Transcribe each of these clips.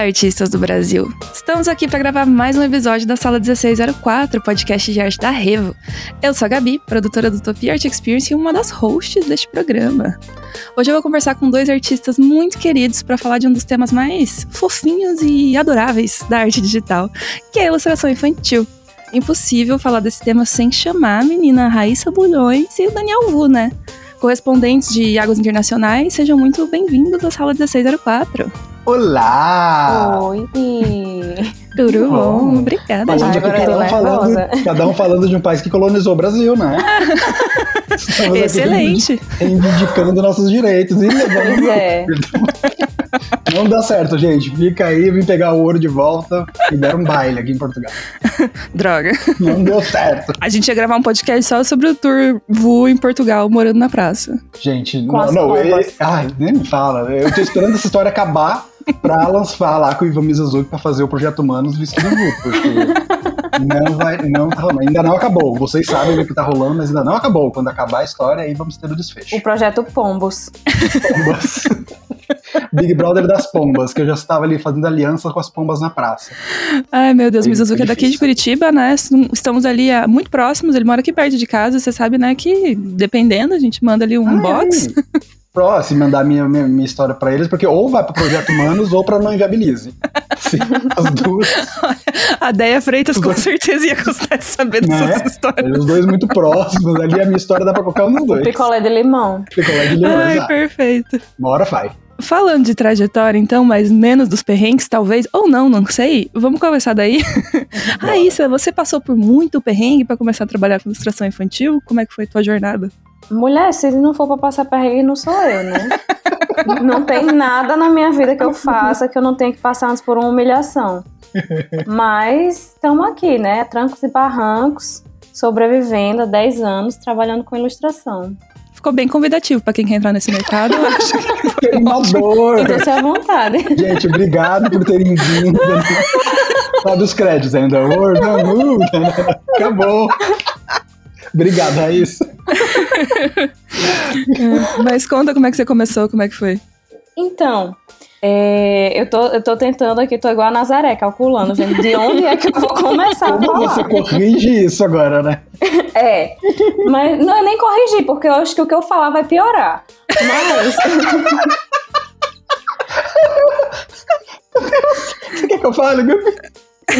artistas do Brasil! Estamos aqui para gravar mais um episódio da Sala 1604, podcast de arte da Revo. Eu sou a Gabi, produtora do Utopia Art Experience e uma das hosts deste programa. Hoje eu vou conversar com dois artistas muito queridos para falar de um dos temas mais fofinhos e adoráveis da arte digital, que é a ilustração infantil. Impossível falar desse tema sem chamar a menina Raíssa Bulhões e o Daniel Vu, né? Correspondentes de Águas Internacionais, sejam muito bem-vindos à Sala 1604. Olá! Oi! Tudo bom? Obrigada, gente. cada, um falando, cada um falando de um país que colonizou o Brasil, né? Estamos Excelente. Reivindicando nossos direitos e levando. Pois é. Não dá certo, gente. Fica aí, vim pegar o ouro de volta e deram um baile aqui em Portugal. Droga. Não deu certo. A gente ia gravar um podcast só sobre o tour VU em Portugal, morando na praça. Gente, Com não, não ele- ai, nem me fala. Eu tô esperando essa história acabar pra lançar lá com o Ivan Mizanzuki pra fazer o Projeto Humanos vestido nu, porque não vai, não tá rolando. Ainda não acabou. Vocês sabem o que tá rolando, mas ainda não acabou. Quando acabar a história, aí vamos ter o desfecho. O projeto Pombos. Pombas. Big Brother das pombas, que eu já estava ali fazendo aliança com as pombas na praça. Ai, meu Deus, Mizuzuki é daqui de. Curitiba, né? Estamos ali ah, muito próximos, ele mora aqui perto de casa. Você sabe, né, que dependendo, a gente manda ali um Ai, box. Pro, se mandar minha, minha, minha história pra eles, porque ou vai pro Projeto Humanos ou pra Não Inviabilize. Sim, as duas. A Deia Freitas com certeza ia gostar de saber Né? dessas histórias. Os dois muito próximos. Ali a minha história dá pra qualquer um dos dois. Picolé de limão. Picolé de limão, Ai, exato. perfeito. Uma hora vai. Falando de trajetória, então, mas menos dos perrengues, talvez, ou não, não sei. Vamos começar daí. Raíssa, você passou por muito perrengue pra começar a trabalhar com ilustração infantil? Como é que foi tua jornada? Mulher, se não for pra passar perrengue, não sou eu, né? não tem nada na minha vida que eu faça que eu não tenha que passar antes por uma humilhação. Mas estamos aqui, né? Trancos e barrancos, sobrevivendo há 10 anos, trabalhando com ilustração. Ficou bem convidativo pra quem quer entrar nesse mercado. eu acho que à vontade. Gente, obrigado por terem vindo. Sabe os créditos ainda. Word, não, uh, Acabou. Obrigado, Raíssa. Mas conta como é que você começou, como é que foi. Então, é, eu, tô, eu tô tentando aqui, tô igual a Nazaré, calculando, vendo de onde é que eu vou começar a Como você falar. corrige isso agora, né? É, mas não é nem corrigir, porque eu acho que o que eu falar vai piorar. Mas, Você quer que eu fale?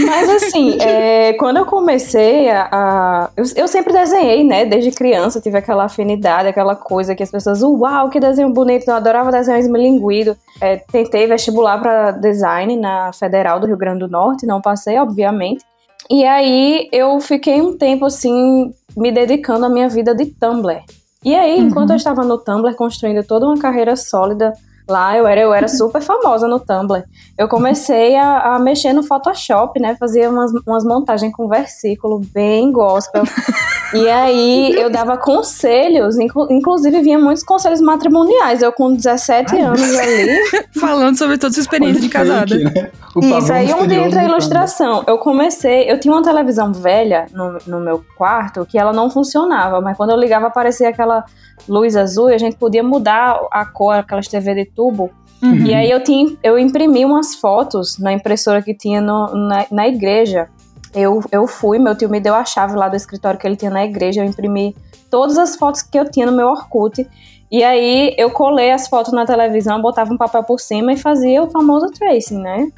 Mas assim, é, quando eu comecei a. a- eu, eu sempre desenhei, né? Desde criança, tive aquela afinidade, aquela coisa que as pessoas, uau, que desenho bonito, eu adorava desenhar esmilinguido. É, tentei vestibular para design na Federal do Rio Grande do Norte, não passei, obviamente. E aí eu fiquei um tempo assim, me dedicando à minha vida de Tumblr. E aí, enquanto eu estava no Tumblr construindo toda uma carreira sólida lá, eu era, eu era super famosa no Tumblr. Eu comecei a, a mexer no Photoshop, né? Fazia umas, umas montagens com versículo bem gospel. e aí eu dava conselhos, inclu- inclusive vinha muitos conselhos matrimoniais. Eu com 17 anos ali. Falando sobre toda sua experiência de casada. Fake, né? Isso, aí onde entra a ilustração. Eu comecei, eu tinha uma televisão velha no, no meu quarto que ela não funcionava, mas quando eu ligava aparecia aquela luz azul e a gente podia mudar a cor, aquelas TV de tubo. Uhum. E aí eu, tinha, eu imprimi umas fotos na impressora que tinha no- na, na igreja. Eu, eu fui, meu tio me deu a chave lá do escritório que ele tinha na igreja, eu imprimi todas as fotos que eu tinha no meu Orkut. E aí eu colei as fotos na televisão, botava um papel por cima e fazia o famoso tracing, né?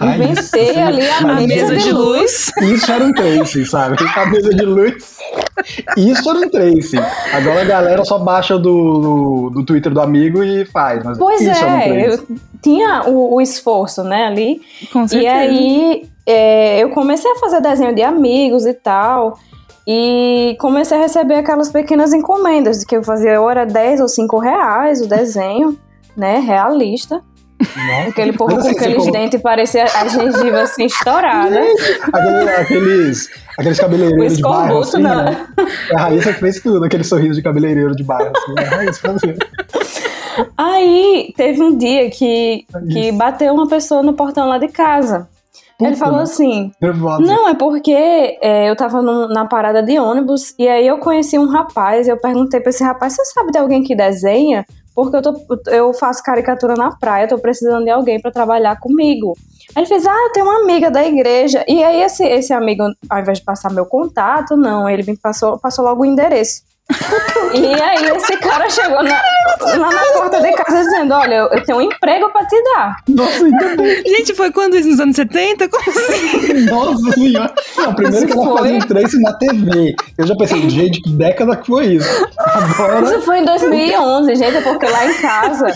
Ai, Inventei isso, ali a A mesa mesa de luz. Isso era um tracing, sabe? A mesa de luz. Isso era um tracing. Agora a galera só baixa do, do, do Twitter do amigo e faz. Mas Pois isso era um é, eu tinha o, o esforço, né, ali. Com certeza. E aí é, eu comecei a fazer desenho de amigos e tal. E comecei a receber aquelas pequenas encomendas, que eu fazia era 10 ou 5 reais o desenho, né? Realista. Nossa. Aquele povo com aqueles colocou- dentes parecia a gengiva assim estourada. Aquele- aqueles, aqueles cabeleireiros de bairro, assim, na- né? A Raíssa fez tudo, aquele sorriso de cabeleireiro de bairro, assim. né? A Raíssa fazia. Aí teve um dia que, que bateu uma pessoa no portão lá de casa. Ele Puta, falou né? assim: Nervosa. Não, é porque é, eu tava num- na parada de ônibus e aí eu conheci um rapaz e eu perguntei pra esse rapaz: Você sabe de alguém que desenha? porque eu, tô, eu faço caricatura na praia, tô precisando de alguém para trabalhar comigo. Aí ele fez, ah, eu tenho uma amiga da igreja. E aí esse, esse amigo, ao invés de passar meu contato, não, ele me passou, passou logo o endereço. E aí esse cara chegou na, lá na porta de casa dizendo, olha, eu, tenho um emprego pra te dar. Nossa. Gente, foi quando isso? Nos anos 70? Como assim? Nossa senhora. Não, primeiro que ela Foi. um trace na TV. Eu já pensei, gente, que década que foi isso? Agora. Isso foi em 2011, gente, porque lá em casa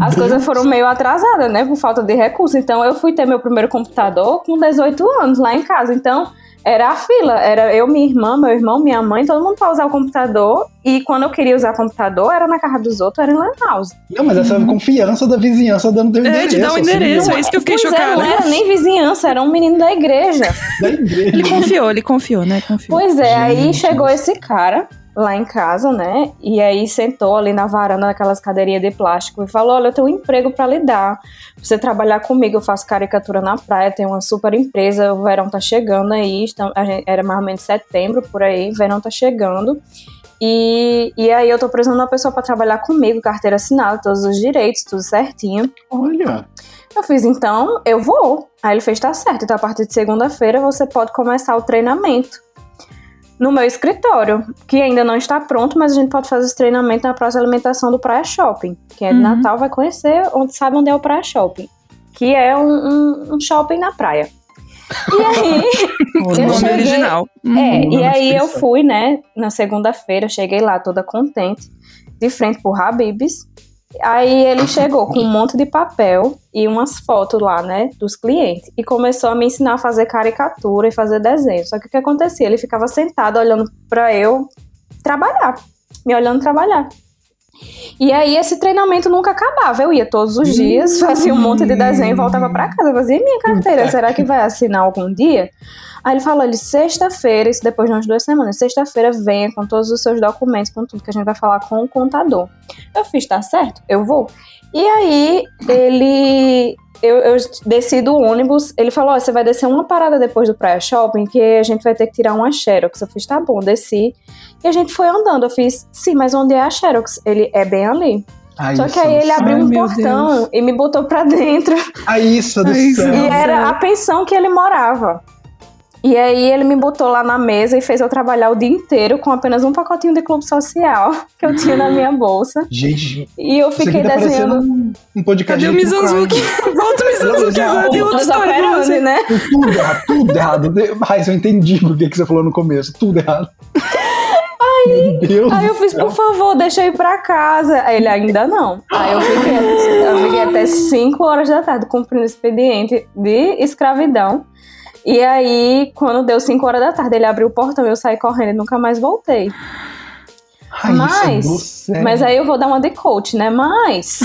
as coisas foram meio atrasadas, né, por falta de recursos. Então eu fui ter meu primeiro computador com 18 anos lá em casa. Então era a fila, era eu, minha irmã, meu irmão, minha mãe, todo mundo pra usar o computador. E quando eu queria usar computador, era na casa dos outros, era em Lan House. Não, mas essa é a confiança da vizinhança dando teu É, endereço. de dar um assim, endereço, não é isso que eu fiquei Pois é, chocada. não era nem vizinhança, era um menino da igreja. Da igreja. Ele confiou, ele confiou, né? Confiou. Pois é, aí Gente. chegou esse cara lá em casa, né? E aí sentou ali na varanda naquelas cadeirinhas de plástico e falou: Olha, eu tenho um emprego pra lhe dar. Pra você trabalhar comigo, eu faço caricatura na praia, tenho uma super empresa, o verão tá chegando aí, gente- era mais ou menos setembro por aí, o verão tá chegando. E, e aí eu tô precisando de uma pessoa pra trabalhar comigo, carteira assinada, todos os direitos, tudo certinho. Olha. Eu fiz, então, eu vou. Aí ele fez, tá certo. Então, a partir de segunda-feira, você pode começar o treinamento no meu escritório, que ainda não está pronto, mas a gente pode fazer esse treinamento na próxima alimentação do Praia Shopping. Quem é de Uhum. Natal vai conhecer, onde sabe onde é o Praia Shopping. Que é um, um- um shopping na praia. E aí, o eu nome cheguei- original. é, Uhum, e aí eu fui, né, na segunda-feira, cheguei lá toda contente, de frente pro Habibs. Aí ele chegou com um monte de papel e umas fotos lá, né, dos clientes. E começou a me ensinar a fazer caricatura e fazer desenho. Só que o que acontecia? Ele ficava sentado olhando pra eu trabalhar, me olhando trabalhar. E aí esse treinamento nunca acabava. Eu ia todos os dias, fazia um monte de desenho e voltava pra casa. Eu fazia "E minha carteira, será que vai assinar algum dia? Aí ele falou, ele, sexta-feira, isso depois de umas duas semanas, sexta-feira venha com todos os seus documentos, com tudo que a gente vai falar com o contador. Eu fiz, tá certo? Eu vou. E aí ele. Eu, eu desci do ônibus, ele falou: Ó, você vai descer uma parada depois do Praia Shopping, que a gente vai ter que tirar uma Xerox. Eu fiz, tá bom, desci. E a gente foi andando. Eu fiz, sim, mas onde é a Xerox? Ele é bem ali. Ai, Só que aí ele abriu Ai, um portão Deus. e me botou pra dentro. A Issa do Ai, céu. E era a pensão que ele morava. E aí ele me botou lá na mesa e fez eu trabalhar o dia inteiro com apenas um pacotinho de clube social que eu tinha na minha bolsa. Gente, E eu isso aqui fiquei tá desenhando um, um podcast Cadê o Mizanzuki? Volta o Mizanzuki agora, tem outra história você. né? Tudo errado, tudo errado. Mas eu entendi por que que você falou no começo. Tudo errado. Deus Aí eu fiz, céu. por favor, deixa eu ir pra casa. Aí ele ainda não. Aí eu fiquei, eu fiquei até 5 horas da tarde cumprindo o expediente de escravidão. E aí, quando deu 5 horas da tarde, ele abriu o portão, eu saí correndo e nunca mais voltei. Ai, Mas- do céu. Mas aí eu vou dar uma de coach, né? Mas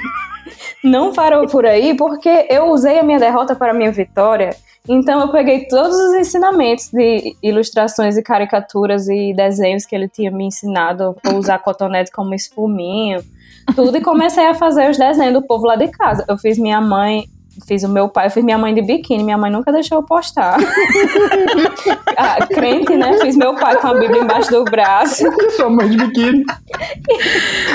não parou por aí, porque eu usei a minha derrota para a minha vitória. Então eu peguei todos os ensinamentos de ilustrações e caricaturas e desenhos que ele tinha me ensinado, a usar cotonete como espuminho, tudo, e comecei a fazer os desenhos do povo lá de casa. Eu fiz minha mãe, fiz o meu pai, eu fiz minha mãe de biquíni, minha mãe nunca deixou eu postar. ah, crente, né? Fiz meu pai com a Bíblia embaixo do braço. Sua mãe de biquíni.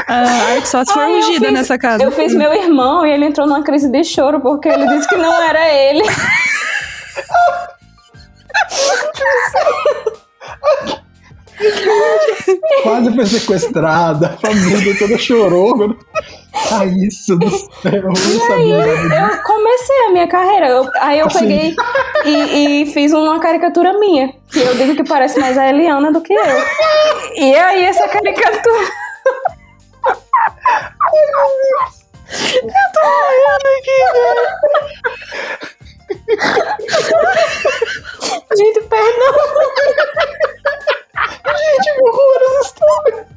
A arte só se for ungida nessa casa. Eu fiz meu irmão e ele entrou numa crise de choro porque ele disse que não era ele. Quase foi sequestrada. A família toda chorou. Ai, isso do céu. Eu não sabia. Eu comecei a minha carreira. eu- aí eu Assim. peguei e, e fiz uma caricatura minha. Que eu digo que parece mais a Eliana do que eu. E aí essa caricatura. Gente, perdão. Gente, que horror essa história.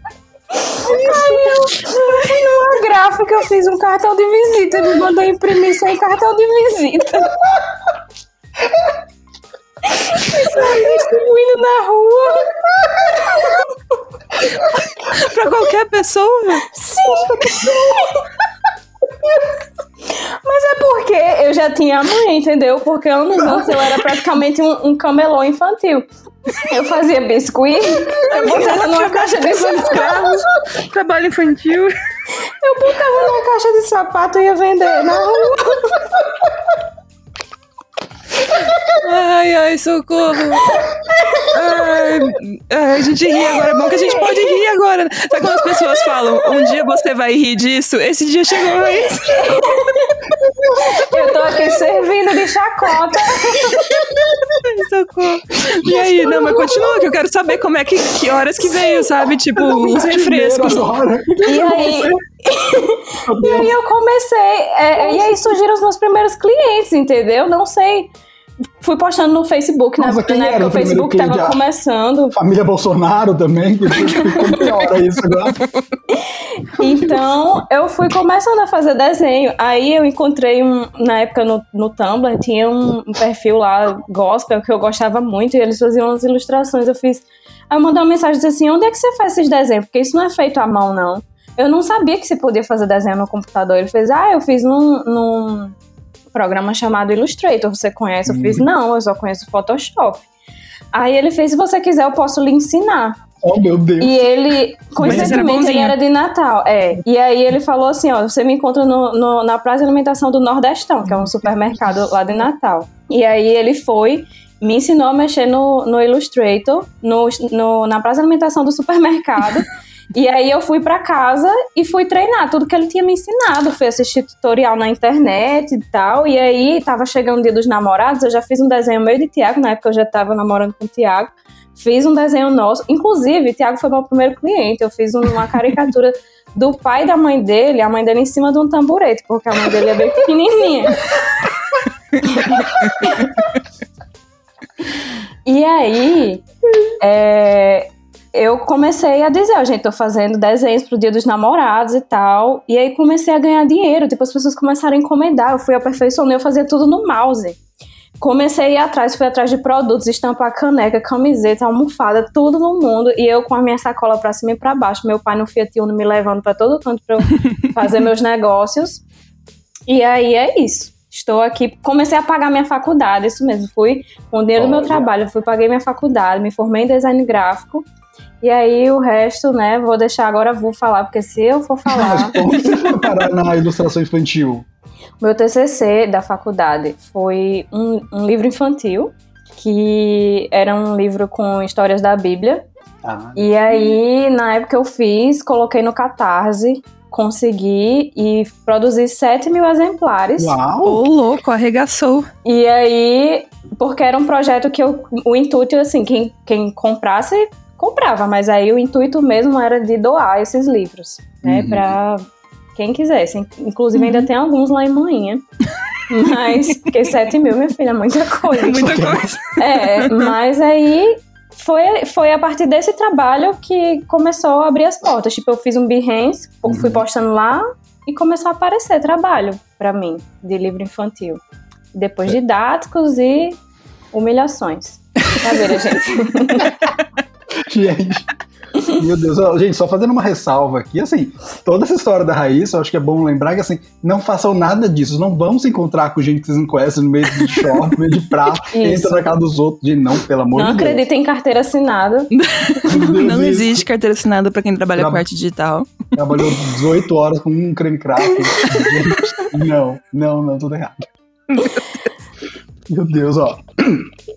Aí eu, fui numa gráfica, eu fiz um cartão de visita. Ele mandou imprimir sem cartão de visita. E saí distribuindo na rua. Pra qualquer pessoa. Sim. Mas é porque eu já tinha a mãe, entendeu? Porque anos antes eu era praticamente um, um camelô infantil. Eu fazia biscuit, eu botava numa caixa de escravos. Trabalho infantil. Eu botava numa caixa de sapato e ia vender na rua. Ai, ai, socorro. Ai, ai, a gente ri agora. É bom que a gente pode rir agora. né? Sabe quando as pessoas falam, um dia você vai rir disso? Esse dia chegou aí. Eu tô aqui servindo de chacota. Ai, socorro. E aí, não, mas continua, que eu quero saber como é que, que horas que veio, sabe? Tipo, os refrescos. E aí, e aí eu comecei. é, e aí surgiram os meus primeiros clientes, entendeu? Não sei. Fui postando no Facebook, na, Nossa, quem na era época o Facebook tava cliente? começando. Família Bolsonaro também, que pior isso agora. Então, eu fui começando a fazer desenho. Aí eu encontrei um, na época no, no Tumblr, tinha um, um perfil lá, gospel, que eu gostava muito, e eles faziam umas ilustrações. Eu fiz. Aí eu mandei uma mensagem disse assim: onde é que você faz esses desenhos? Porque isso não é feito à mão, não. Eu não sabia que você podia fazer desenho no computador. Ele fez, ah, eu fiz num, num programa chamado Illustrator. Você conhece? Eu fiz, não, eu só conheço Photoshop. Aí ele fez, se você quiser, eu posso lhe ensinar. Oh, meu Deus. E ele, coincidentemente, era ele era de Natal. É. E aí ele falou assim: ó, você me encontra no, no- na Praça de Alimentação do Nordestão, que é um supermercado lá de Natal. E aí ele foi, me ensinou a mexer no, no Illustrator, no, no- na Praça de Alimentação do supermercado. E aí eu fui pra casa e fui treinar tudo que ele tinha me ensinado. Fui assistir tutorial na internet e tal. E aí tava chegando o dia dos namorados, eu já fiz um desenho meio de Tiago, na época eu já tava namorando com o Tiago. Fiz um desenho nosso. Inclusive, Tiago foi meu primeiro cliente. Eu fiz uma caricatura do pai e da mãe dele, a mãe dele em cima de um tamborete, porque a mãe dele é bem pequenininha. e aí, é, eu comecei a dizer, gente, tô fazendo desenhos pro dia dos namorados e tal. E aí comecei a ganhar dinheiro, tipo, as pessoas começaram a encomendar, eu fui aperfeiçoando, eu fazia tudo no mouse. Comecei a ir atrás, fui atrás de produtos, estampar caneca, camiseta, almofada, tudo no mundo. E eu com a minha sacola pra cima e pra baixo. Meu pai no Fiat Uno me levando pra todo canto pra eu fazer meus negócios. E aí é isso. Estou aqui, comecei a pagar minha faculdade, isso mesmo. Fui com o dinheiro do meu trabalho, fui paguei minha faculdade, me formei em design gráfico. E aí o resto, né, vou deixar agora, vou falar, porque se eu for Mas falar. foi parar na ilustração infantil? Meu TCC da faculdade foi um, um livro infantil, que era um livro com histórias da Bíblia. Ah, E aí, na época que eu fiz, coloquei no Catarse, consegui e produzi 7 mil exemplares. uau! Ô, louco, arregaçou. E aí, porque era um projeto que eu, o intuito, assim, quem, quem comprasse, comprava, mas aí o intuito mesmo era de doar esses livros, né, Uhum. pra quem quisesse. Inclusive, ainda tem alguns lá em Manhã. Mas, porque 7 mil, minha filha, é muita coisa. Muita coisa. É, mas aí foi, foi a partir desse trabalho que começou a abrir as portas. Tipo, eu fiz um Behance, fui Uhum. postando lá e começou a aparecer trabalho pra mim de livro infantil. Depois didáticos e humilhações. Brincadeira, gente. Gente, meu Deus, gente, só fazendo uma ressalva aqui, assim, toda essa história da Raíssa, eu acho que é bom lembrar que, assim, não façam nada disso, não vão se encontrar com gente que vocês não conhecem no meio de shopping, no meio de prato, entra na casa dos outros, de não, pelo amor Não de Deus. acredita em carteira assinada. Não isso. existe carteira assinada pra quem trabalha Tra- com arte digital. Trabalhou 18 horas com um creme crack. Não, não, não, tudo errado. Meu Deus, ó.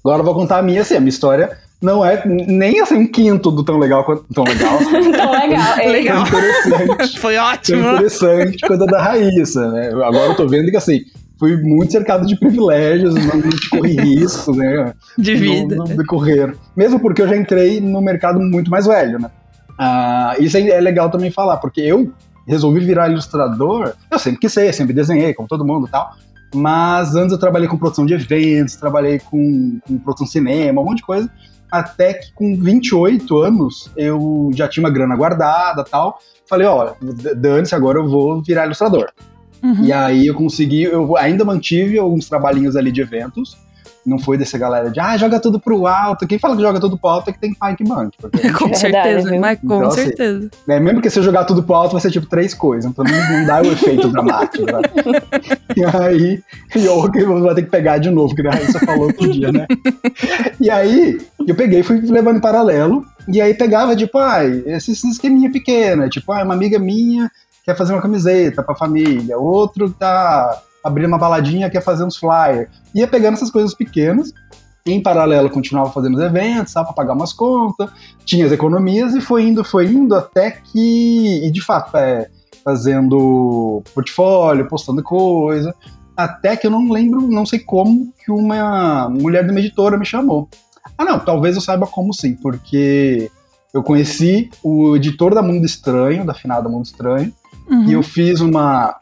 Agora eu vou contar a minha, assim, a minha história não é nem assim um quinto do tão legal quanto tão legal, Então, legal. É, Legal. tão interessante. Foi tão ótimo. interessante quanto a da Raíssa, né? Agora eu tô vendo que assim, fui muito cercado de privilégios, não corri risco, né? De vida. No, no decorrer. Mesmo porque eu já entrei no mercado muito mais velho, né? Ah, isso é é legal também falar, porque eu resolvi virar ilustrador, eu sempre quis ser, sempre desenhei, como todo mundo e tal, mas antes eu trabalhei com produção de eventos, trabalhei com, com produção de cinema, um monte de coisa, até que com 28 anos eu já tinha uma grana guardada tal, falei, ó, dane-se, agora eu vou virar ilustrador. Uhum. E aí eu consegui, eu ainda mantive alguns trabalhinhos ali de eventos. Não foi dessa galera de, ah, joga tudo pro alto. Quem fala que joga tudo pro alto é que tem pai que banque. Com Verdade, certeza, mas com Então, assim, certeza. né, mesmo que se eu jogar tudo pro alto, vai ser tipo três coisas. Então não, não dá o efeito dramático. Né? E aí, e eu que vai ter que pegar de novo, que a Raíssa falou outro dia, né? E aí, eu peguei e fui levando em paralelo. E aí pegava, tipo, ai, esse, esse esqueminha pequena. Tipo, ah, uma amiga minha quer fazer uma camiseta pra família, outro tá abrindo uma baladinha, quer fazer uns flyers. Ia pegando essas coisas pequenas, em paralelo continuava fazendo os eventos, para pagar umas contas, tinha as economias e foi indo, foi indo até que, e de fato, é, fazendo portfólio, postando coisa, até que eu não lembro, não sei como, que uma mulher de uma editora me chamou. Ah, não, talvez eu saiba como sim, porque eu conheci o editor da Mundo Estranho, da finada Mundo Estranho, uhum. e eu fiz uma,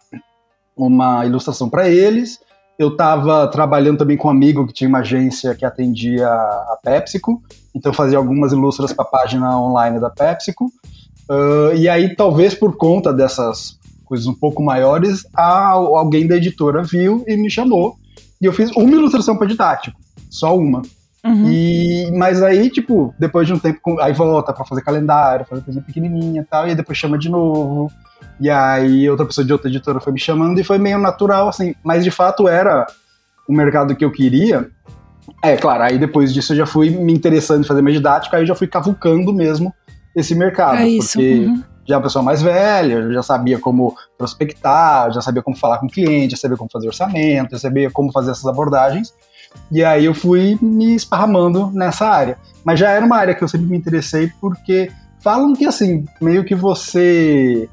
uma ilustração para eles. Eu estava trabalhando também com um amigo que tinha uma agência que atendia a PepsiCo, então fazia algumas ilustras para a página online da PepsiCo. Uh, e aí, talvez por conta dessas coisas um pouco maiores, a, alguém da editora viu e me chamou. E eu fiz uma ilustração para didático, só uma. Uhum. E, mas aí, tipo, depois de um tempo, aí volta para fazer calendário, fazer coisa pequenininha e tal, e aí depois chama de novo. E aí outra pessoa de outra editora foi me chamando e foi meio natural, assim. Mas de fato era o mercado que eu queria. É, claro, aí depois disso eu já fui me interessando em fazer mais didática, aí eu já fui cavucando mesmo esse mercado. É isso. Porque uhum. já é uma pessoa mais velha, já sabia como prospectar, já sabia como falar com o cliente, já sabia como fazer orçamento, já sabia como fazer essas abordagens. E aí eu fui me esparramando nessa área. Mas já era uma área que eu sempre me interessei porque falam que assim, meio que você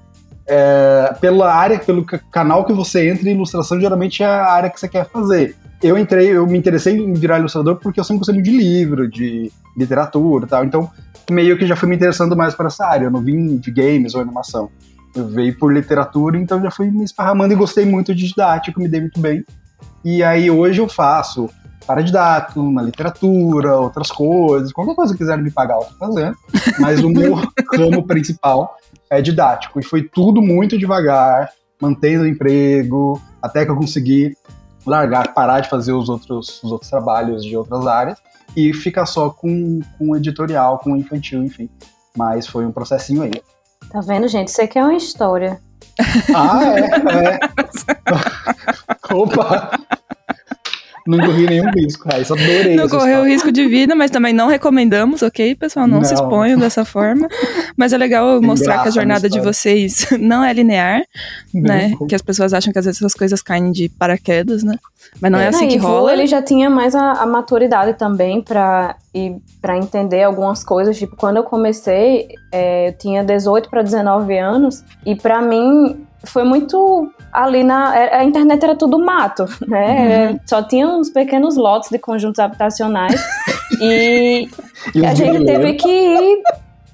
é, pela área, pelo canal que você entra, ilustração geralmente é a área que você quer fazer. Eu entrei, eu me interessei em virar ilustrador porque eu sempre gostei muito de livro, de literatura e tal. Então, meio que já fui me interessando mais para essa área. Eu não vim de games ou animação. Eu veio por literatura, então já fui me esparramando e gostei muito de didático, me dei muito bem. E aí hoje eu faço para didático, uma literatura, outras coisas, qualquer coisa que quiser me pagar, eu tô fazendo. Mas o meu ramo principal é didático. E foi tudo muito devagar, mantendo o emprego, até que eu consegui largar, parar de fazer os outros, os outros trabalhos de outras áreas e ficar só com, com editorial, com infantil, enfim. Mas foi um processinho aí. Tá vendo, gente? Isso aqui é uma história. Ah, é? é. Opa! Não corri nenhum risco. Aí, só adorei. Não correu risco de vida, mas também não recomendamos, ok, pessoal? Não, não. se exponham dessa forma. Mas é legal mostrar que a jornada de vocês não é linear, né? Que as pessoas acham que às vezes essas coisas caem de paraquedas, né? Mas não é, é assim que rola. ele já tinha mais a, a maturidade também para para entender algumas coisas. Tipo, quando eu comecei, é, eu tinha 18 para 19 anos e para mim foi muito ali na. A internet era tudo mato, né? Uhum. Só tinha uns pequenos lotes de conjuntos habitacionais. e, e a gente teve que ir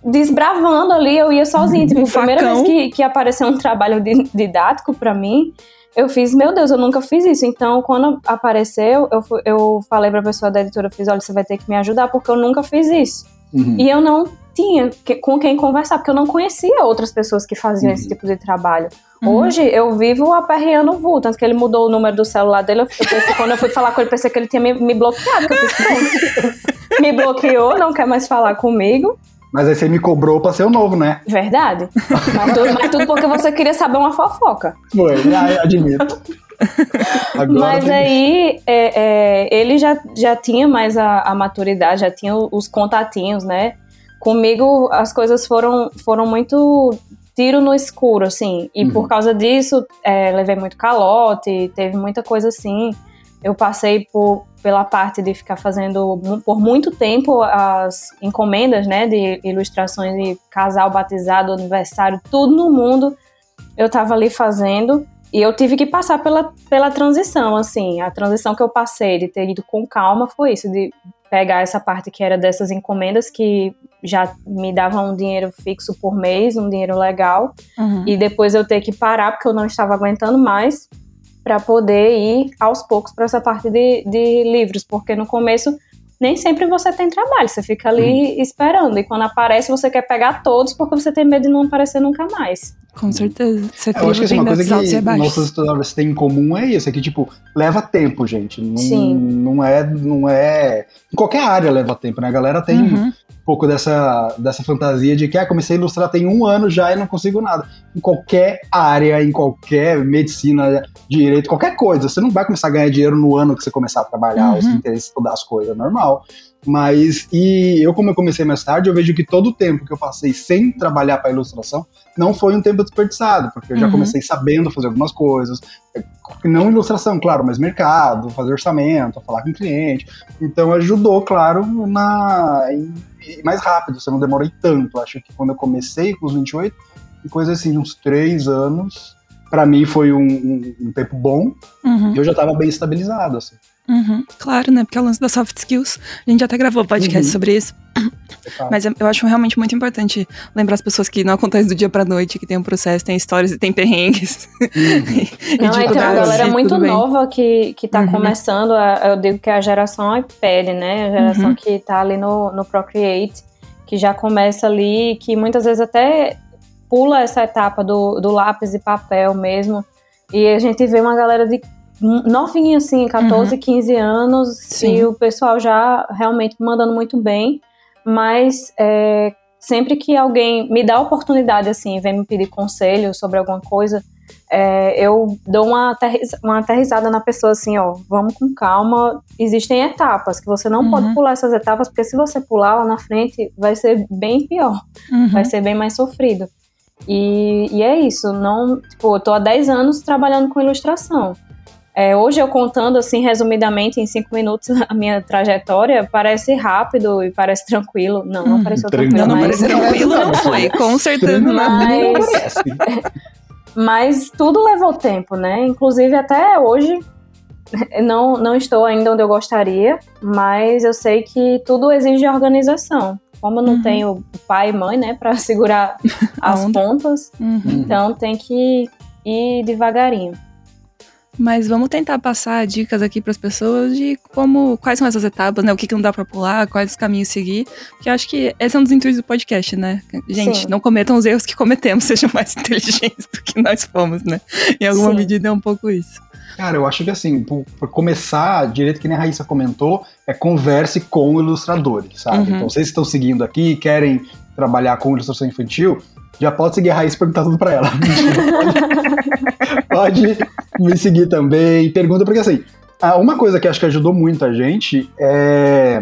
desbravando ali. Eu ia sozinha. Tipo, a primeira vez que, que apareceu um trabalho didático para mim, eu fiz, meu Deus, eu nunca fiz isso. Então, quando apareceu, eu, eu falei pra pessoa da editora, eu fiz, olha, você vai ter que me ajudar, porque eu nunca fiz isso. Uhum. E eu não tinha que, com quem conversar, porque eu não conhecia outras pessoas que faziam uhum. esse tipo de trabalho. Uhum. Hoje eu vivo aperreando o Vu, tanto que ele mudou o número do celular dele. Eu pensei, quando eu fui falar com ele, pensei que ele tinha me, me bloqueado. Que eu fiz, me bloqueou, não quer mais falar comigo. Mas aí você me cobrou pra ser o novo, né? Verdade. Mas tudo, mas tudo porque você queria saber uma fofoca. Foi, admito. Agora Mas aí é, é, ele já, já tinha mais a, a, maturidade, já tinha os contatinhos, né? Comigo as coisas foram, foram muito tiro no escuro, assim. E uhum. por causa disso, é, levei muito calote, teve muita coisa assim. Eu passei por, pela parte de ficar fazendo por muito tempo as encomendas, né, de ilustrações de casal batizado, aniversário, tudo no mundo. Eu tava ali fazendo e eu tive que passar pela, pela transição, assim. A transição que eu passei de ter ido com calma foi isso, de pegar essa parte que era dessas encomendas que já me davam um dinheiro fixo por mês, um dinheiro legal, uhum. e depois eu ter que parar porque eu não estava aguentando mais para poder ir aos poucos para essa parte de, de livros, porque no começo nem sempre você tem trabalho, você fica ali uhum. esperando, e quando aparece você quer pegar todos porque você tem medo de não aparecer nunca mais. Com certeza. Você eu acho que assim, uma coisa que nossas histórias têm em comum é isso, é que, tipo, leva tempo, gente. Não, Sim. não é. Não é. Em qualquer área leva tempo, né? A galera tem uhum. Um pouco dessa, dessa fantasia de que ah, comecei a ilustrar tem um ano já e não consigo nada. Em qualquer área, em qualquer medicina, direito, qualquer coisa. Você não vai começar a ganhar dinheiro no ano que você começar a trabalhar, uhum. ou você tem que estudar as coisas, é normal. Mas, e eu, como eu comecei mais tarde, eu vejo que todo o tempo que eu passei sem trabalhar para ilustração não foi um tempo desperdiçado, porque eu já Uhum. comecei sabendo fazer algumas coisas, não ilustração, claro, mas mercado, fazer orçamento, falar com cliente. Então ajudou, claro, na em- em mais rápido, você não demorei tanto. Acho que quando eu comecei com os 28, coisa assim, uns três anos, para mim foi um, um- um tempo bom, Uhum, e eu já estava bem estabilizado, assim. Uhum. Claro, né? Porque é o lance das soft skills. A gente até gravou podcast Uhum. sobre isso. Mas eu acho realmente muito importante lembrar as pessoas que não acontece do dia pra noite, que tem um processo, tem histórias e tem perrengues. Uhum. e Não, aí tem uma galera e muito nova que, que tá Uhum. começando, a- eu digo que é a geração iPad, né? A geração Uhum. que tá ali no, no Procreate, que já começa ali, que muitas vezes até pula essa etapa do, do lápis e papel mesmo. E a gente vê uma galera de novinha, assim, 14, 15 anos, Uhum. Sim. e o pessoal já realmente mandando muito bem, mas é, sempre que alguém me dá a oportunidade, assim, vem me pedir conselho sobre alguma coisa, é, eu dou uma, aterriz- uma aterrizada na pessoa assim, ó, vamos com calma. Existem etapas que você não Uhum. pode pular essas etapas, porque se você pular lá na frente, vai ser bem pior, Uhum. vai ser bem mais sofrido. E, e é isso, não, tipo, eu tô há 10 anos trabalhando com ilustração. É, hoje eu contando assim resumidamente em cinco minutos a minha trajetória parece rápido e parece tranquilo. Não, não Uhum. pareceu Tranquilo. Não, não mas parece tranquilo, não foi. Com certeza Tranquilo, não. Mas- não. Mas tudo levou tempo, né? Inclusive até hoje não, não estou ainda onde eu gostaria, mas eu sei que tudo exige organização. Como eu não Uhum. tenho pai e mãe, né, para segurar as pontas, Uhum. então tem que ir devagarinho. Mas vamos tentar passar dicas aqui para as pessoas de como, quais são essas etapas, né? O que, que não dá para pular, quais os caminhos seguir. Porque eu acho que esse é um dos intuitos do podcast, né? Gente, Sim. não cometam os erros que cometemos, sejam mais inteligentes do que nós fomos, né? Em alguma Sim. medida é um pouco isso. Cara, eu acho que assim, por, por começar, direito que nem a Raíssa comentou, é converse com ilustradores, sabe? Uhum. Então, vocês estão seguindo aqui e querem trabalhar com ilustração infantil, já pode seguir a Raíssa e perguntar tudo pra ela. pode me seguir também, pergunta, porque assim, uma coisa que acho que ajudou muito a gente é,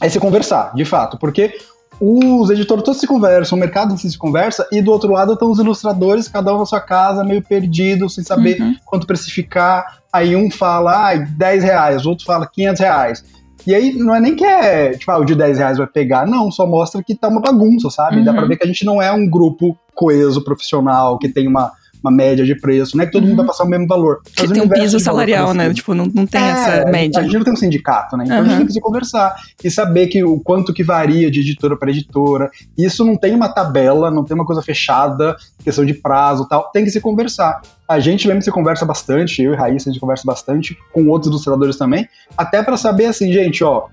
é se conversar, de fato, porque os editores todos se conversam, o mercado se conversa, e do outro lado estão os ilustradores, cada um na sua casa, meio perdido, sem saber Uhum. quanto precificar. Aí um fala, ah, 10 reais, o outro fala 500 reais. E aí não é nem que é, tipo, ah, o de 10 reais vai pegar, não, só mostra que tá uma bagunça, sabe? Dá Uhum. pra ver que a gente não é um grupo coeso, profissional, que tem uma, uma média de preço, não é que todo Uhum. mundo vai passar o mesmo valor. Que Mas tem um piso salarial, né? Tipo, não, não tem É, essa média. A gente não tem um sindicato, né? Então a gente Uhum. tem que se conversar e saber que o quanto que varia de editora para editora. Isso não tem uma tabela, não tem uma coisa fechada, questão de prazo e tal. Tem que se conversar. A gente mesmo se conversa bastante, eu e Raíssa a gente conversa bastante, com outros ilustradores também, até para saber assim, gente, ó,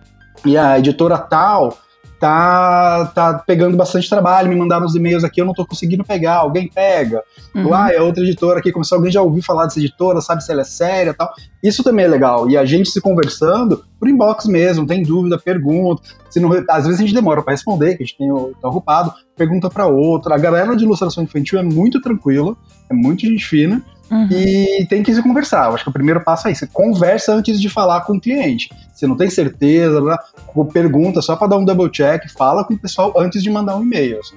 e a editora tal tá, tá pegando bastante trabalho, me mandaram os e-mails aqui, eu não tô conseguindo pegar, alguém pega. Uhum. Ah, é outra editora aqui, começou alguém já ouviu falar dessa editora, sabe se ela é séria tal. Isso também é legal. E a gente se conversando por inbox mesmo, tem dúvida, pergunta. Se não, às vezes a gente demora para responder, que a gente tem tá ocupado, pergunta para outra. A galera de ilustração infantil é muito tranquila, é muito gente fina Uhum. e tem que se conversar. Eu acho que o primeiro passo é isso. Conversa antes de falar com o cliente. Se não tem certeza, blá, pergunta só para dar um double check, fala com o pessoal antes de mandar um e-mail. assim.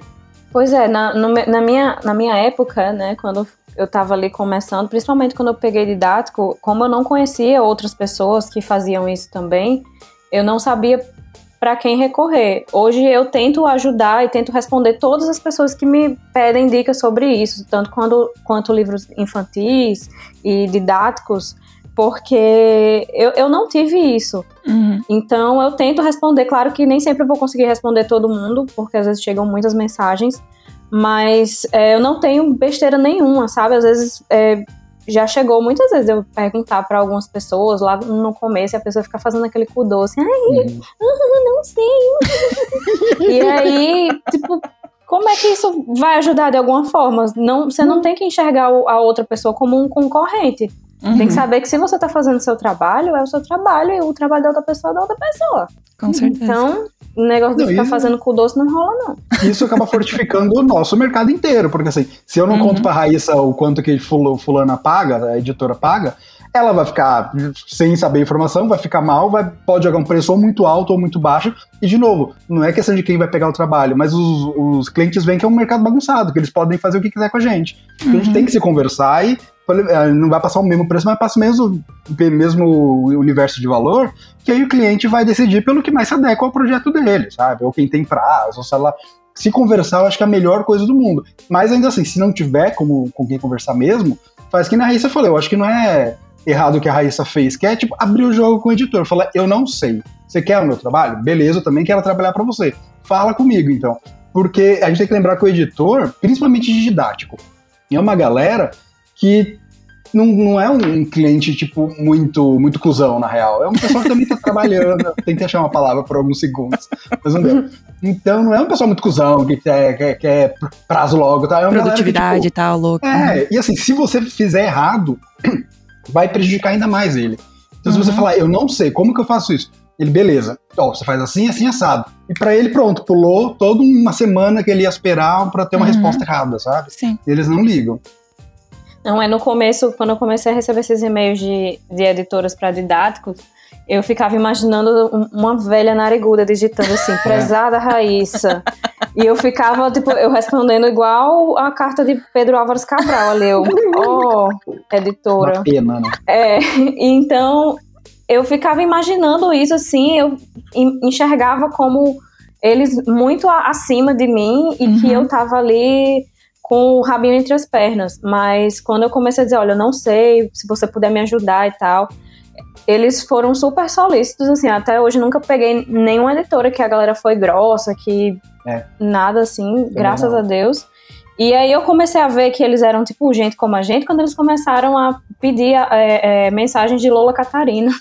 Pois é, na, no na, minha, na minha época, né, quando eu tava ali começando, principalmente quando eu peguei didático, como eu não conhecia outras pessoas que faziam isso também, eu não sabia para quem recorrer. Hoje eu tento ajudar e tento responder todas as pessoas que me pedem dicas sobre isso, tanto quando, quanto livros infantis e didáticos, porque eu, eu não tive isso. Uhum. Então eu tento responder, claro que nem sempre eu vou conseguir responder todo mundo, porque às vezes chegam muitas mensagens, mas é, eu não tenho besteira nenhuma, sabe? Às vezes é, já chegou muitas vezes eu perguntar para algumas pessoas lá no começo e a pessoa fica fazendo aquele cu doce, ai, não sei. e aí, tipo, como é que isso vai ajudar de alguma forma? Não, você não tem que enxergar a outra pessoa como um concorrente. Tem Uhum. que saber que se você tá fazendo o seu trabalho, é o seu trabalho e o trabalho da outra pessoa é da outra pessoa. Com certeza. Então, o negócio de Não, ficar e- fazendo com doce não rola, não. isso acaba fortificando o nosso mercado inteiro, porque assim, se eu não Uhum. conto pra Raíssa o quanto que fula- fulana paga, a editora paga, ela vai ficar sem saber a informação, vai ficar mal, vai, pode jogar um preço ou muito alto ou muito baixo. E, de novo, não é questão de quem vai pegar o trabalho, mas os, os clientes veem que é um mercado bagunçado, que eles podem fazer o que quiser com a gente. Uhum. A gente uhum. tem que se conversar e não vai passar o mesmo preço, mas passa o mesmo, mesmo universo de valor, que aí o cliente vai decidir pelo que mais se adequa ao projeto dele, sabe? Ou quem tem prazo, sei lá. Se conversar, eu acho que é a melhor coisa do mundo. Mas ainda assim, se não tiver como, com quem conversar mesmo, faz que na Raíssa falou. Eu acho que não é errado o que a Raíssa fez, que é tipo abrir o jogo com o editor, falar, eu não sei. Você quer o meu trabalho? Beleza, eu também quero trabalhar para você. Fala comigo, então. Porque a gente tem que lembrar que o editor, principalmente de didático, é uma galera que não, não é um cliente, tipo, muito, muito cuzão, na real. É uma pessoa que também tá trabalhando. Tentei achar uma palavra por alguns segundos, mas não deu. Então não é uma pessoa muito cuzão, que quer, quer, quer prazo logo, tá? É uma Produtividade e tal, louco. É, e assim, se você fizer errado, vai prejudicar ainda mais ele. Então, uhum. se você uhum. falar, eu não sei, como que eu faço isso? Ele, beleza. Ó, você faz assim, assim, assado. E para ele, pronto, pulou toda uma semana que ele ia esperar para ter uma uhum. resposta errada, sabe? Sim. E eles não ligam. Não, é no começo, quando eu comecei a receber esses e-mails de, de editoras para didáticos, eu ficava imaginando uma velha nariguda digitando assim, prezada Raíssa. E eu ficava, tipo, eu respondendo igual a carta de Pedro Álvares Cabral ali, eu, oh, editora. Uma pena, né? É, então eu ficava imaginando isso assim, eu enxergava como eles muito acima de mim e uhum. que eu tava ali com o rabinho entre as pernas. Mas quando eu comecei a dizer, olha, eu não sei, se você puder me ajudar e tal, eles foram super solícitos, assim, até hoje nunca peguei nenhuma editora que a galera foi grossa, que é. nada assim, graças a Deus. E aí eu comecei a ver que eles eram tipo gente como a gente quando eles começaram a pedir é, é, mensagens de Lola Catarina.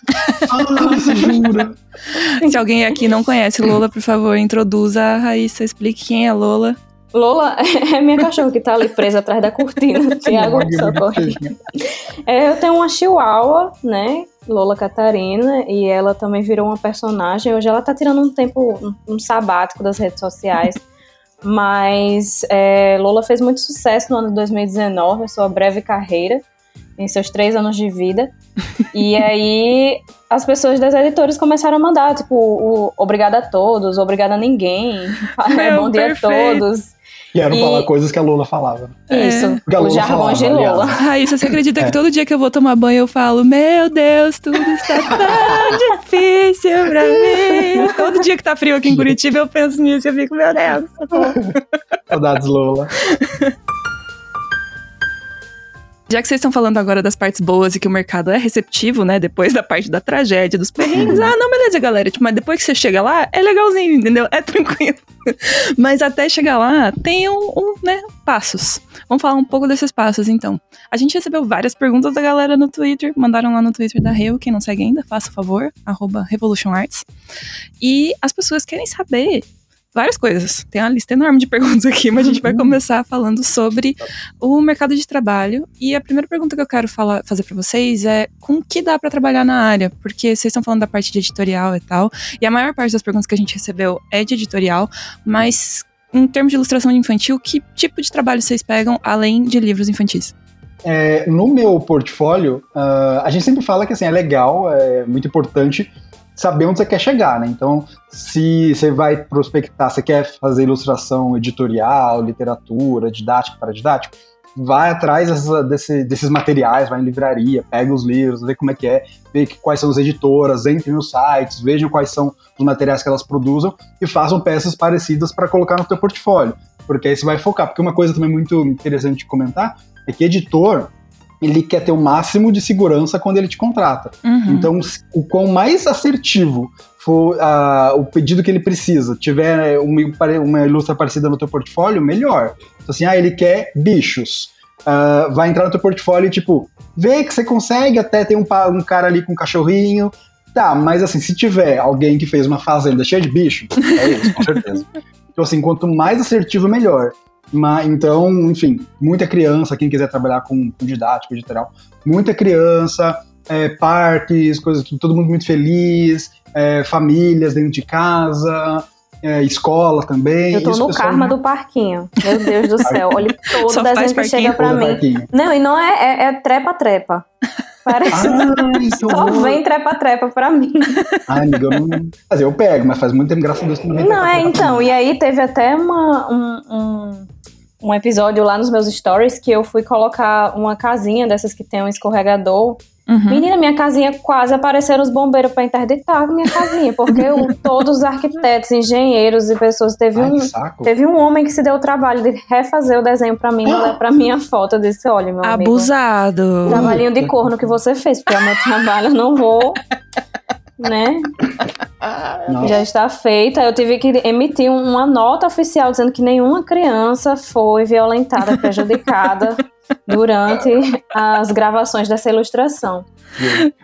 Se alguém aqui não conhece Lola, por favor, introduza a Raíssa, explique quem é Lola. Lola é minha cachorra que tá ali presa atrás da cortina. Tiago, socorre. É, eu tenho uma chihuahua, né? Lola Catarina, e ela também virou uma personagem. Hoje ela tá tirando um tempo, um, um sabático das redes sociais. Mas é, Lola fez muito sucesso no ano de 2019, a sua breve carreira, em seus três anos de vida. e aí as pessoas das editoras começaram a mandar, tipo, o, obrigada a todos, obrigada a ninguém, Meu, bom dia perfeito. a todos. Quero e... falar coisas que a Lula falava. Né? Isso, é. o jargão de Lula. Raíssa, você acredita é. que todo dia que eu vou tomar banho eu falo, meu Deus, tudo está tão difícil pra mim. Todo dia que tá frio aqui em Curitiba eu penso nisso e eu fico, meu Deus. Saudades, Lula. Já que vocês estão falando agora das partes boas e que o mercado é receptivo, né? Depois da parte da tragédia, dos perrengues. ah, não, beleza, galera. Tipo, mas depois que você chega lá, é legalzinho, entendeu? É tranquilo. mas até chegar lá, tem um, um, né, passos. Vamos falar um pouco desses passos, então. A gente recebeu várias perguntas da galera no Twitter. Mandaram lá no Twitter da Reu. Quem não segue ainda, faça o favor. Arroba Revolution Arts. E as pessoas querem saber várias coisas. Tem uma lista enorme de perguntas aqui, mas a gente vai uhum. começar falando sobre o mercado de trabalho. E a primeira pergunta que eu quero falar, fazer para vocês é com que dá para trabalhar na área? Porque vocês estão falando da parte de editorial e tal, e a maior parte das perguntas que a gente recebeu é de editorial, mas em termos de ilustração infantil, que tipo de trabalho vocês pegam além de livros infantis? É, no meu portfólio, uh, a gente sempre fala que assim, é legal, é muito importante saber onde você quer chegar, né? Então, se você vai prospectar, você quer fazer ilustração editorial, literatura, didática para didático, vai atrás dessa, desse, desses materiais, vai em livraria, pega os livros, vê como é que é, vê quais são as editoras, entre nos sites, vejam quais são os materiais que elas produzam e façam peças parecidas para colocar no teu portfólio, porque aí você vai focar. Porque uma coisa também muito interessante de comentar é que editor, ele quer ter o máximo de segurança quando ele te contrata. Uhum. Então, o quão mais assertivo for uh, o pedido que ele precisa, tiver uma, uma ilustra parecida no teu portfólio, melhor. Então, assim, ah, ele quer bichos. Uh, vai entrar no teu portfólio e, tipo, vê que você consegue até ter um, um cara ali com um cachorrinho. Tá, mas assim, se tiver alguém que fez uma fazenda cheia de bicho, é isso, com certeza. Então, assim, quanto mais assertivo, melhor. Mas, então, enfim, muita criança, quem quiser trabalhar com, com didático, editorial, muita criança, é, parques, coisas, todo mundo muito feliz, é, famílias dentro de casa, é, escola também. Eu tô no karma não... do parquinho. Meu Deus do céu, olha todo desenho que chega pra mim. Não, e não é, é, é trepa-trepa. Parece. Ai, que Só horror. vem trepa-trepa pra mim. Ai, amiga, eu não. Quer dizer, eu pego, mas faz muito tempo, graças a Deus, que não vem Não, é, então. E aí teve até uma, um, um, um episódio lá nos meus stories que eu fui colocar uma casinha dessas que tem um escorregador. Uhum. Menina, minha casinha quase apareceram os bombeiros pra interditar a minha casinha, porque o- todos os arquitetos, engenheiros e pessoas. Teve Ai, um, saco. Teve um homem que se deu o trabalho de refazer o desenho pra mim, mandar pra minha foto. Eu disse: olha, meu amigo. Abusado. Trabalhinho de corno que você fez, porque é o meu trabalho, eu não vou. Né? Nossa. Já está feita. Eu tive que emitir um, uma nota oficial dizendo que nenhuma criança foi violentada, prejudicada durante as gravações dessa ilustração.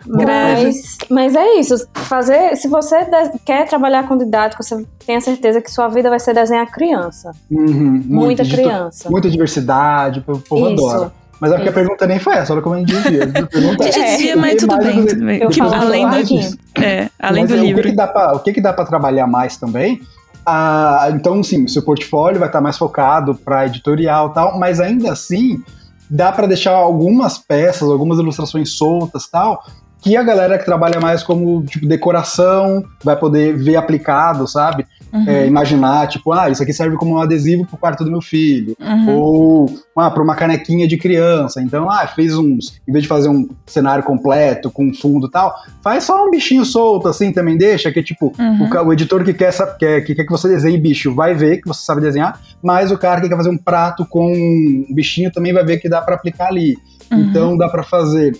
Mas, mas é isso. Fazer, se você quer trabalhar com didático, você tenha certeza que sua vida vai ser desenhar criança. Uhum, Muita Dito- criança. Muita diversidade, o povo Isso. adora. Mas é porque a pergunta nem foi essa, olha como a gente desvia. A pergunta A gente É, o mas tudo bem, tudo bem. Eu Que falo além do, é, além Mas do é, livro. O que, que dá pra, o que, que dá pra trabalhar mais também? Ah, então, sim, o seu portfólio vai estar mais focado para editorial e tal, mas ainda assim dá para deixar algumas peças, algumas ilustrações soltas tal, que a galera que trabalha mais como tipo decoração vai poder ver aplicado, sabe? Uhum, É, imaginar, tipo, ah, isso aqui serve como um adesivo pro quarto do meu filho uhum. ou ah, para uma canequinha de criança. Então, ah, fez uns, em vez de fazer um cenário completo com fundo e tal, faz só um bichinho solto assim também deixa, que tipo, Uhum. o, o editor que quer, quer, que quer que você desenhe bicho vai ver que você sabe desenhar, mas o cara que quer fazer um prato com um bichinho também vai ver que dá para aplicar ali. Uhum. Então, dá para fazer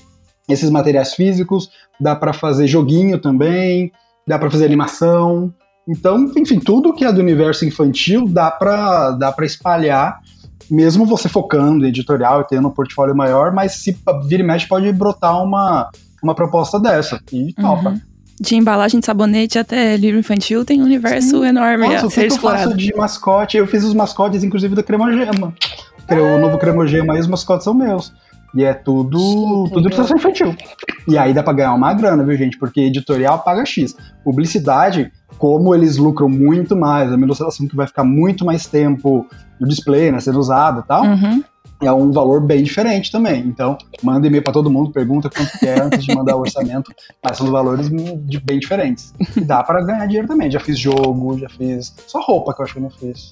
esses materiais físicos, dá para fazer joguinho também, dá para fazer animação. Então, enfim, tudo que é do universo infantil dá para dá para espalhar, mesmo você focando em editorial e tendo um portfólio maior, mas se vira e mexe pode brotar uma, uma proposta dessa. E topa. Uhum. De embalagem de sabonete até livro infantil tem um universo enorme Nossa, a ser que eu explorado. faço de mascote? Eu fiz os mascotes, inclusive, da Cremogema. Porque O novo Cremogema aí, os mascotes são meus. E é tudo, Chique, tudo ilustração infantil. E aí dá pra ganhar uma grana, viu, gente? Porque editorial paga X. Publicidade, como eles lucram muito mais, é uma ilustração que vai ficar muito mais tempo no display, né, sendo usada e tal, Uhum. é um valor bem diferente também. Então, manda e-mail pra todo mundo, pergunta quanto que é antes de mandar o orçamento, mas são valores bem diferentes. E dá pra ganhar dinheiro também. Já fiz jogo, já fiz. Só roupa que eu acho que eu não fiz.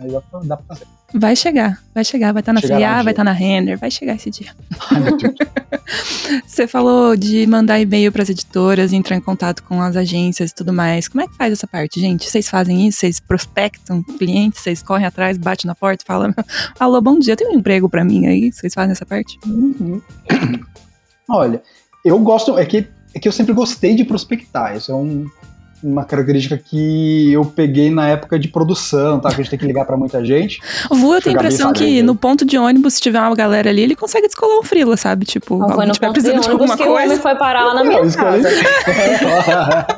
Aí dá pra, dá pra fazer. Vai chegar, vai chegar, vai estar na Chegará CIA, vai estar na Render, vai chegar esse dia. Ai, meu Deus. Você falou de mandar e-mail para as editoras, entrar em contato com as agências e tudo mais. Como é que faz essa parte, gente? Vocês fazem isso? Vocês prospectam clientes? Vocês correm atrás, batem na porta e falam: Alô, bom dia, tem um emprego para mim aí? Vocês fazem essa parte? Uhum. Olha, eu gosto. É que, é que eu sempre gostei de prospectar. Isso é um- uma característica que eu peguei na época de produção, tá? Que a gente tem que ligar pra muita gente. O Vu, eu tenho a impressão que no ponto de ônibus, se tiver uma galera ali, ele consegue descolar um frila, sabe? Tipo, Não foi alguém no tiver ponto de ônibus alguma que o homem coisa. foi parar lá na Não, minha eu casa.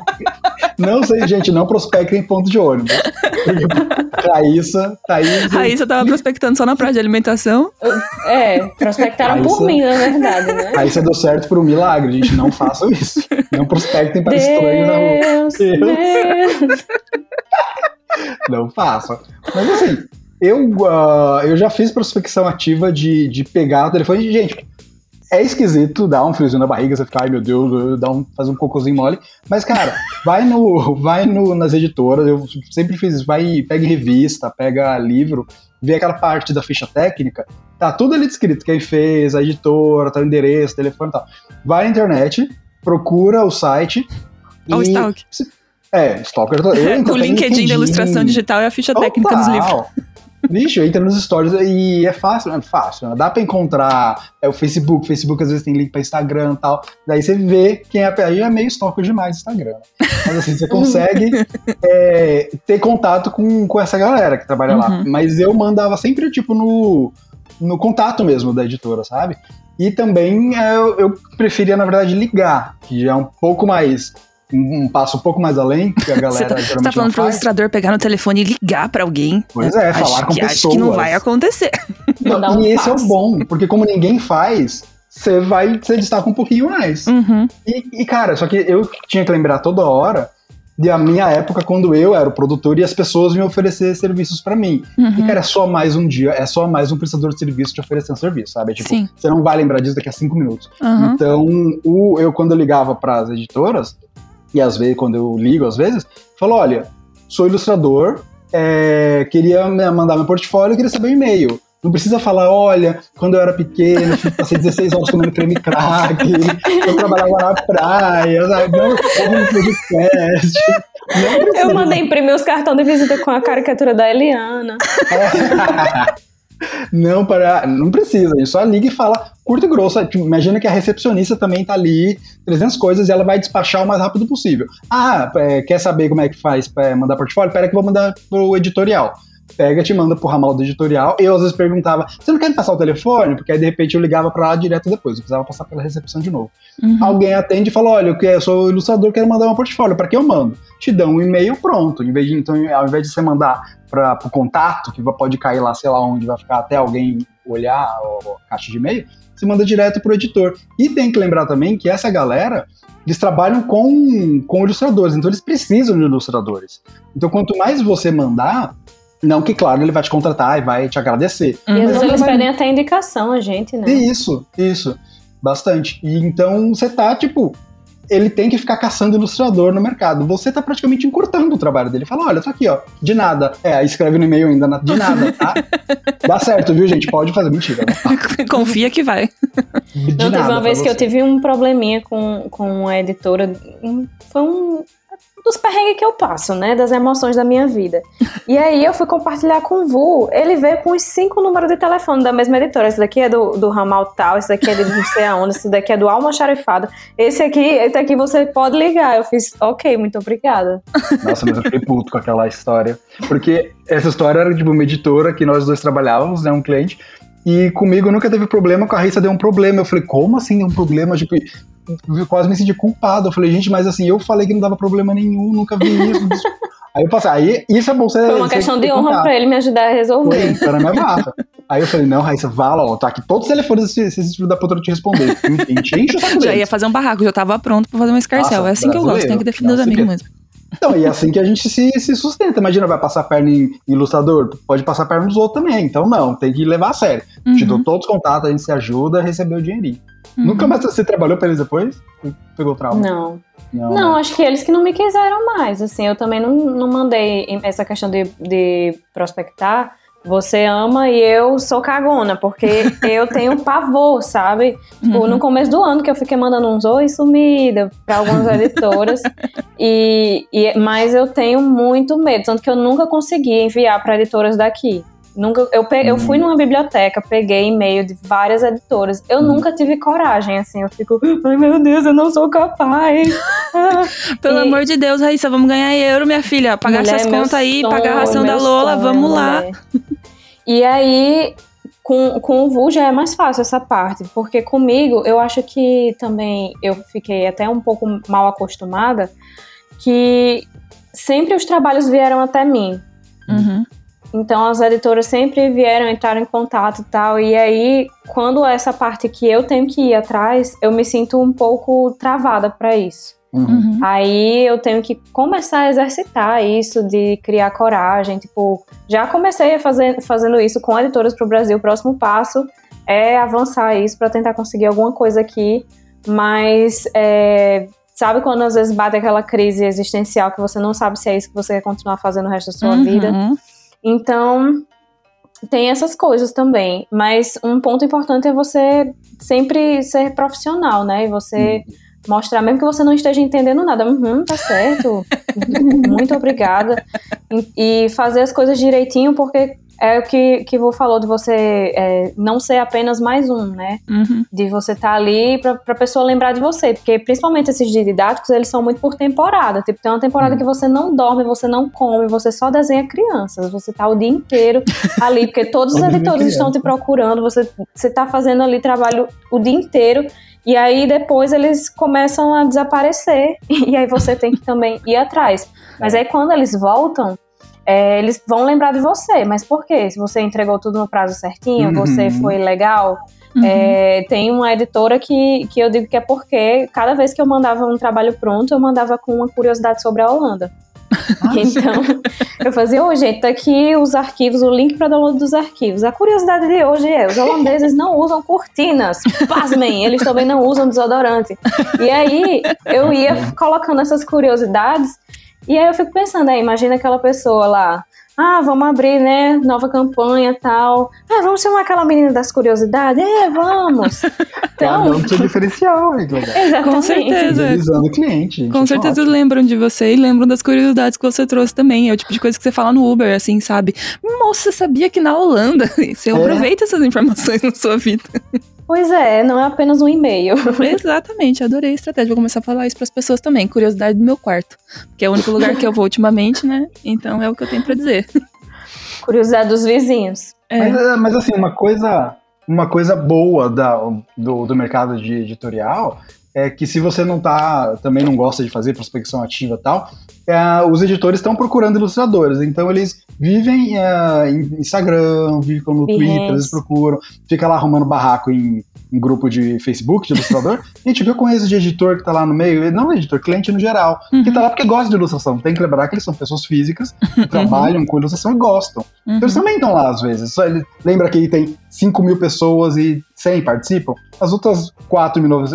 Não sei, gente, não prospectem em ponto de ônibus. Raíssa, Thaís. Raíssa tava prospectando só na praia de alimentação. É, prospectaram Aí por mim, na verdade, né? Raíssa deu certo por um milagre, gente. Não façam isso. Não prospectem para estranhos na rua. Deus. Não façam. Mas assim, eu, ah, eu já fiz prospecção ativa de, de pegar o telefone de gente. É esquisito, dá um friozinho na barriga, você fica, ai meu Deus, dá um, faz um cocôzinho mole. Mas, cara, vai no, vai no, nas editoras, eu sempre fiz isso, vai, pega revista, pega livro, vê aquela parte da ficha técnica, tá tudo ali descrito, quem fez, a editora, tá o endereço, telefone e tal. Vai na internet, procura o site. Olha o e- Stalk. É, Stalker. eu entro o LinkedIn da ilustração digital é a ficha técnica dos livros. Vixe, entra nos stories e é fácil, é fácil. né? Dá pra encontrar é, o Facebook. Facebook às vezes tem link pra Instagram e tal. Daí você vê quem é. Aí é meio stalker demais o Instagram. Mas assim, você consegue é, ter contato com, com essa galera que trabalha lá. Uhum. Mas eu mandava sempre, tipo, no, no contato mesmo da editora, sabe? E também é, eu, eu preferia, na verdade, ligar, que já é um pouco mais. Um, um passo um pouco mais além, que a galera Você tá, tá falando não pro ilustrador pegar no telefone e ligar pra alguém. Pois é, falar acho com que, pessoas. Acho que não vai acontecer. Um e esse é o bom, porque como ninguém faz, você vai, você destaca um pouquinho mais. Uhum. E, e, cara, só que eu tinha que lembrar toda hora da minha época, quando eu era o produtor e as pessoas me oferecer serviços para mim. Uhum. E, cara, é só mais um dia, é só mais um prestador de serviço te oferecendo serviço, sabe? Tipo, Sim. você não vai lembrar disso daqui a cinco minutos. Aham. Então, o, eu, quando eu ligava para as editoras, e às vezes, quando eu ligo, às vezes, falo: olha, sou ilustrador, é, queria me- mandar meu portfólio, queria saber o e-mail. Não precisa falar, olha, quando eu era pequeno, passei 16 horas comendo creme crack, eu trabalhava na praia, sabe? Não, eu podcast. Eu mandei imprimir os cartões de visita com a caricatura da Eliana. não, para, não precisa, a gente só liga e fala curto e grosso. Tipo, Imagina que a recepcionista também tá ali, 300 coisas, e ela vai despachar o mais rápido possível. Ah, é, quer saber como é que faz para mandar portfólio? Pera que eu vou mandar pro editorial. Pega, te manda pro ramal do editorial. Eu às vezes perguntava, você não quer me passar o telefone? Porque aí de repente eu ligava pra lá direto depois, eu precisava passar pela recepção de novo. Uhum. Alguém atende e fala: Olha, eu sou ilustrador, quero mandar um portfólio. Para que eu mando? Te dão um e-mail pronto. Em vez de, então, ao invés de você mandar para o contato, que pode cair lá, sei lá onde, vai ficar até alguém olhar ou caixa de e-mail, você manda direto pro editor. E tem que lembrar também que essa galera, eles trabalham com, com ilustradores, então eles precisam de ilustradores. Então, quanto mais você mandar, não que, claro, ele vai te contratar e vai te agradecer. E às Uhum. vezes eles pedem até indicação a gente, né? Isso, isso. Bastante. E então você tá, tipo, ele tem que ficar caçando ilustrador no mercado. Você tá praticamente encurtando o trabalho dele. Fala, olha, tô aqui, ó, de nada. É, aí escreve no e-mail ainda, na- de nada, tá? Dá certo, viu, gente? Pode fazer. Mentira. né? Confia que vai. De Não, teve nada uma vez que eu tive um probleminha com, com a editora. Foi um dos perrengues que eu passo, né? Das emoções da minha vida. E aí eu fui compartilhar com o Vu. Ele veio com os cinco números de telefone da mesma editora. Esse daqui é do, do ramal tal, esse daqui é de não sei aonde, esse daqui é do Almoxarifado. Esse aqui, esse aqui você pode ligar. Eu fiz, ok, muito obrigada. Nossa, mas eu fiquei puto com aquela história. Porque essa história era, tipo, uma editora que nós dois trabalhávamos, né? Um cliente. E comigo nunca teve problema, com a Raíssa deu um problema. Eu falei, como assim deu um problema? Tipo, eu quase me senti culpado. Eu falei, gente, mas assim, eu falei que não dava problema nenhum, nunca vi isso. aí eu passei, aí isso é bom você. Foi uma questão de honra pra ele me ajudar a resolver. Foi, na minha mata. Aí eu falei, não, Raíssa, vá lá, ó, tá aqui todos os telefones se esse filho da puta não te responder. Enche, enche o saco Já ia fazer um barraco, já tava pronto pra fazer um escarcel. Nossa, é assim que eu gosto, tem que defender os amigos mesmo. Então, e é assim que a gente se, se sustenta. Imagina, vai passar perna em ilustrador, pode passar perna nos outros também. Então, não, tem que levar a sério. Te dou Uhum, todos os contatos, a gente se ajuda a receber o dinheirinho. uhum. Nunca mais você trabalhou pra eles depois? Pegou trauma? Não. Não. Não, acho que eles que não me quiseram mais. Assim, eu também não, não mandei essa questão de, de prospectar. Você ama e eu sou cagona, porque eu tenho pavor, sabe? Tipo, Uhum. no começo do ano que eu fiquei mandando uns oi sumida pra algumas editoras. e, e, mas eu tenho muito medo, tanto que eu nunca consegui enviar pra editoras daqui. Nunca, eu, eu fui numa biblioteca, peguei e-mail de várias editoras. Eu Hum. nunca tive coragem, assim. Eu fico, ai meu Deus, eu não sou capaz. Ah. Pelo E- amor de Deus, Raíssa, vamos ganhar euro, minha filha. Pagar Mulher, essas contas aí, sonho, pagar a ração da Lola, sonho, vamos lá. mulher. E aí, com, com o Vu já é mais fácil essa parte, porque comigo eu acho que também eu fiquei até um pouco mal acostumada, que sempre os trabalhos vieram até mim. Uhum. Então as editoras sempre vieram entrar em contato e tal. E aí, quando essa parte que eu tenho que ir atrás, eu me sinto um pouco travada para isso. Uhum. Uhum. Aí eu tenho que começar a exercitar isso de criar coragem. Tipo, já comecei a fazer, fazendo isso com editoras para o Brasil. O próximo passo é avançar isso para tentar conseguir alguma coisa aqui. Mas é, sabe quando às vezes bate aquela crise existencial que você não sabe se é isso que você quer continuar fazendo o resto da sua Uhum. vida? Então, tem essas coisas também. Mas um ponto importante é você sempre ser profissional, né? E você mostrar, mesmo que você não esteja entendendo nada, uhum, tá certo, muito obrigada. E, e fazer as coisas direitinho, porque é o que, que Vô falou de você é, não ser apenas mais um, né? Uhum. de você estar ali pra, pra pessoa lembrar de você. Porque principalmente esses didáticos, eles são muito por temporada. Tipo, tem uma temporada que você não dorme, você não come, você só desenha crianças. Você tá o dia inteiro ali, porque todos os editores estão te procurando, você, você tá fazendo ali trabalho o dia inteiro. E aí depois eles começam a desaparecer. E aí você tem que também ir atrás. Mas aí quando eles voltam, é, eles vão lembrar de você. Mas por quê? Se você entregou tudo no prazo certinho, Uhum. você foi legal. Uhum. É, tem uma editora que, que eu digo que é porque cada vez que eu mandava um trabalho pronto, eu mandava com uma curiosidade sobre a Holanda. Então, eu fazia, ô gente, tá aqui os arquivos, o link para download dos arquivos. A curiosidade de hoje é: os holandeses não usam cortinas. Pasmem, eles também não usam desodorante. E aí, eu ia colocando essas curiosidades, e aí eu fico pensando, é, imagina aquela pessoa lá. Ah, vamos abrir, né? Nova campanha tal. Ah, vamos chamar aquela menina das curiosidades? É, vamos. Cada Então, um com seu diferencial, hein, legal. exatamente. Com certeza. Fidelizando o cliente. Com é certeza ótimo. lembram de você e lembram das curiosidades que você trouxe também. É o tipo de coisa que você fala no Uber, assim, sabe? Moça, sabia que na Holanda você É. aproveita essas informações na sua vida. Pois é, não é apenas um e-mail. Exatamente, adorei a estratégia. Vou começar a falar isso pras pessoas também. Curiosidade do meu quarto. Que é o único lugar que eu vou ultimamente, né? Então é o que eu tenho pra dizer. Curiosidade dos vizinhos. É. Mas, é, mas, assim, uma coisa, uma coisa boa da, do, do mercado de editorial é que se você não tá, também não gosta de fazer prospecção ativa e tal, é, os editores estão procurando ilustradores. Então eles vivem é, em Instagram, vivem no Behance. Twitter, eles procuram, fica lá arrumando barraco em, em grupo de Facebook, de ilustrador. Gente, eu conheço de editor que tá lá no meio, não editor, cliente no geral, que tá lá porque gosta de ilustração. Tem que lembrar que eles são pessoas físicas que trabalham com ilustração e gostam. Uhum. Então eles também estão lá às vezes. Só ele, lembra que tem 5 mil pessoas e 100 participam? As outras 4 mil uh,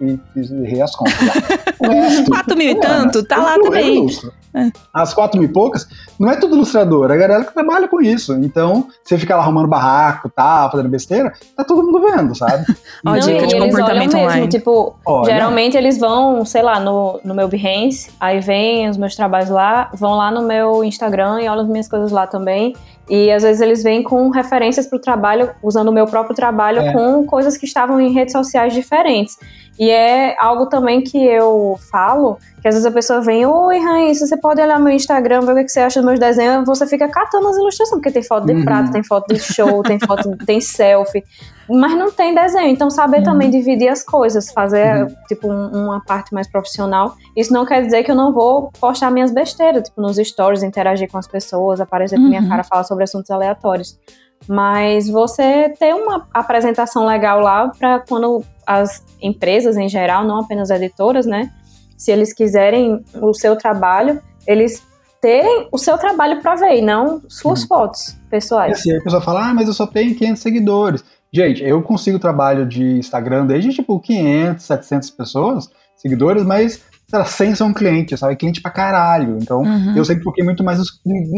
e, errei as contas. O resto, 4 mil e é, tanto, tá eu- lá eu também. É. As 4 mil e poucas, não é tudo ilustrador, é a galera que trabalha com isso. Então, você fica lá arrumando barraco, tá, fazendo besteira, tá todo mundo vendo, sabe? Ó, Não, dica de eles comportamento olham mesmo, tipo, Olha. geralmente eles vão, sei lá, no, no meu Behance, aí vem os meus trabalhos lá, vão lá no meu Instagram e olham as minhas coisas lá também. E às vezes eles vêm com referências pro trabalho, usando o meu próprio trabalho É. com coisas que estavam em redes sociais diferentes. E é algo também que eu falo, que às vezes a pessoa vem, oi Raíssa, você pode olhar meu Instagram, ver o que que você acha dos meus desenhos, você fica catando as ilustrações, porque tem foto de Uhum. prato, tem foto de show, tem foto, tem selfie, mas não tem desenho. Então saber Uhum. também dividir as coisas, fazer Uhum. tipo um- uma parte mais profissional. Isso não quer dizer que eu não vou postar minhas besteiras, tipo nos stories, interagir com as pessoas, aparecer com minha Uhum. cara, falar sobre assuntos aleatórios. Mas você ter uma apresentação legal lá para quando as empresas em geral, não apenas editoras, né? Se eles quiserem o seu trabalho, eles terem o seu trabalho para ver e não suas fotos E pessoais. assim, aí a pessoa fala, ah, mas eu só tenho 500 seguidores. Gente, eu consigo trabalho de Instagram desde tipo 500, 700 pessoas, seguidores, mas sei lá, 100 são clientes, sabe? Cliente pra caralho. Então, Uhum. eu sempre foquei muito mais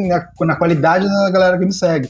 na, na qualidade da galera que me segue.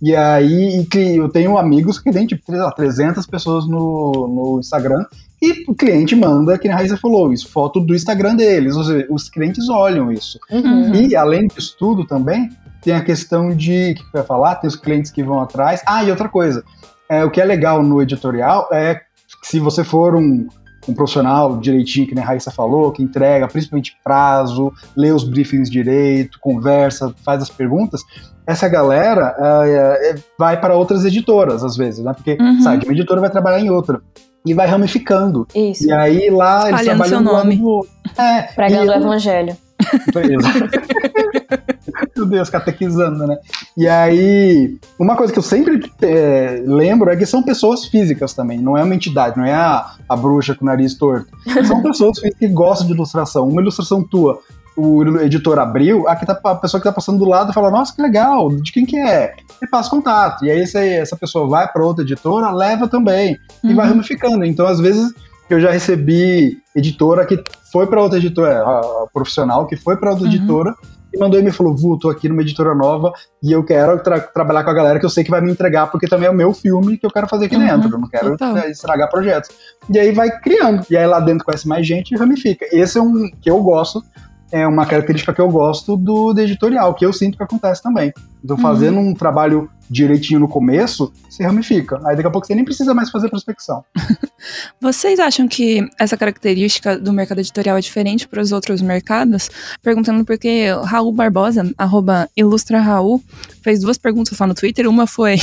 E aí, e que eu tenho amigos que têm, tipo, sei lá, 300 pessoas no, no Instagram e o cliente manda, que a Raíssa falou, isso, foto do Instagram deles. Ou seja, os clientes olham isso. Uhum. E, além disso tudo, também, tem a questão de, que vai falar, tem os clientes que vão atrás. Ah, e outra coisa, é, o que é legal no editorial é que se você for um, um profissional direitinho, que nem a Raíssa falou, que entrega principalmente prazo, lê os briefings direito, conversa, faz as perguntas, essa galera é, é, vai para outras editoras, às vezes, né? Porque Uhum. sai de uma editora vai trabalhar em outra. E vai ramificando. Isso. E aí lá eles seu trabalham lado nome. outro. É, Pregando e o evangelho. Meu Deus, catequizando, né? E aí, uma coisa que eu sempre é, lembro é que são pessoas físicas também, não é uma entidade, não é a, a bruxa com o nariz torto. São pessoas que gostam de ilustração. Uma ilustração tua, o editor abriu, aqui tá a pessoa que tá passando do lado fala, nossa, que legal, de quem que é? E passa contato. E aí essa, essa pessoa vai para outra editora, leva também, e vai Uhum. ramificando. Então, às vezes, eu já recebi editora que foi para outra editora, a, a profissional que foi para outra Uhum. editora e mandou e me falou: Vu, tô aqui numa editora nova e eu quero tra- trabalhar com a galera que eu sei que vai me entregar, porque também é o meu filme que eu quero fazer aqui Uhum, dentro. Eu não quero total. né, estragar projetos. E aí vai criando. E aí lá dentro conhece mais gente e ramifica. Esse é um que eu gosto. É uma característica que eu gosto do, do editorial, que eu sinto que acontece também. Então, Uhum. fazendo um trabalho direitinho no começo, você ramifica. Aí daqui a pouco você nem precisa mais fazer prospecção. Vocês acham que essa característica do mercado editorial é diferente para os outros mercados? Perguntando porque Raul Barbosa, arroba Ilustra Raul, fez duas perguntas lá no Twitter. Uma foi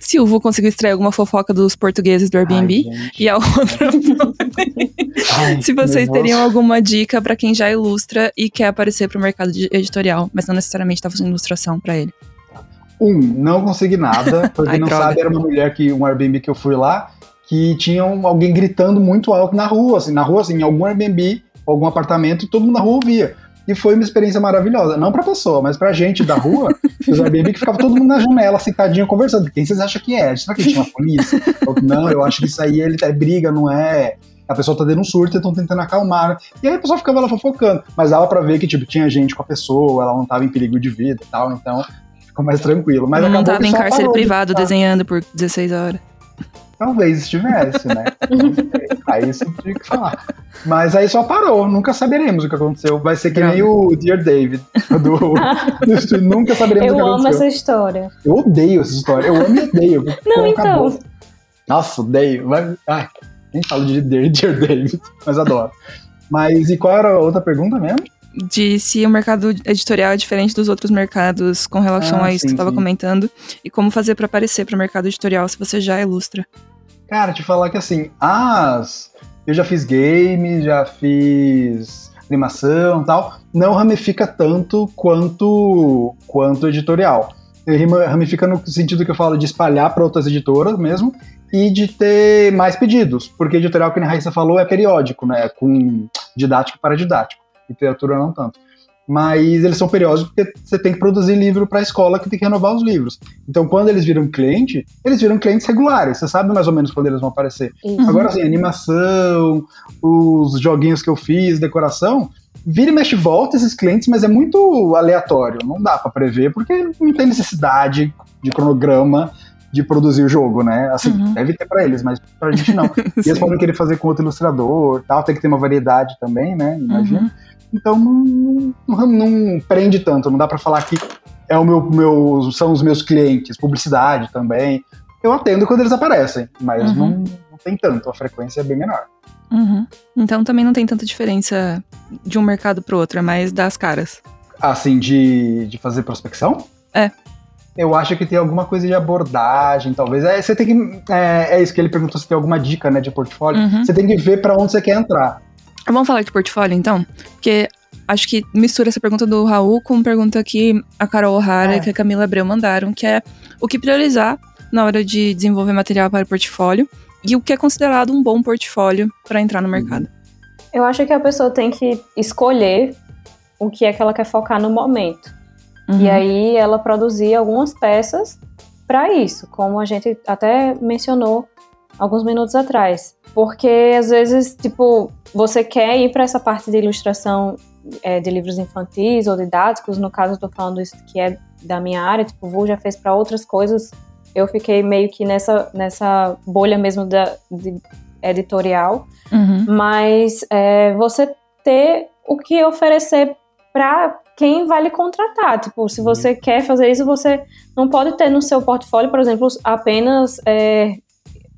Se o Vu conseguiu extrair alguma fofoca dos portugueses do Airbnb. Ai, e a outra. Ai, se vocês teriam alguma dica pra quem já ilustra e quer aparecer pro mercado de editorial, mas não necessariamente tá fazendo ilustração pra ele. Um, não consegui nada. Pra quem não droga. sabe, era uma mulher que, um Airbnb que eu fui lá, que tinha um- alguém gritando muito alto na rua, assim, na rua, assim, em algum Airbnb, algum apartamento, todo mundo na rua ouvia. E foi uma experiência maravilhosa. Não pra pessoa, mas pra gente da rua, os Airbnb que ficava todo mundo na janela, sentadinho, conversando. Quem vocês acham que é? Será que tinha uma polícia? Eu, não, eu acho que isso aí ele é briga, não é. A pessoa tá dando um surto e estão tentando acalmar. E aí a pessoa ficava lá fofocando. Mas dava pra ver que, tipo, tinha gente com a pessoa, ela não tava em perigo de vida e tal, então ficou mais tranquilo. Mas não acabou tava em cárcere de privado ficar. desenhando por 16 horas. Talvez estivesse, né? Aí você tinha que falar. Mas aí só parou, nunca saberemos o que aconteceu. Vai ser que nem o Dear David. Do, do nunca saberemos o que Eu amo aconteceu. essa história. Eu odeio essa história. Eu amo e odeio. Não, então. acabou. Nossa, odeio. Vai, ai, nem falo de Dear, Dear David, mas adoro. Mas e qual era a outra pergunta mesmo? De se o mercado editorial é diferente dos outros mercados com relação Ah, a isso que sim, você tava sim. comentando. E como fazer pra aparecer pro mercado editorial se você já ilustra. Cara, te falar que assim, as. Eu já fiz games, já fiz animação e tal. Não ramifica tanto quanto quanto editorial. Ele ramifica no sentido que eu falo de espalhar para outras editoras mesmo e de ter mais pedidos. Porque editorial, que a Raíssa falou, é periódico, né? Com didático para didático. Literatura não tanto. Mas eles são periódicos porque você tem que produzir livro para a escola que tem que renovar os livros. Então, quando eles viram cliente, eles viram clientes regulares. Você sabe mais ou menos quando eles vão aparecer. Isso. Agora, assim, animação, os joguinhos que eu fiz, decoração, vira e mexe volta esses clientes, mas é muito aleatório. Não dá pra prever, porque não tem necessidade de cronograma de produzir o jogo, né? Assim, Uhum. deve ter pra eles, mas pra gente não. E eles podem querer fazer com outro ilustrador tal, tem que ter uma variedade também, né? Imagina. Uhum. Então não, não, não prende tanto, não dá pra falar que é o meu, meu, são os meus clientes, publicidade também. Eu atendo quando eles aparecem, mas Uhum. não, não tem tanto, a frequência é bem menor. Uhum. Então também não tem tanta diferença de um mercado pro outro, é mais das caras. Assim, de, de fazer prospecção? É. Eu acho que tem alguma coisa de abordagem, talvez. É, você tem que. É, é isso que ele perguntou se tem alguma dica né, de portfólio. Uhum. Você tem que ver pra onde você quer entrar. Vamos falar de portfólio então? Porque acho que mistura essa pergunta do Raul com pergunta que a Carol O'Hara É. e que a Camila Abreu mandaram, que é o que priorizar na hora de desenvolver material para o portfólio e o que é considerado um bom portfólio para entrar no mercado. Eu acho que a pessoa tem que escolher o que é que ela quer focar no momento. Uhum. E aí ela produzir algumas peças para isso, como a gente até mencionou alguns minutos atrás. Porque às vezes, tipo, você quer ir para essa parte de ilustração é, de livros infantis ou didáticos, no caso eu tô falando isso que é da minha área, tipo, o Vu já fez para outras coisas. Eu fiquei meio que nessa, nessa bolha mesmo da, de editorial Uhum. mas é, você ter o que oferecer para quem vai lhe contratar. Tipo, se você quer fazer isso, você não pode ter no seu portfólio, por exemplo, apenas é,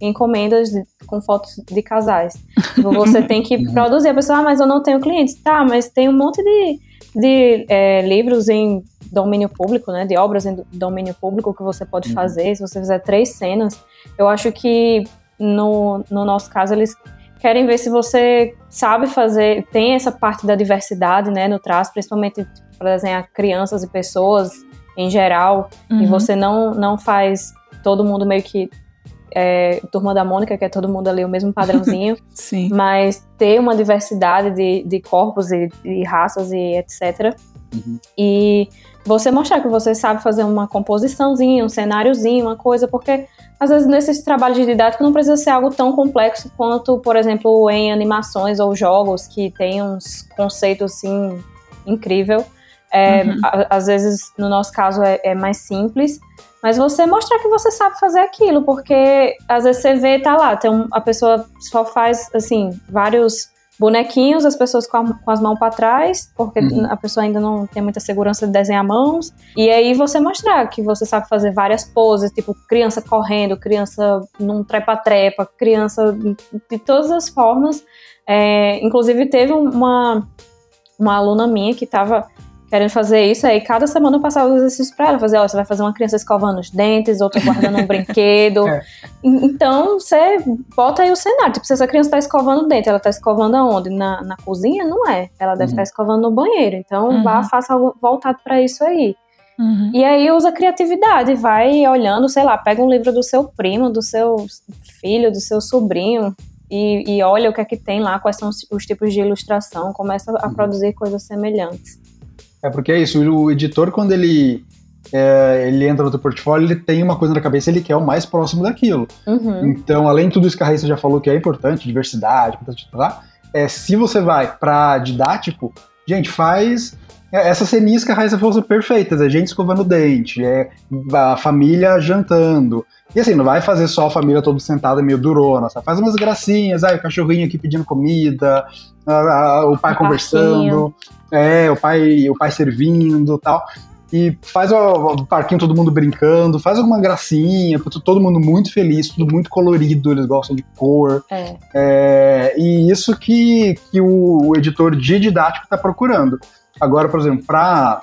encomendas de- com fotos de casais. Tipo, você tem que Uhum. produzir. A pessoa, ah, mas eu não tenho clientes. Tá, mas tem um monte de, de é, livros em domínio público, né? De obras em domínio público que você pode Uhum. fazer. Se você fizer três cenas, eu acho que no, no nosso caso eles querem ver se você sabe fazer, tem essa parte da diversidade, né, no traço, principalmente para desenhar crianças e pessoas em geral, e Uhum. você não, não faz todo mundo meio que é, turma da Mônica, que é todo mundo ali o mesmo padrãozinho, Sim. mas ter uma diversidade de, de corpos e de raças e etc. Uhum. E você mostrar que você sabe fazer uma composiçãozinha, um cenáriozinho, uma coisa, porque às vezes nesses trabalhos de didático não precisa ser algo tão complexo quanto, por exemplo, em animações ou jogos que tem uns conceitos assim incrível. É, Uhum. a- às vezes, no nosso caso, é, é mais simples, mas você mostrar que você sabe fazer aquilo, porque às vezes você vê, tá lá, tem um- a pessoa só faz, assim, vários bonequinhos, as pessoas com, a- com as mãos para trás, porque Uhum. a pessoa ainda não tem muita segurança de desenhar mãos, e aí você mostrar que você sabe fazer várias poses, tipo criança correndo, criança num trepa-trepa, criança de todas as formas. É, inclusive teve uma, uma aluna minha que estava querendo fazer isso, aí cada semana eu passava os exercícios pra ela, fazer, ó, você vai fazer uma criança escovando os dentes, outra guardando um brinquedo. É. Então, você bota aí o cenário, tipo, se essa criança tá escovando o dente, ela tá escovando aonde? Na, na cozinha? Não é. Ela deve estar uhum. tá escovando no banheiro. Então, uhum. vá, faça algo voltado para isso aí. Uhum. E aí usa criatividade, vai olhando, sei lá, pega um livro do seu primo, do seu filho, do seu sobrinho, e, e, olha o que é que tem lá, quais são os, os tipos de ilustração, começa a uhum. produzir coisas semelhantes. É porque é isso, o editor quando ele é, ele entra no teu portfólio, ele tem uma coisa na cabeça, ele quer o mais próximo daquilo. Uhum. Então, além de tudo isso que a Raíssa já falou que é importante, diversidade, tá, é, se você vai para didático, gente, faz essas ceninhas que a Raíssa falou são perfeitas, é gente escovando o dente, é a família jantando, e assim, não vai fazer só a família toda sentada meio durona, sabe? Faz umas gracinhas, aí o cachorrinho aqui pedindo comida, a, a, o pai um conversando, é, o pai, o pai servindo tal. E faz o, o, parquinho todo mundo brincando, faz alguma gracinha, todo mundo muito feliz, tudo muito colorido, eles gostam de cor. É. É, e isso que, que o, o editor de didático está procurando. Agora, por exemplo, para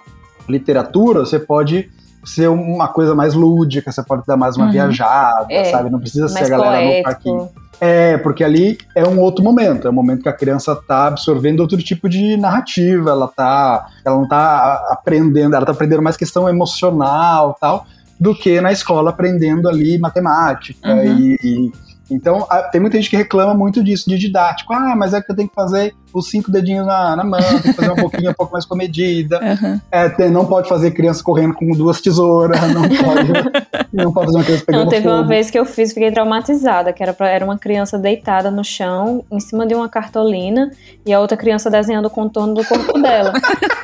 literatura, você pode ser uma coisa mais lúdica, você pode dar mais uma uhum. viajada, é, sabe? Não precisa ser a galera poético. no parquinho. É, porque ali é um outro momento, é um momento que a criança tá absorvendo outro tipo de narrativa, ela tá, ela não tá aprendendo, ela tá aprendendo mais questão emocional tal, do que na escola aprendendo ali matemática uhum. e, e então, tem muita gente que reclama muito disso, de didático. Ah, mas é que eu tenho que fazer os cinco dedinhos na, na mão, tem que fazer um pouquinho, um pouco mais comedida. Uhum. É, tem, não pode fazer criança correndo com duas tesouras, não pode, não pode fazer uma criança pegando Não, teve fogo. uma vez que eu fiz, fiquei traumatizada, que era, pra, era uma criança deitada no chão, em cima de uma cartolina, e a outra criança desenhando o contorno do corpo dela.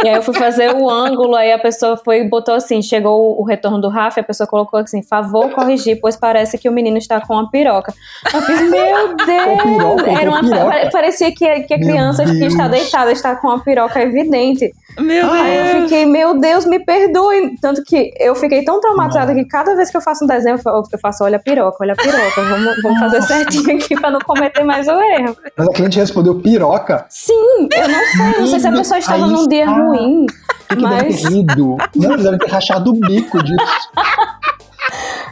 e aí eu fui fazer o ângulo, aí a pessoa foi e botou assim, chegou o, retorno do Rafa, e a pessoa colocou assim, favor corrigir, pois parece que o menino está com uma piroca. Eu fiz, meu Deus! Era uma, parecia que, que a criança que está deitada está com uma piroca evidente. Meu Deus! Aí eu fiquei, meu Deus, me perdoe. Tanto que eu fiquei tão traumatizada que cada vez que eu faço um desenho, eu faço, olha a piroca, olha a piroca. Vamos, vamos fazer certinho aqui para não cometer mais o erro. Mas a cliente respondeu piroca? Sim, eu não sei. Não sei se a pessoa estava num dia ruim. Que mas... deve ter rido. Não, deve ter rachado o bico disso.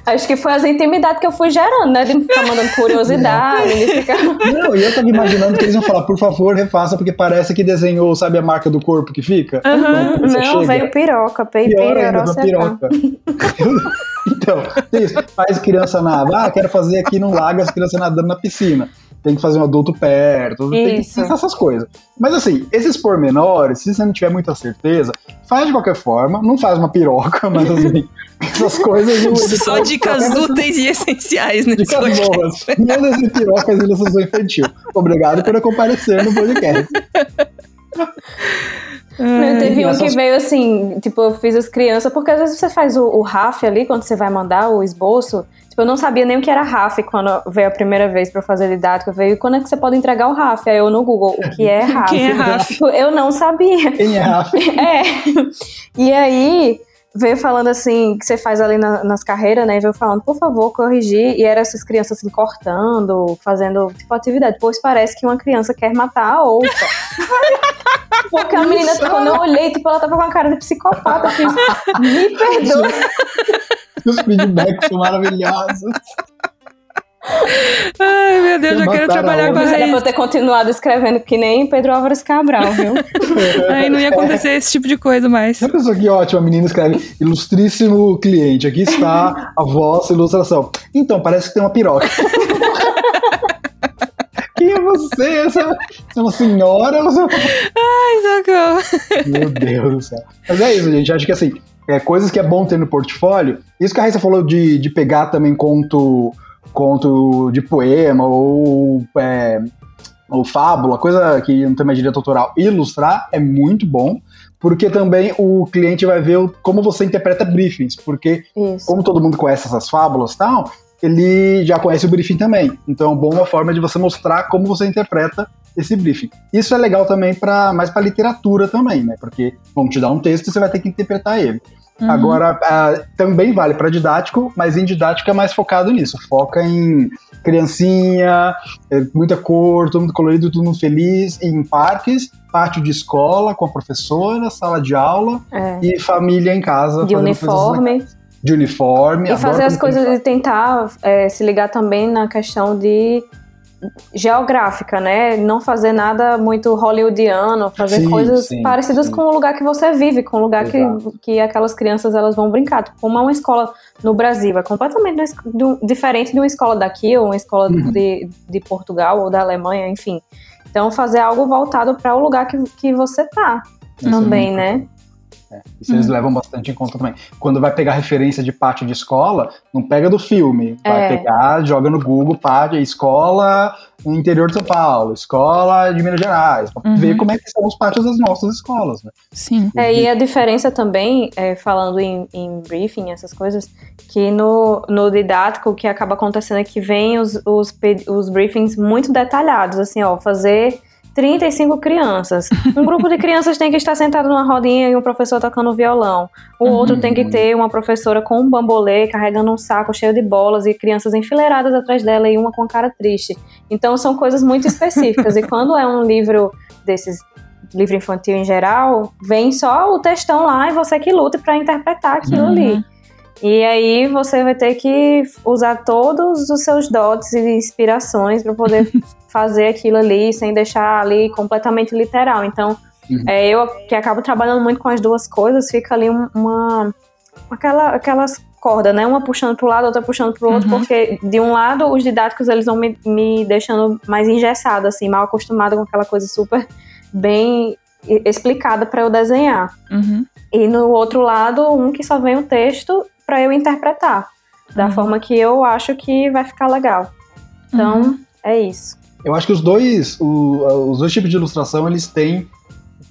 Acho que foi as intimidades que eu fui gerando, né? De ficar mandando curiosidade, de ficar... Não, e eu tava imaginando que eles iam falar, por favor, refaça, porque parece que desenhou, sabe, a marca do corpo que fica? Uhum. Não, chega. veio piroca, veio piroca. então, isso, faz criança nadar, ah, quero fazer aqui no lago as crianças nadando na piscina tem que fazer um adulto perto, Isso. tem que pensar essas coisas. Mas assim, esses pormenores, se você não tiver muita certeza, faz de qualquer forma, não faz uma piroca, mas assim, essas coisas. Só dicas úteis e essenciais nesse dicas podcast. boas. Não desse pirocas e ilustração infantil. Obrigado por comparecer no podcast. Teve um que veio assim, tipo, eu fiz as crianças, porque às vezes você faz o, o RAF ali, quando você vai mandar o esboço, Tipo, eu não sabia nem o que era RAF quando veio a primeira vez para fazer didática. Veio quando é que você pode entregar o RAF? Aí eu no Google, o que é RAF? Quem é RAF? Tipo, eu não sabia. Quem é RAF? É. E aí veio falando assim, que você faz ali na, nas carreiras, né? E veio falando, por favor, corrigir. E eram essas crianças assim, cortando, fazendo tipo atividade. Pois parece que uma criança quer matar a outra. Porque a menina, quando eu olhei, tipo, ela tava com a cara de psicopata. Eu fiz, me perdoa. Os feedbacks são maravilhosos. Ai, meu Deus, eu, eu quero trabalhar com a Era pra eu ter continuado escrevendo que nem Pedro Álvares Cabral, viu? Aí não ia acontecer esse tipo de coisa mais. A pessoa que ótima, a menina escreve ilustríssimo cliente, aqui está a vossa ilustração. Então, parece que tem uma piroca. Quem é você? Você é uma senhora? Você... Ai, socorro. Meu Deus do céu. Mas é isso, gente. Acho que assim, é, coisas que é bom ter no portfólio. Isso que a Raíssa falou de, de pegar também conto, conto de poema ou, é, ou fábula, coisa que não tem mais direito autoral, ilustrar é muito bom. Porque também o cliente vai ver como você interpreta briefings. Porque, Isso. como todo mundo conhece essas fábulas e tal, ele já conhece o briefing também. Então, é uma forma de você mostrar como você interpreta esse briefing. Isso é legal também para mais para literatura também, né? Porque vão te dar um texto e você vai ter que interpretar ele. Uhum. Agora, uh, também vale para didático, mas em didático é mais focado nisso. Foca em criancinha, é, muita cor, todo mundo colorido, todo mundo feliz, em parques, pátio de escola com a professora, sala de aula é. e família em casa. De uniforme. De uniforme. E fazer as coisas e tentar é, se ligar também na questão de geográfica, né? Não fazer nada muito hollywoodiano, fazer sim, coisas sim, parecidas sim. com o lugar que você vive, com o lugar que, que aquelas crianças elas vão brincar. Tipo, como é uma escola no Brasil, é completamente diferente de uma escola daqui ou uma escola uhum. de, de Portugal ou da Alemanha, enfim. Então, fazer algo voltado para o lugar que, que você tá Isso também, é né? É, isso eles uhum. levam bastante em conta também. Quando vai pegar referência de pátio de escola, não pega do filme. Vai é. pegar, joga no Google, pátio, escola no interior de São Paulo, escola de Minas Gerais, pra uhum. ver como é que são os pátios das nossas escolas. Né? Sim. É, e a diferença também, é, falando em, em, briefing, essas coisas, que no, no didático o que acaba acontecendo é que vem os, os, os briefings muito detalhados, assim, ó, fazer 35 crianças. Um grupo de crianças tem que estar sentado numa rodinha e um professor tocando violão. O uhum. outro tem que ter uma professora com um bambolê carregando um saco cheio de bolas e crianças enfileiradas atrás dela e uma com a cara triste. Então são coisas muito específicas. e quando é um livro desses livro infantil em geral, vem só o textão lá e você que luta para interpretar aquilo uhum. ali. E aí você vai ter que usar todos os seus dotes e inspirações para poder fazer aquilo ali sem deixar ali completamente literal. Então, uhum. é, eu que acabo trabalhando muito com as duas coisas, fica ali uma aquela aquelas cordas, né? Uma puxando para o lado, outra puxando para o outro, uhum. porque de um lado os didáticos eles vão me, me deixando mais engessado, assim, mal acostumado com aquela coisa super bem explicada para eu desenhar. Uhum. E no outro lado, um que só vem o texto para eu interpretar da uhum. forma que eu acho que vai ficar legal. Então, uhum. é isso. Eu acho que os dois, o, os dois tipos de ilustração, eles têm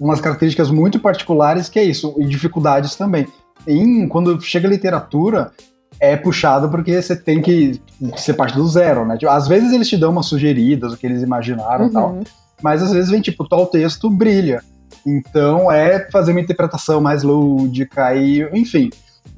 umas características muito particulares, que é isso, e dificuldades também. Em, quando chega a literatura, é puxado porque você tem que ser parte do zero, né? Tipo, às vezes eles te dão umas sugeridas, o que eles imaginaram e uhum. tal, mas às vezes vem tipo, tal texto brilha. Então é fazer uma interpretação mais lúdica e, enfim.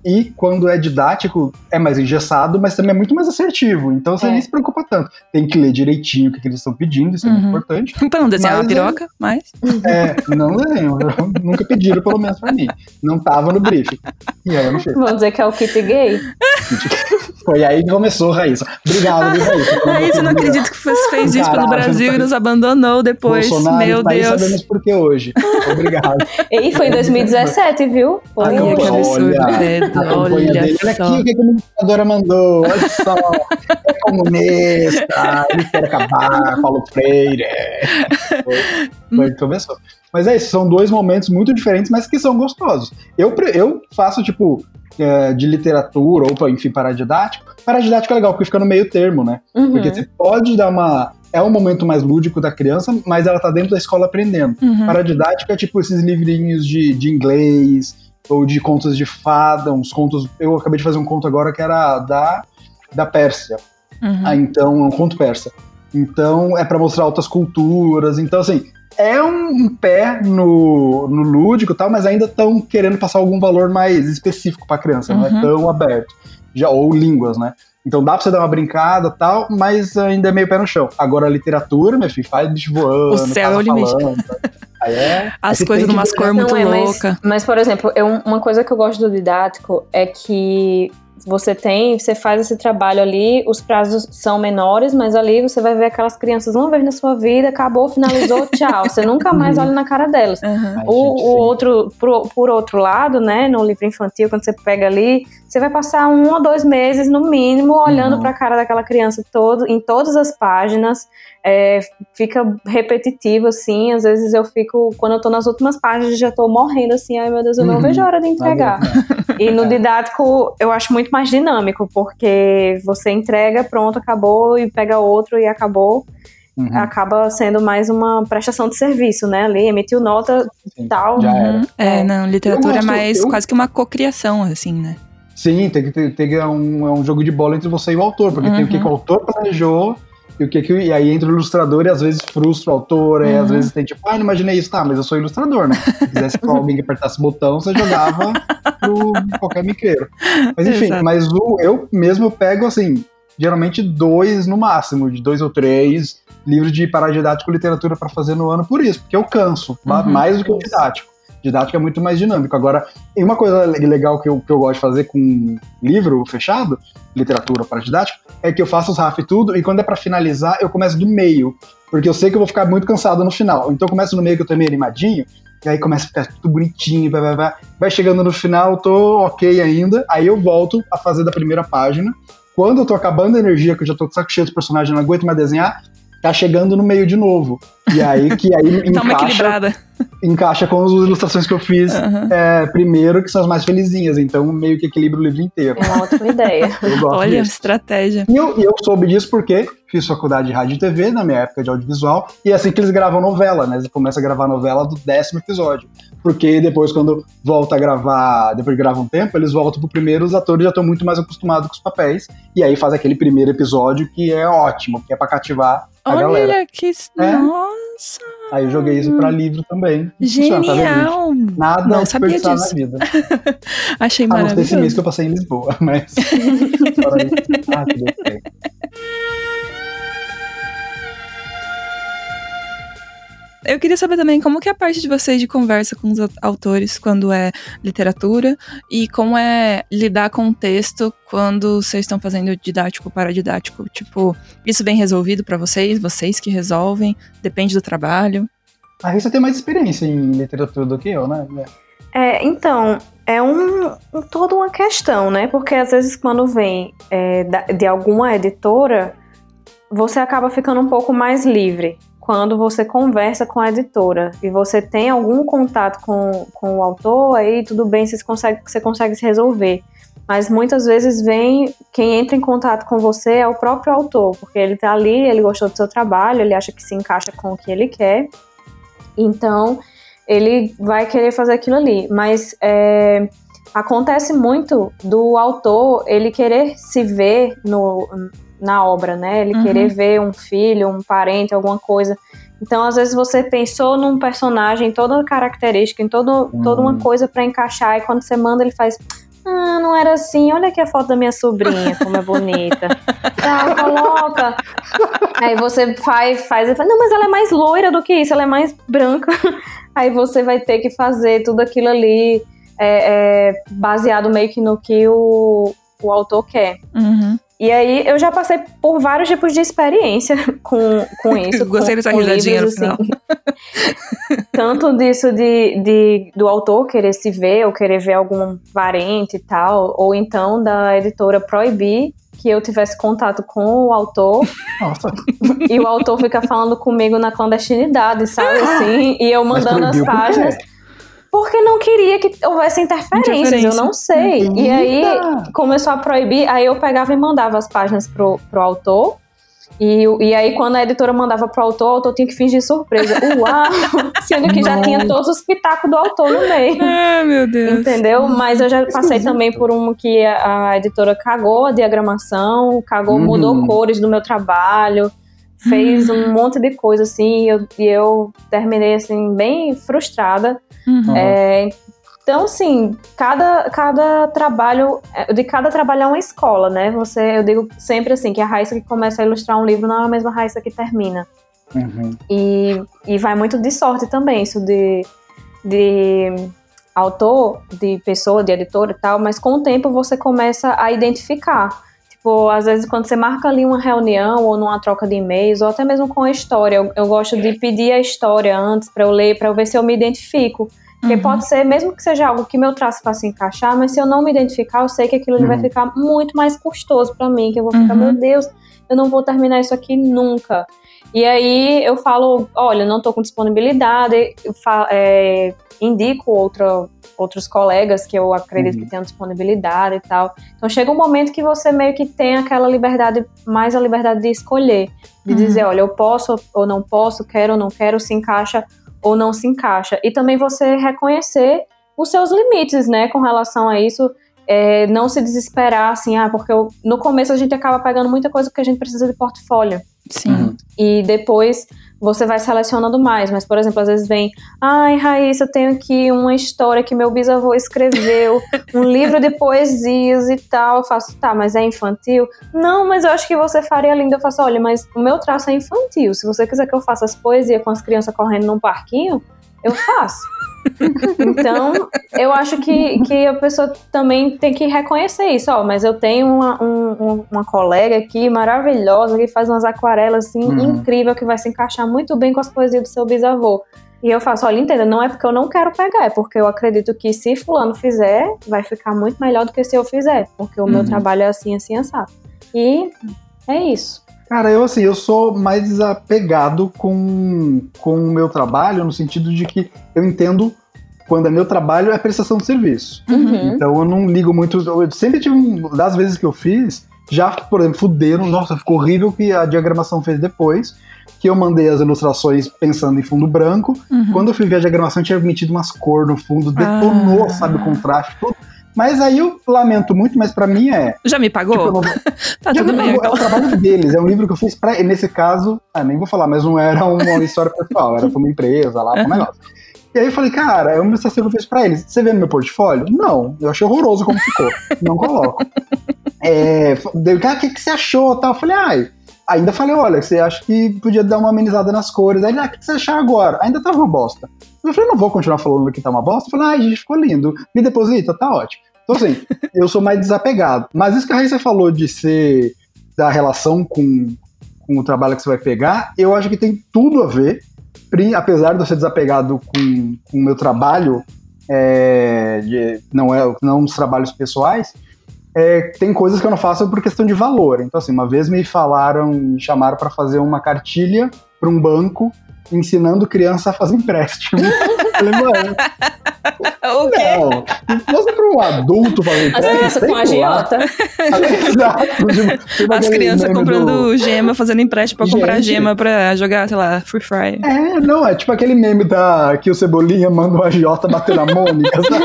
E quando é didático, é mais engessado, mas também é muito mais assertivo. Então você é. nem se preocupa tanto. Tem que ler direitinho o que, que eles estão pedindo, isso uhum. é muito uhum. importante. Pra não desenhar mas, uma piroca, mas. É, não desenho. Nunca pediram, pelo menos pra mim. Não tava no briefing. E aí eu não fiz. Vamos dizer que é o kit gay? Foi aí que começou, Raíssa. Obrigado, viu, Raíssa. Raíssa, não acredito que você fez isso pelo Brasil e nos abandonou depois. Bolsonaro, Meu tá Deus. sabemos por que hoje. Obrigado. E foi em 2017, viu? Ai, que absurdo. Olha, olha, dele. olha aqui o que a comunicadora mandou. Olha só. É comunista, ele quer acabar, Paulo Freire. Foi, foi que começou. Mas é isso, são dois momentos muito diferentes, mas que são gostosos. Eu, eu faço, tipo, é, de literatura ou, enfim, paradidático. Paradidático é legal, porque fica no meio termo, né? Uhum. Porque você pode dar uma. É um momento mais lúdico da criança, mas ela tá dentro da escola aprendendo. Uhum. Paradidático é tipo esses livrinhos de, de inglês ou de contos de fada, uns contos. Eu acabei de fazer um conto agora que era da, da Pérsia. Uhum. Ah, então, é um conto persa. Então, é para mostrar outras culturas. Então, assim, é um pé no, no lúdico tal, mas ainda estão querendo passar algum valor mais específico para a criança, uhum. não é uhum. tão aberto. Já, ou línguas, né? Então dá pra você dar uma brincada tal, mas ainda é meio pé no chão. Agora a literatura, meu filho, faz bicho voando. O céu é o limite. Aí é, As coisas numa cor muito é, louca. Mas, mas, por exemplo, eu, uma coisa que eu gosto do didático é que você tem, você faz esse trabalho ali, os prazos são menores, mas ali você vai ver aquelas crianças uma vez na sua vida, acabou, finalizou, tchau. Você nunca mais olha na cara delas. Uhum. O, o outro, por, por, outro lado, né, no livro infantil, quando você pega ali, você vai passar um ou dois meses, no mínimo, olhando uhum. para a cara daquela criança todo, em todas as páginas. É, fica repetitivo, assim. Às vezes eu fico, quando eu tô nas últimas páginas, já tô morrendo assim. Ai meu Deus, eu não uhum. vejo a hora de entregar. e no didático eu acho muito mais dinâmico, porque você entrega, pronto, acabou, e pega outro e acabou. Uhum. Acaba sendo mais uma prestação de serviço, né? Ali, emitiu nota e tal. Já era. Uhum. É, não, literatura é mais eu... quase que uma cocriação, assim, né? Sim, tem que ter, tem que, é, um, é um jogo de bola entre você e o autor, porque uhum. tem o que, que o autor planejou E, o que, que, e aí entra o ilustrador e às vezes frustra o autor, e às Uhum. vezes tem tipo, ah, não imaginei isso, tá, mas eu sou ilustrador, né? Se quisesse que alguém que apertasse o botão, você jogava pro qualquer miqueiro. Mas enfim, Exato. mas o, eu mesmo eu pego assim, geralmente dois no máximo, de dois ou três livros de paradidático literatura para fazer no ano por isso, porque eu canso, Uhum. mais do que o didático. Didático é muito mais dinâmico. Agora, uma coisa le- legal que eu, que eu gosto de fazer com livro fechado, literatura para didático, é que eu faço os RAF e tudo, e quando é para finalizar, eu começo do meio, porque eu sei que eu vou ficar muito cansado no final. Então eu começo no meio que eu tô meio animadinho, e aí começa a ficar tudo bonitinho, vai, vai, vai. Vai chegando no final, tô ok ainda, aí eu volto a fazer da primeira página. Quando eu tô acabando a energia, que eu já tô o saco cheio dos personagens, não aguento mais desenhar, tá chegando no meio de novo. E aí que aí Tá encaixa, equilibrada. encaixa com as ilustrações que eu fiz Aham. é, primeiro, que são as mais felizinhas. Então meio que equilibra o livro inteiro. É uma ótima ideia. Eu gosto Olha, disso. estratégia. E eu, eu soube disso porque fiz faculdade de rádio e TV na minha época de audiovisual, e é assim que eles gravam novela, né? Eles começam a gravar novela do décimo episódio. Porque depois, quando volta a gravar, depois de grava um tempo, eles voltam pro primeiro, os atores já estão muito mais acostumados com os papéis, e aí faz aquele primeiro episódio que é ótimo, que é pra cativar a galera. Olha que. É. Nossa! Aí eu joguei isso pra livro também. Funciona, tá vendo, gente? Genial! Nada Não sabia disso. na vida. Achei A não ser esse mês maravilhoso. que eu passei em Lisboa, mas. Ah, que gostei. Eu queria saber também como que é a parte de vocês de conversa com os au- autores quando é literatura e como é lidar com o texto quando vocês estão fazendo didático para didático. Tipo, isso bem resolvido pra vocês? Vocês que resolvem? Depende do trabalho? A Rissa tem mais experiência em literatura do que eu, né? É, então, é um, um- toda uma questão, né? Porque às vezes quando vem é, de alguma editora, você acaba ficando um pouco mais livre. Quando você conversa com a editora e você tem algum contato com, com o autor, aí tudo bem, você consegue, você consegue se resolver. Mas muitas vezes vem, quem entra em contato com você é o próprio autor, porque ele tá ali, ele gostou do seu trabalho, ele acha que se encaixa com o que ele quer. Então, ele vai querer fazer aquilo ali. Mas é, acontece muito do autor ele querer se ver no, na obra, né? Ele Uhum. querer ver um filho, um parente, alguma coisa. Então, às vezes você pensou num personagem, toda característica, em todo, toda uma Uhum. coisa pra encaixar, e quando você manda, ele faz. Ah, não era assim. Olha aqui a foto da minha sobrinha, como é bonita. Tá, coloca. Aí você faz, faz e fala, não, mas ela é mais loira do que isso, ela é mais branca. Aí você vai ter que fazer tudo aquilo ali é, é, baseado meio que no que o, o autor quer. Uhum. E aí eu já passei por vários tipos de experiência com, com isso. Gostei dessa risadinha no livros, assim. Tanto disso de, de, do autor querer se ver, ou querer ver algum parente e tal, ou então da editora proibir que eu tivesse contato com o autor Nossa, e o autor fica falando comigo na clandestinidade, sabe assim? E eu mandando as páginas. Porque não queria que houvesse interferências, Interferência. eu não sei. E aí começou a proibir, aí eu pegava e mandava as páginas pro, pro autor. E, e aí, quando a editora mandava pro autor, o autor tinha que fingir surpresa. Uau! Sendo que já tinha todos os pitacos do autor no meio. Ah, meu Deus. Entendeu? Mas eu já passei também por um que a, a editora cagou a diagramação, cagou, Uhum. mudou cores do meu trabalho, fez um monte de coisa assim, e eu, e eu terminei assim, bem frustrada. Uhum. É, então, assim, cada, cada trabalho, é, de cada trabalho é uma escola, né? Você, eu digo sempre assim, que a Raíssa que começa a ilustrar um livro não é a mesma Raíssa que termina. Uhum. E, e vai muito de sorte também, isso de, de autor, de pessoa, de editor e tal, mas com o tempo você começa a identificar. Tipo, às vezes quando você marca ali uma reunião ou numa troca de e-mails, ou até mesmo com a história, eu, eu gosto de pedir a história antes para eu ler, para eu ver se eu me identifico. Porque Uhum. pode ser, mesmo que seja algo que meu traço faça encaixar, mas se eu não me identificar, eu sei que aquilo ali vai Uhum. ficar muito mais custoso para mim, que eu vou ficar, Uhum. meu Deus, eu não vou terminar isso aqui nunca. E aí eu falo, olha, não tô com disponibilidade, eu fa- é, indico outra, outros colegas que eu acredito Uhum. que tenham disponibilidade e tal. Então chega um momento que você meio que tem aquela liberdade, mais a liberdade de escolher, de Uhum. dizer, olha, eu posso ou não posso, quero ou não quero, se encaixa ou não se encaixa. E também você reconhecer os seus limites, né, com relação a isso. É, não se desesperar, assim, ah, porque eu- no começo a gente acaba pegando muita coisa porque a gente precisa de portfólio. Sim. Uhum. E depois você vai selecionando mais. Mas, por exemplo, às vezes vem, ai, Raíssa, eu tenho aqui uma história que meu bisavô escreveu, um livro de poesias e tal. Eu faço, tá, mas é infantil? Não, mas eu acho que você faria lindo. Eu faço, olha, mas o meu traço é infantil. Se você quiser que eu faça as poesias com as crianças correndo num parquinho, eu faço. então, eu acho que, que a pessoa também tem que reconhecer isso. Ó, mas eu tenho uma, um, uma colega aqui maravilhosa que faz umas aquarelas assim uhum. incrível que vai se encaixar muito bem com as poesias do seu bisavô. E eu faço, olha, entenda, não é porque eu não quero pegar, é porque eu acredito que se fulano fizer, vai ficar muito melhor do que se eu fizer, porque o uhum. meu trabalho é assim, assim, assado. E é isso. Cara, eu assim, eu sou mais desapegado com, com o meu trabalho, no sentido de que eu entendo quando é meu trabalho é prestação de serviço. Uhum. Então eu não ligo muito. Eu sempre tive, das vezes que eu fiz, já, por exemplo, fuderam, nossa, ficou horrível que a diagramação fez depois. Que eu mandei as ilustrações pensando em fundo branco. Uhum. Quando eu fui ver a diagramação, tinha metido umas cores no fundo, detonou, ah. sabe, o contraste, tudo. Mas aí eu lamento muito, mas para mim é. Já me pagou? Tipo, não... tá Já tudo bem. Pagou, é o trabalho deles, é um livro que eu fiz pra. Nesse caso, ah, nem vou falar, mas não era uma história pessoal, era pra uma empresa lá, pra um negócio. E aí eu falei, cara, é uma ilustração que eu fiz pra eles. Você vê no meu portfólio? Não, eu achei horroroso como ficou. não coloco. É, ah, o que, que você achou? Tal. Eu falei, ai. Ainda falei, olha, você acha que podia dar uma amenizada nas cores. Aí ele, ah, o que você achar agora? Ainda tava uma bosta. Eu falei, não vou continuar falando que tá uma bosta. Eu falei, ai, gente, ficou lindo. Me deposita, tá ótimo. Então, assim, eu sou mais desapegado. Mas isso que a Raíssa falou de ser da relação com, com o trabalho que você vai pegar, eu acho que tem tudo a ver. Apesar de eu ser desapegado com, com o meu trabalho, é, de, não é não os trabalhos pessoais, é, tem coisas que eu não faço por questão de valor. Então, assim, uma vez me falaram, me chamaram para fazer uma cartilha para um banco ensinando criança a fazer empréstimo. Falei, mano. O quê? Não. Fosse para um adulto fazer empréstimo. As crianças com agiota. Exato. As crianças comprando do... gema, fazendo empréstimo para comprar gema para jogar, sei lá, Free Fire. É, não, é tipo aquele meme da que o Cebolinha manda o agiota bater na Mônica, sabe?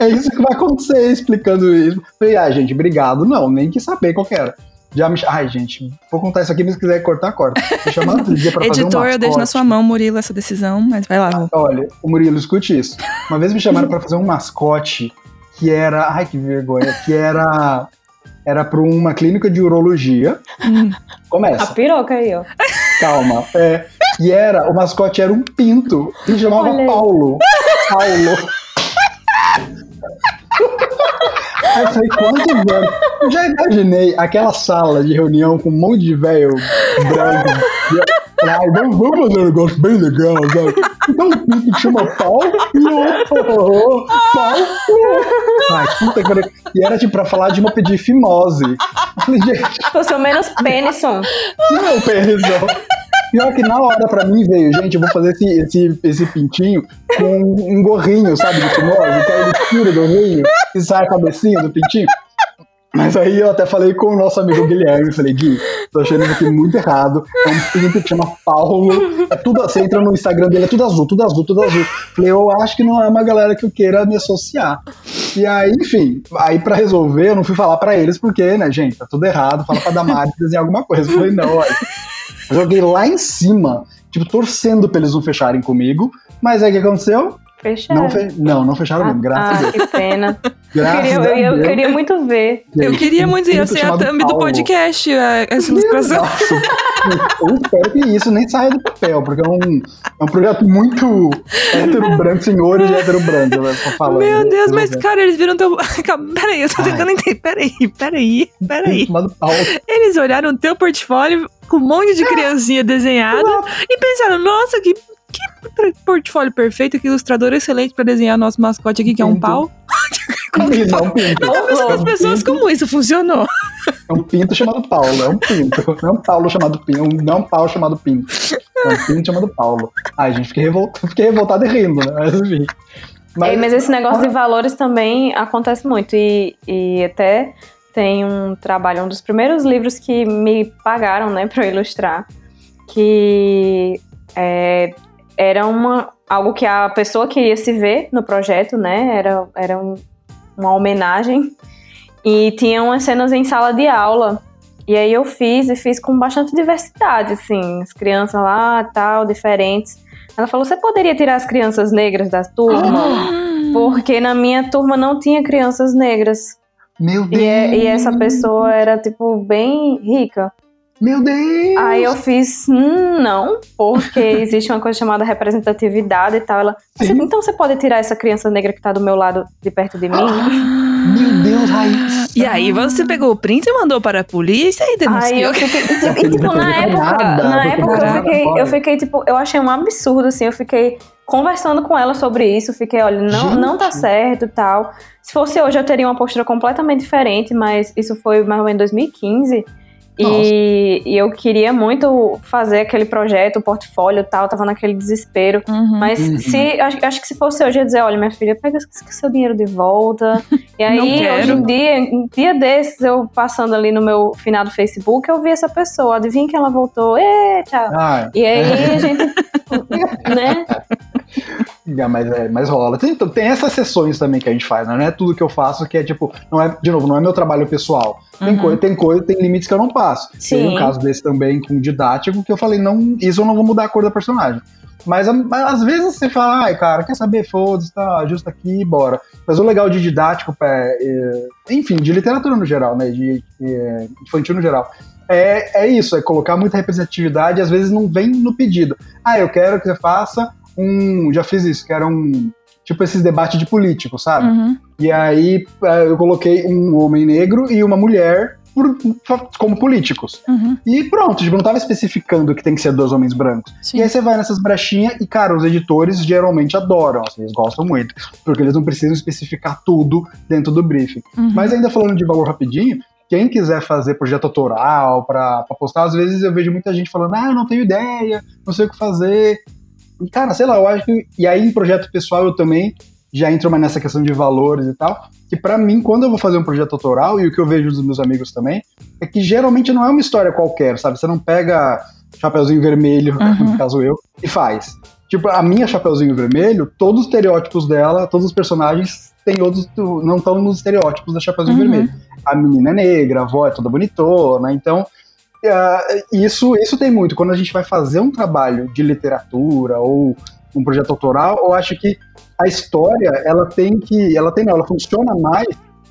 é isso que vai acontecer explicando isso. Falei, ah, gente, obrigado. Não, nem que saber qual que era. Já me... Ai, gente, vou contar isso aqui, mas se quiser cortar, corta. Me chamaram outro dia pra Editor, fazer um eu deixo na sua mão, Murilo, essa decisão, mas vai lá. Ah, olha, o Murilo, escute isso. Uma vez me chamaram para fazer um mascote que era. Ai, que vergonha. Que era. Era para uma clínica de urologia. Hum. Começa. A piroca aí, ó. Calma. É, e era. O mascote era um pinto. E chamava Paulo. Paulo. Aí eu falei, quantos anos? Eu já imaginei aquela sala de reunião com um monte de velho branco. Ai, vamos, vamos fazer um negócio bem legal, sabe? Então um pinto que chama Paulo e o Paulo. Ai, puta que. E era tipo pra falar de uma pedir fimose. Eu sou menos Penison. Não, é Penison. Pior que na hora pra mim veio, gente, eu vou fazer esse, esse, esse pintinho com um gorrinho, sabe, de fimose, que aí ele tira o gorrinho e sai a cabecinha do pintinho. Mas aí eu até falei com o nosso amigo Guilherme, falei, Gui, tô achando isso aqui muito errado. É um pinto que chama Paulo. É tudo, você entra no Instagram dele, é tudo azul, tudo azul, tudo azul. Falei, eu acho que não é uma galera que eu queira me associar. E aí, enfim, aí pra resolver, eu não fui falar pra eles, porque, né, gente, tá tudo errado, fala pra Damares desenhar alguma coisa. Eu falei, não, olha. Eu joguei lá em cima, tipo, torcendo pra eles não fecharem comigo. Mas aí o que aconteceu? Fecharam. Não, fe... não, não fecharam ah, mesmo, graças ah, a Deus. que pena. Graças eu, queria, eu, eu queria muito ver. Eu queria muito ir ser a thumb do podcast, essa ilustração. eu espero que isso nem saia do papel, porque é um, é um projeto muito hétero branco, senhores hétero branco. Né, falando, Meu Deus, mas cara, eles viram teu. Peraí, eu tô tentando entender. Peraí, peraí, peraí. Eles olharam o teu portfólio com um monte de criancinha desenhada e pensaram, nossa, que que portfólio perfeito, que ilustrador excelente para desenhar nosso mascote aqui, que é um pau. Que não, pinto. Eu as pessoas como isso funcionou. É um pinto chamado Paulo, é um pinto. Não é um Paulo chamado Pinto, não é um pau chamado Pinto. É um pinto chamado Paulo. Ai, gente, fiquei revoltado, fiquei revoltado e rindo, né? Mas enfim. Mas, é, mas esse negócio de valores também acontece muito. E, e até tem um trabalho, um dos primeiros livros que me pagaram, né, para ilustrar, que é, era uma, algo que a pessoa queria se ver no projeto, né? Era, era um, uma homenagem. E tinha umas cenas em sala de aula E aí eu fiz e fiz com bastante diversidade, assim, as crianças lá, tal, diferentes. Ela falou: "Você poderia tirar as crianças negras da turma?" Ah. Porque na minha turma não tinha crianças negras. Meu Deus! E, é- e essa pessoa era, tipo, bem rica. Meu Deus! Aí eu fiz, hum, não, porque existe uma coisa chamada representatividade e tal. Ela, "Você- Sim. então você pode tirar essa criança negra que tá do meu lado, de perto de mim? Meu Deus, Raíssa! E aí você pegou o print e mandou para a polícia e Aí denunciou. eu fiquei, e, tipo, não na época, nada, na época eu fiquei, eu fiquei, tipo, eu achei um absurdo, assim, eu fiquei conversando com ela sobre isso, fiquei, olha, não, Gente. não tá certo e tal. Se fosse hoje eu teria uma postura completamente diferente, mas isso foi mais ou menos em 2015. E, e eu queria muito fazer aquele projeto, o portfólio e tal, tava naquele desespero. Uhum. Mas Uhum. se acho, acho que se fosse hoje, eu ia dizer, olha, minha filha, pega seu dinheiro de volta. E aí, hoje em dia, um dia desses, eu passando ali no meu final do Facebook, eu vi essa pessoa, adivinha que ela voltou, ê, tchau. Ai, E aí a gente, né? é, mas, é, mas rola. Tem, então, tem essas sessões também que a gente faz, né? Não é tudo que eu faço que é tipo, não é, de novo, não é meu trabalho pessoal. Tem Uhum. coisa, tem coisa, tem limites que eu não passo. Sim. Tem um caso desse também com didático que eu falei, não, isso eu não vou mudar a cor da personagem. Mas, mas às vezes você fala, ai, cara, quer saber? Foda-se, tá justo aqui, bora. Mas o legal de didático, é, é, enfim, de literatura no geral, né? De é, infantil no geral. É, é isso, é colocar muita representatividade e às vezes não vem no pedido. Ah, eu quero que você faça um. Já fiz isso, que era um. Tipo esses debates de político, sabe? Uhum. E aí eh, eu coloquei um homem negro e uma mulher como políticos. Uhum. E pronto, tipo, não tava especificando que tem que ser dois homens brancos. Sim. E aí você vai nessas brechinhas e, cara, os editores geralmente adoram, assim, eles gostam muito. Porque eles não precisam especificar tudo dentro do briefing. Uhum. Mas ainda falando de valor rapidinho, quem quiser fazer projeto autoral pra postar, às vezes eu vejo muita gente falando, ah, eu não tenho ideia, não sei o que fazer. Cara, sei lá, eu acho que. E aí, em projeto pessoal, eu também já entro mais nessa questão de valores e tal. Que pra mim, quando eu vou fazer um projeto autoral, e o que eu vejo dos meus amigos também, é que geralmente não é uma história qualquer, sabe? Você não pega Chapeuzinho Vermelho, Uhum. no caso eu, e faz. Tipo, a minha Chapeuzinho Vermelho, todos os estereótipos dela, todos os personagens têm outros, não estão nos estereótipos da Chapeuzinho Uhum. Vermelho. A menina é negra, a avó é toda bonitona, então ah, isso, isso tem muito. Quando a gente vai fazer um trabalho de literatura ou um projeto autoral, eu acho que a história, ela tem que, ela tem, não, ela funciona mais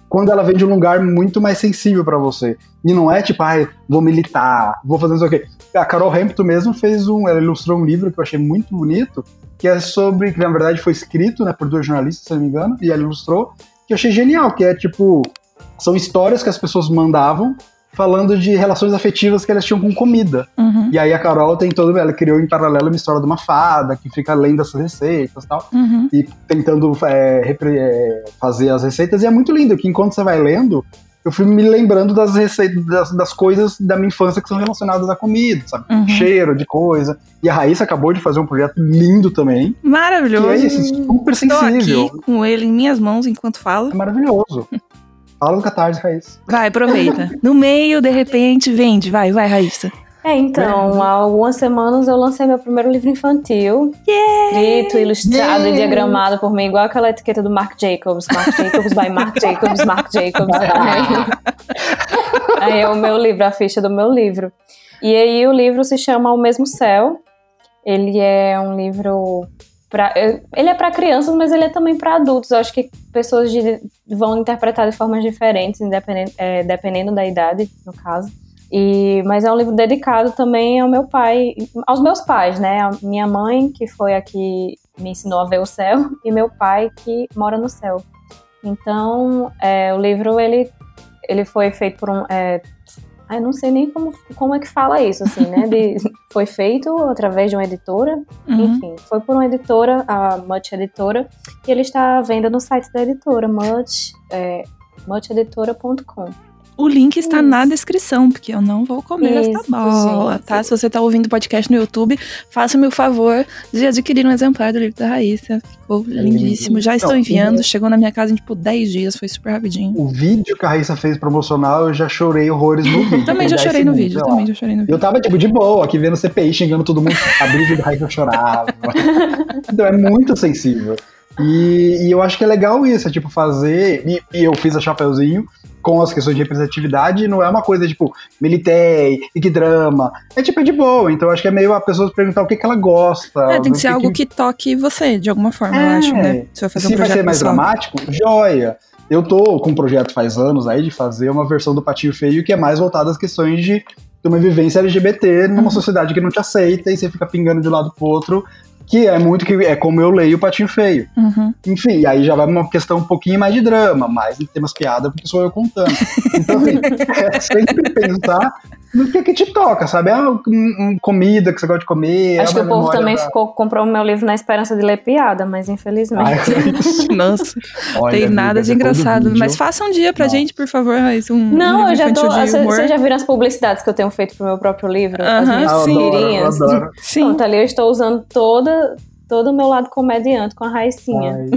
quando ela vem de um lugar muito mais sensível pra você. E não é tipo, ai, vou militar, vou fazer não sei o quê. A Carol Hampton mesmo fez um, ela ilustrou um livro que eu achei muito bonito, que é sobre, que na verdade foi escrito, né, por dois jornalistas, se não me engano, e ela ilustrou, que eu achei genial, que é tipo, são histórias que as pessoas mandavam falando de relações afetivas que elas tinham com comida. Uhum. E aí a Carol tem todo, ela criou em paralelo uma história de uma fada que fica lendo essas receitas e tal Uhum. e tentando é, repre- é, fazer as receitas. E é muito lindo que enquanto você vai lendo, eu fui me lembrando das receitas, das, das coisas da minha infância que são relacionadas à comida, sabe? Uhum. Cheiro de coisa. E a Raíssa acabou de fazer um projeto lindo também, que Maravilhoso. é isso, super Estou sensível. aqui com ele em minhas mãos enquanto falo. É maravilhoso. Fala do Catarse, Raíssa. Vai, aproveita. No meio, de repente, vende. Vai, vai, Raíssa. É, então, há algumas semanas eu lancei meu primeiro livro infantil, escrito, ilustrado e Yeah! diagramado por mim, igual aquela etiqueta do Marc Jacobs, Marc Jacobs by Marc Jacobs, Marc Jacobs. aí é o meu livro, a ficha do meu livro. E aí o livro se chama O Mesmo Céu. Ele é um livro pra, eu- ele é para crianças, mas ele é também para adultos. Eu acho que pessoas de- vão interpretar de formas diferentes, é, dependendo da idade, no caso. E, mas é um livro dedicado também ao meu pai, aos meus pais, né? A minha mãe, que foi a que me ensinou a ver o céu, e meu pai, que mora no céu. Então, é, o livro, ele, ele foi feito por um... É, ai, não sei nem como, como é que fala isso, assim, né? De- foi feito através de uma editora, Uhum. enfim, foi por uma editora, a Much Editora, e ele está à venda no site da editora, much, é, mucheditora.com. O link está Isso. na descrição, porque eu não vou comer essa Isso, bola, gente. tá? Se você tá ouvindo o podcast no YouTube, faça-me o favor de adquirir um exemplar do livro da Raíssa. Ficou lindíssimo. Já estou enviando, chegou na minha casa em tipo 10 dias, foi super rapidinho. O vídeo que a Raíssa fez promocional, eu já chorei horrores no vídeo. Também já 10 chorei no vídeo, também já chorei no vídeo. Eu tava, tipo, de boa, aqui vendo CPI xingando todo mundo. Abri o vídeo da Raíssa eu chorava. Então é muito sensível. E, e eu acho que é legal isso, é tipo fazer. E, e eu fiz a Chapeuzinho com as questões de representatividade, não é uma coisa tipo, militei, e que drama. É tipo, é de boa. Então acho que é meio a pessoa perguntar o que, que ela gosta. É, tem que ser algo que... toque você, de alguma forma, eu acho, né? Se, vai, fazer Se um vai ser mais pessoal. dramático, joia. Eu tô com um projeto faz anos aí de fazer uma versão do Patinho Feio que é mais voltada às questões de uma vivência LGBT numa uhum. sociedade que não te aceita e você fica pingando de um lado pro outro que é muito que é como eu leio o Patinho Feio. Uhum. Enfim, aí já vai uma questão um pouquinho mais de drama, mais tem umas piadas porque sou eu contando. Então, assim, é sempre pensar no que que te toca, sabe? É uma, uma comida que você gosta de comer. Acho é que o povo também da... ficou, comprou o meu livro na esperança de ler piada, mas infelizmente. Ai, Nossa, Olha, tem nada de engraçado. Mas faça um dia pra Nossa. gente, por favor, Raíssa. Um, Não, um eu já tô. Vocês já viram as publicidades que eu tenho feito pro meu próprio livro? Uh -huh, as minhas ah, tirinhas? Adoro, adoro. Sim. Então, ali eu estou usando toda todo o meu lado comediante com a Raicinha. Ai,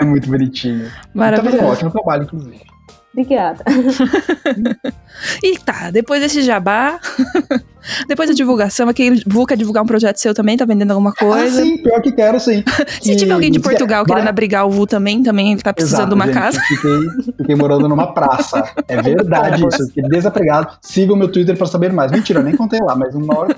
é muito bonitinho. Maravilhoso. Tá um ótimo trabalho, inclusive. Obrigada. e tá, depois desse jabá, depois da divulgação, aqui Vu quer divulgar um projeto seu também, tá vendendo alguma coisa? Ah, sim, pior que quero, sim. Se e, tiver alguém de Portugal querendo abrigar o Vu também, também ele tá precisando Exato, de uma gente, casa. Fiquei, fiquei morando numa praça. É verdade isso, fiquei desapegado. Siga o meu Twitter pra saber mais. Mentira, eu nem contei lá, mas uma hora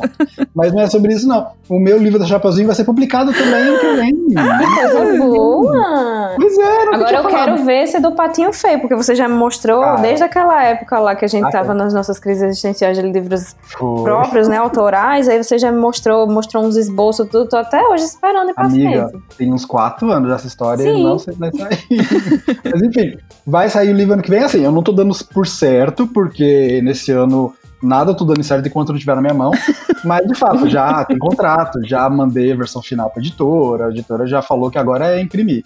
Mas não é sobre isso, não. O meu livro da Chapeuzinho vai ser publicado também que vem. Ah, coisa boa! Pois é, Agora eu falado. quero ver esse do Patinho Feio, porque você já me mostrou ah, desde aquela época lá que a gente ah, tava é. nas nossas crises existenciais de livros Foi. próprios, né, autorais, aí você já me mostrou, mostrou uns esboços, tudo, tô até hoje esperando ir pra Amiga, frente. tem uns quatro anos essa história Sim. e não sei se vai sair. Mas enfim, vai sair o livro ano que vem, assim, eu não tô dando por certo, porque nesse ano nada eu tô dando certo enquanto não tiver na minha mão, mas de fato, já tem contrato, já mandei a versão final pra editora, a editora já falou que agora é imprimir.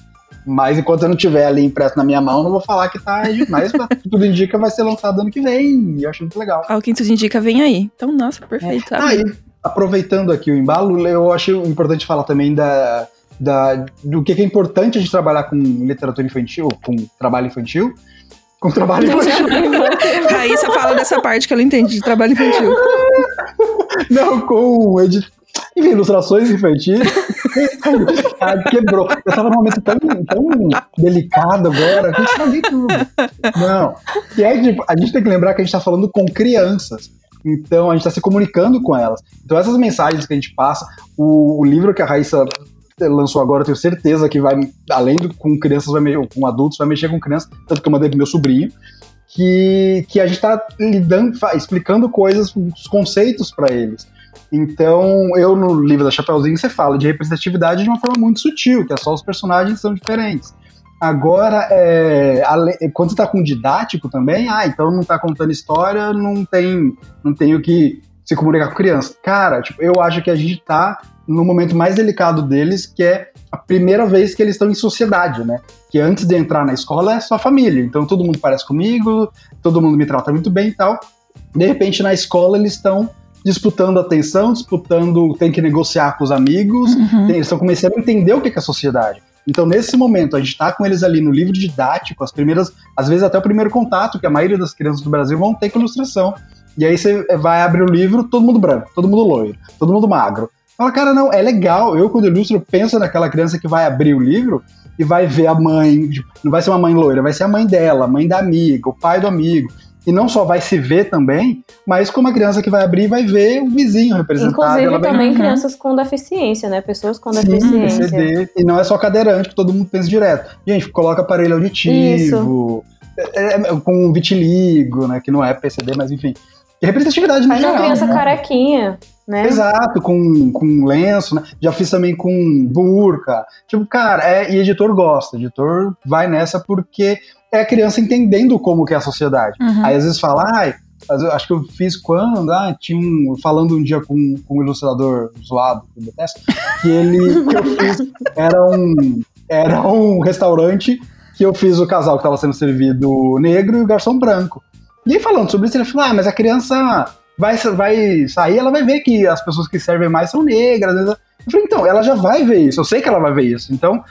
Mas enquanto eu não tiver ali impresso na minha mão, não vou falar que tá. Mas tudo indica vai ser lançado ano que vem. E eu acho muito legal. Ah, o que tudo indica vem aí. Então, nossa, perfeito. É. Ah, e aproveitando aqui o embalo, eu acho importante falar também da, da, do que é importante a gente trabalhar com literatura infantil, com trabalho infantil. Com trabalho infantil. Raíssa fala dessa parte que ela entende de trabalho infantil. Não, com edit enfim, ilustrações infantis. quebrou. Eu tava num momento tão, tão delicado agora que eu estraguei tudo. Não. E é tipo, a gente tem que lembrar que a gente tá falando com crianças. Então a gente está se comunicando com elas. Então essas mensagens que a gente passa, o, o livro que a Raíssa lançou agora, eu tenho certeza que vai, além do com crianças, vai mexer, com adultos, vai mexer com crianças, tanto que eu mandei pro meu sobrinho, que, que a gente está lidando, explicando coisas, os conceitos para eles. Então, eu no livro da Chapeuzinho, você fala de representatividade de uma forma muito sutil, que é só os personagens são diferentes. Agora, é, quando você está com didático também, ah, então não está contando história, não tem, não tem o que se comunicar com criança. Cara, tipo, eu acho que a gente está no momento mais delicado deles, que é a primeira vez que eles estão em sociedade, né? Que antes de entrar na escola é só família. Então todo mundo parece comigo, todo mundo me trata muito bem e tal. De repente na escola eles estão disputando atenção, disputando, tem que negociar com os amigos, uhum. tem, eles estão começando a entender o que é a sociedade. Então, nesse momento, a gente está com eles ali no livro didático, as primeiras, às vezes até o primeiro contato, que a maioria das crianças do Brasil vão ter com ilustração. E aí você vai abrir o livro, todo mundo branco, todo mundo loiro, todo mundo magro. Fala, cara, não, é legal. Eu, quando ilustro, penso naquela criança que vai abrir o livro e vai ver a mãe. Tipo, não vai ser uma mãe loira, vai ser a mãe dela, a mãe da amiga, o pai do amigo e não só vai se ver também, mas como a criança que vai abrir vai ver o vizinho representado. Inclusive também crianças com deficiência, né? Pessoas com Sim, deficiência. PCD, e não é só cadeirante, que todo mundo pensa direto. Gente, coloca aparelho auditivo, é, é, com vitiligo, né? Que não é PCD, mas enfim. E representatividade Faz uma criança né? carequinha. Né? Exato, com, com lenço, né? Já fiz também com burca. Tipo, cara, é, e editor gosta. Editor vai nessa porque é a criança entendendo como que é a sociedade. Uhum. Aí às vezes fala, ai, acho que eu fiz quando, ah, tinha um, falando um dia com, com um ilustrador zoado, que eu detesto, que ele, que eu fiz, era um, era um restaurante que eu fiz o casal que estava sendo servido negro e o garçom branco. E aí falando sobre isso, ele falou, ah, mas a criança vai, vai sair, ela vai ver que as pessoas que servem mais são negras, eu falei, então, ela já vai ver isso, eu sei que ela vai ver isso. Então,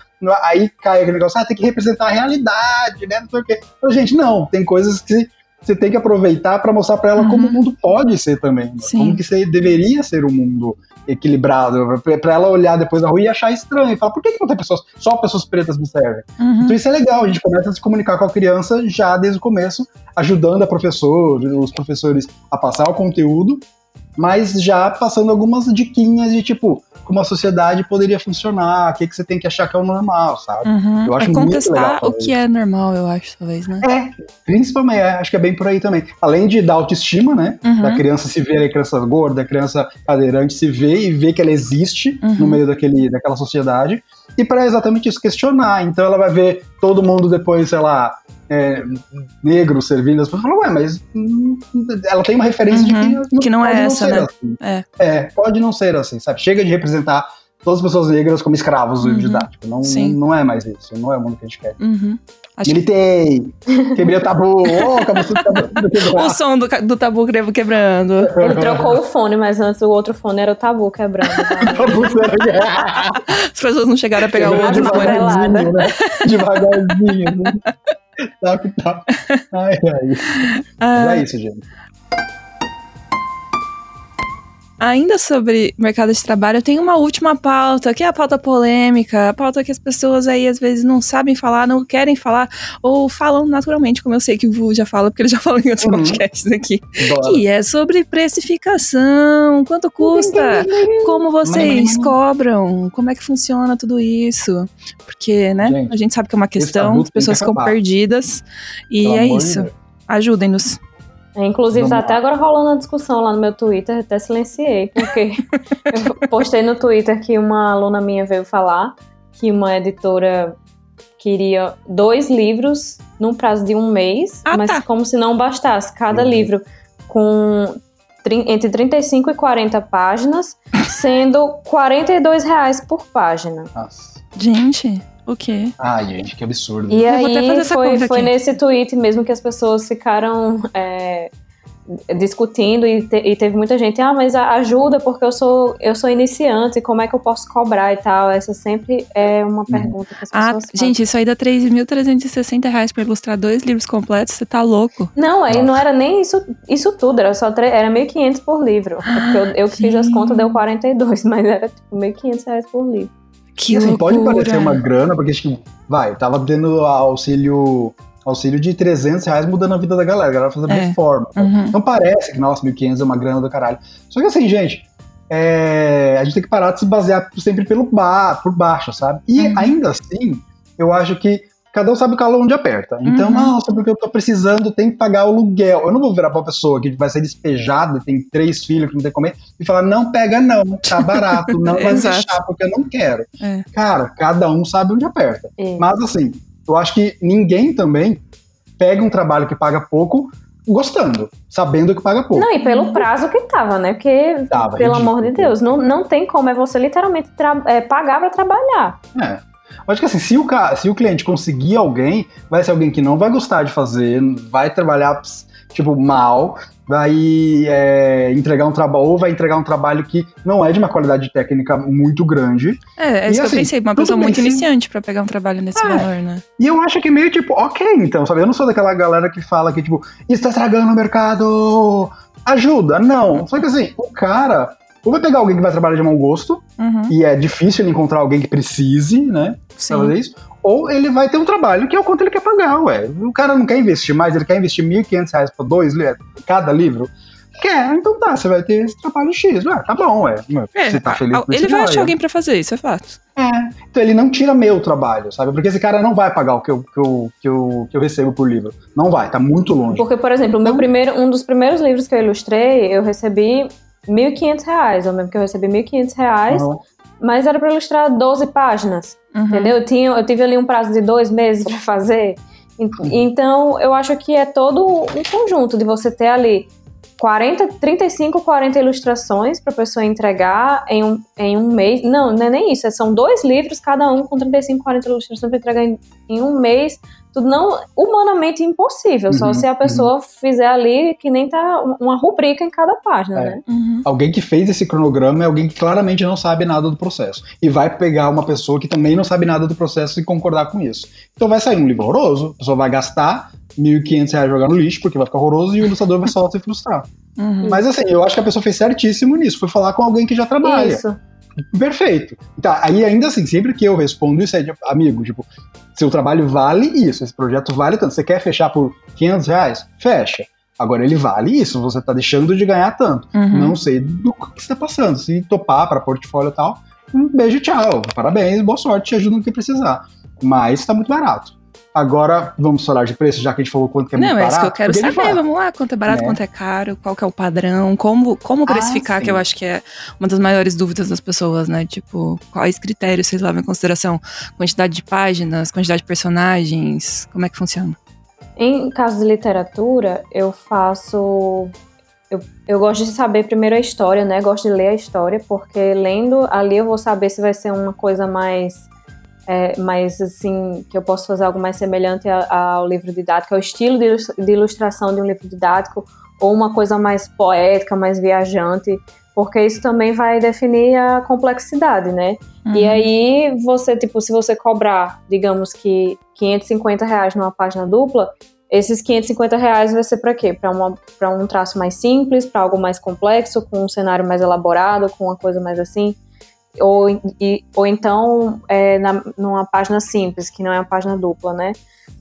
aí cai aquele negócio, ah, tem que representar a realidade, né? Não sei o quê. Então, gente, não, tem coisas que você tem que aproveitar para mostrar para ela Uhum. como o mundo pode ser também, né? Sim. como que você deveria ser um mundo equilibrado, para ela olhar depois da rua e achar estranho, e falar, por que, que não tem pessoas, só pessoas pretas me servem? Uhum. Então isso é legal, a gente começa a se comunicar com a criança já desde o começo, ajudando a professor, os professores a passar o conteúdo, mas já passando algumas diquinhas de tipo, como a sociedade poderia funcionar, o que, que você tem que achar que é o normal, sabe? Uhum. Eu acho é muito legal o que é normal, eu acho, talvez, né? É, principalmente, é, acho que é bem por aí também. Além de dar autoestima, né? Uhum. Da criança se ver, a criança gorda, a criança cadeirante se ver e ver que ela existe Uhum. no meio daquele, daquela sociedade. E para exatamente isso, questionar. Então ela vai ver todo mundo depois, sei lá, é, negro servindo, as pessoas falam, ué, mas hum, ela tem uma referência Uhum, de que, que não é essa, né? assim. É. É, pode não ser assim, sabe? Chega de representar todas as pessoas negras como escravos do Uhum, didático. Não, não, não é mais isso, não é o mundo que a gente quer. Uhum. Acho que Militei! Quebrei o tabu! Oh, tabu o som do, do tabu quebrando. Ele trocou o fone, mas antes o outro fone era o tabu quebrando. As pessoas não chegaram a pegar o outro fone. devagarzinho, né? Devagarzinho. Né? Tá que tá. Ai, ai. Mas Ah, é isso, gente. Ainda sobre mercado de trabalho, eu tenho uma última pauta, que é a pauta polêmica, a pauta que as pessoas aí às vezes não sabem falar, não querem falar, ou falam naturalmente, como eu sei que o Vu já fala, porque ele já falou em outros Uhum. podcasts aqui. Bora. Que é sobre precificação, quanto custa, como vocês cobram, como é que funciona tudo isso. Porque, né, Gente, a gente sabe que é uma questão, as pessoas que ficam perdidas, e Pelo é isso. Ajudem-nos. É, Inclusive, Vamos tá até agora rolando uma discussão lá no meu Twitter, até silenciei, porque eu postei no Twitter que uma aluna minha veio falar que uma editora queria dois livros num prazo de um mês, Ah, mas tá. como se não bastasse, cada Uhum. livro com entre 35 e 40 páginas, sendo 42 reais por página. Nossa. Gente, o quê? Ai, gente, que absurdo. E Eu vou até fazer aí essa foi, conta foi aqui. nesse tweet mesmo que as pessoas ficaram é, discutindo e, te- e teve muita gente, ah, mas ajuda porque eu sou eu sou iniciante, como é que eu posso cobrar e tal? Essa sempre é uma pergunta que as Ah, pessoas fazem. gente, isso aí dá 3.360 reais pra ilustrar dois livros completos, você tá louco. Não, aí não era nem isso, isso tudo, era só era 1.500 por livro. Porque eu, eu que fiz as contas deu 42, mas era tipo 1.500 reais por livro. Que assim, loucura. pode parecer uma grana, porque, tipo, vai, tava tendo auxílio, auxílio de 300 reais mudando a vida da galera, a galera fazendo É. reforma. Uhum. Então parece que, nossa, 1.500 é uma grana do caralho. Só que assim, gente, é, a gente tem que parar de se basear sempre pelo ba por baixo, sabe? E Uhum. ainda assim, eu acho que cada um sabe o calo onde aperta. Então, Uhum. nossa, porque eu tô precisando, tem que pagar o aluguel. Eu não vou virar pra uma pessoa que vai ser despejada, tem três filhos que não tem que comer, e falar, não pega não, tá barato, não vai deixar, porque eu não quero. É. Cara, cada um sabe onde aperta. E- Mas assim, eu acho que ninguém também pega um trabalho que paga pouco gostando, sabendo que paga pouco. Não, e pelo prazo que tava, né? Porque, Tava, pelo ridículo. amor de Deus, não, não tem como, é você literalmente é, pagar pra trabalhar. É. Acho que assim, se o, se o cliente conseguir alguém, vai ser alguém que não vai gostar de fazer, vai trabalhar, tipo, mal, vai é, entregar um trabalho, ou vai entregar um trabalho que não é de uma qualidade técnica muito grande. É, é E isso que assim, eu pensei, uma pessoa muito iniciante pra pegar um trabalho nesse É. valor, né? E eu acho que é meio tipo, ok, então, sabe? Eu não sou daquela galera que fala que, tipo, isso tá estragando o mercado, ajuda. Não. Só que assim, o cara. Ou vai pegar alguém que vai trabalhar de mau gosto, Uhum. e é difícil ele encontrar alguém que precise, né? pra fazer Sim. isso. Ou ele vai ter um trabalho que é o quanto ele quer pagar, ué. O cara não quer investir mais, ele quer investir 1.500 reais por dois cada livro. Quer, então tá, você vai ter esse trabalho X. Ué, tá bom, ué. É, você tá feliz com ele vai vai, achar alguém pra fazer isso, é fato. É. Então ele não tira meu trabalho, sabe? Porque esse cara não vai pagar o que eu, que eu, que eu, que eu recebo por livro. Não vai, tá muito longe. Porque, por exemplo, o meu Então- primeiro, um dos primeiros livros que eu ilustrei, eu recebi 1.500 reais. Eu lembro que eu recebi 1.500 reais, Aham. mas era pra ilustrar 12 páginas, Uhum. entendeu? Eu, tinha, eu tive ali um prazo de dois meses pra fazer. En- Então, eu acho que é todo um conjunto de você ter ali 40, 35, 40 ilustrações pra pessoa entregar em um, em um mês. Não, não é nem isso. São dois livros, cada um com 35, 40 ilustrações pra entregar em, em um mês. Tudo não humanamente impossível, só Uhum, se a pessoa fizer ali que nem tá uma rubrica em cada página, É. né? Uhum. Alguém que fez esse cronograma é alguém que claramente não sabe nada do processo. E vai pegar uma pessoa que também não sabe nada do processo e concordar com isso. Então vai sair um livro horroroso, a pessoa vai gastar 1.500 reais jogar no lixo, porque vai ficar horroroso, e o ilustrador vai só se frustrar. Uhum. Mas assim, eu acho que a pessoa fez certíssimo nisso, foi falar com alguém que já trabalha. Isso. Perfeito. Tá, aí ainda assim, sempre que eu respondo isso é tipo, amigo, tipo, seu trabalho vale isso, esse projeto vale tanto. Você quer fechar por 500 reais? Fecha. Agora ele vale isso, você tá deixando de ganhar tanto. Uhum. Não sei do que está passando. Se topar para portfólio e tal, um beijo tchau. Parabéns, boa sorte, te ajuda no que precisar. Mas tá muito barato. Agora, vamos falar de preço, já que a gente falou quanto que é Não, muito é barato. isso que eu quero saber. Vamos lá, quanto é barato, Né? quanto é caro, qual que é o padrão, como, como Ah, precificar, que eu acho que é uma das maiores dúvidas das pessoas, né? Tipo, quais critérios vocês levam em consideração? Quantidade de páginas, quantidade de personagens, como é que funciona? Em caso de literatura, eu faço. Eu, eu gosto de saber primeiro a história, né? Gosto de ler a história, porque lendo ali eu vou saber se vai ser uma coisa mais. É, mais assim, que eu posso fazer algo mais semelhante a- ao livro didático, ao estilo de ilus- de ilustração de um livro didático, ou uma coisa mais poética, mais viajante, porque isso também vai definir a complexidade, né? E Uhum. aí, você, tipo, se você cobrar, digamos que 550 reais numa página dupla, esses 550 reais vai ser para quê? Para um traço mais simples, para algo mais complexo, com um cenário mais elaborado, com uma coisa mais assim? Ou, e- ou então, é, na, numa página simples, que não é uma página dupla, né?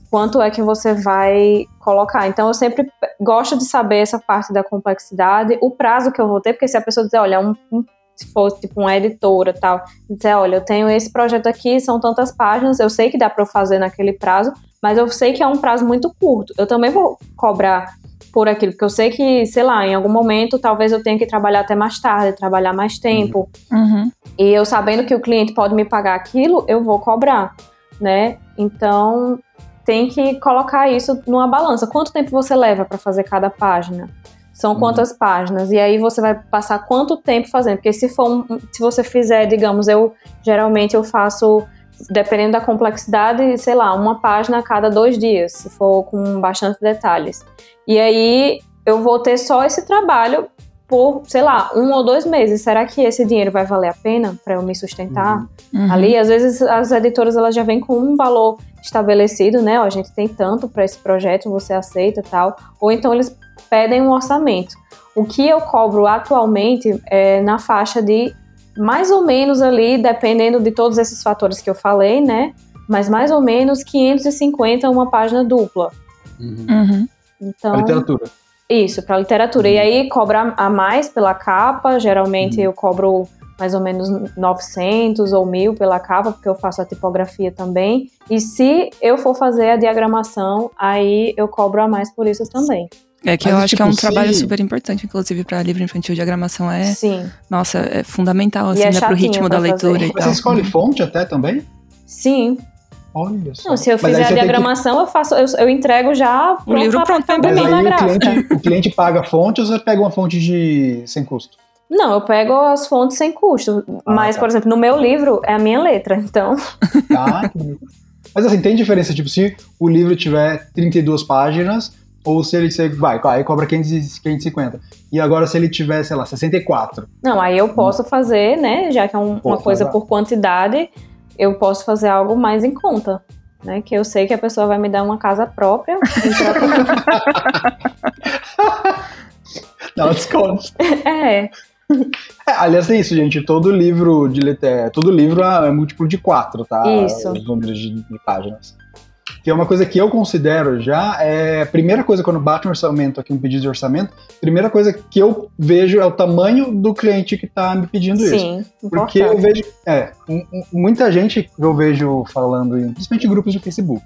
Quanto é que você vai colocar? Então, eu sempre gosto de saber essa parte da complexidade, o prazo que eu vou ter, porque se a pessoa dizer, olha, um, um se fosse tipo uma editora tal, dizer, olha, eu tenho esse projeto aqui, são tantas páginas, eu sei que dá para eu fazer naquele prazo, mas eu sei que é um prazo muito curto. Eu também vou cobrar por aquilo, porque eu sei que, sei lá, em algum momento talvez eu tenha que trabalhar até mais tarde, trabalhar mais tempo. Uhum. E eu sabendo que o cliente pode me pagar aquilo, eu vou cobrar, né? Então tem que colocar isso numa balança. Quanto tempo você leva para fazer cada página? São Uhum. quantas páginas? E aí você vai passar quanto tempo fazendo? Porque se for um- se você fizer, digamos, eu geralmente eu faço dependendo da complexidade, sei lá, uma página a cada dois dias, se for com bastante detalhes. E aí eu vou ter só esse trabalho por, sei lá, um ou dois meses. Será que esse dinheiro vai valer a pena para eu me sustentar? Uhum. Ali, às vezes, as editoras elas já vêm com um valor estabelecido, né? Ó, a gente tem tanto para esse projeto, você aceita tal. Ou então eles pedem um orçamento. O que eu cobro atualmente é na faixa de mais ou menos ali, dependendo de todos esses fatores que eu falei, né? Mas mais ou menos 550 uma página dupla. Uhum. Uhum. Então, A literatura. isso, para literatura. E aí cobrar a mais pela capa, geralmente Uhum. eu cobro mais ou menos 900 ou 1000 pela capa, porque eu faço a tipografia também. E se eu for fazer a diagramação, aí eu cobro a mais por isso também. É que Mas, eu acho que é um tipo, trabalho se- super importante, inclusive, para livro infantil. Diagramação é, Sim, nossa, é fundamental, assim, é né, pro ritmo da leitura fazer. e Mas tal. você escolhe fonte até também? sim. Olha só. Não, se eu fizer a tem que- diagramação, eu faço, eu, eu entrego já O livro pronto pra Mas imprimir na gráfica. cliente, o cliente paga a fonte ou você pega uma fonte de sem custo? Não, eu pego as fontes sem custo. Ah, mas, tá. por exemplo, no meu livro é a minha letra, então. Tá? Mas assim, tem diferença, tipo, se o livro tiver 32 páginas, ou se ele vai, aí cobra 500, e 550. E agora se ele tiver, sei lá, 64. Não, aí eu posso fazer, né? Já que é um- uma coisa vai. por quantidade, eu posso fazer algo mais em conta. Né, que eu sei que a pessoa vai me dar uma casa própria. troca- Não, desconto. é, É, aliás, é isso, gente. Todo livro de letra, todo livro é múltiplo de 4, tá? Isso. Os números de, de páginas. Que é uma coisa que eu considero já é a primeira coisa quando bate um orçamento aqui, um pedido de orçamento, primeira coisa que eu vejo é o tamanho do cliente que tá me pedindo isso. sim, Porque eu vejo, é, muita gente que eu vejo falando, em, principalmente em grupos de Facebook,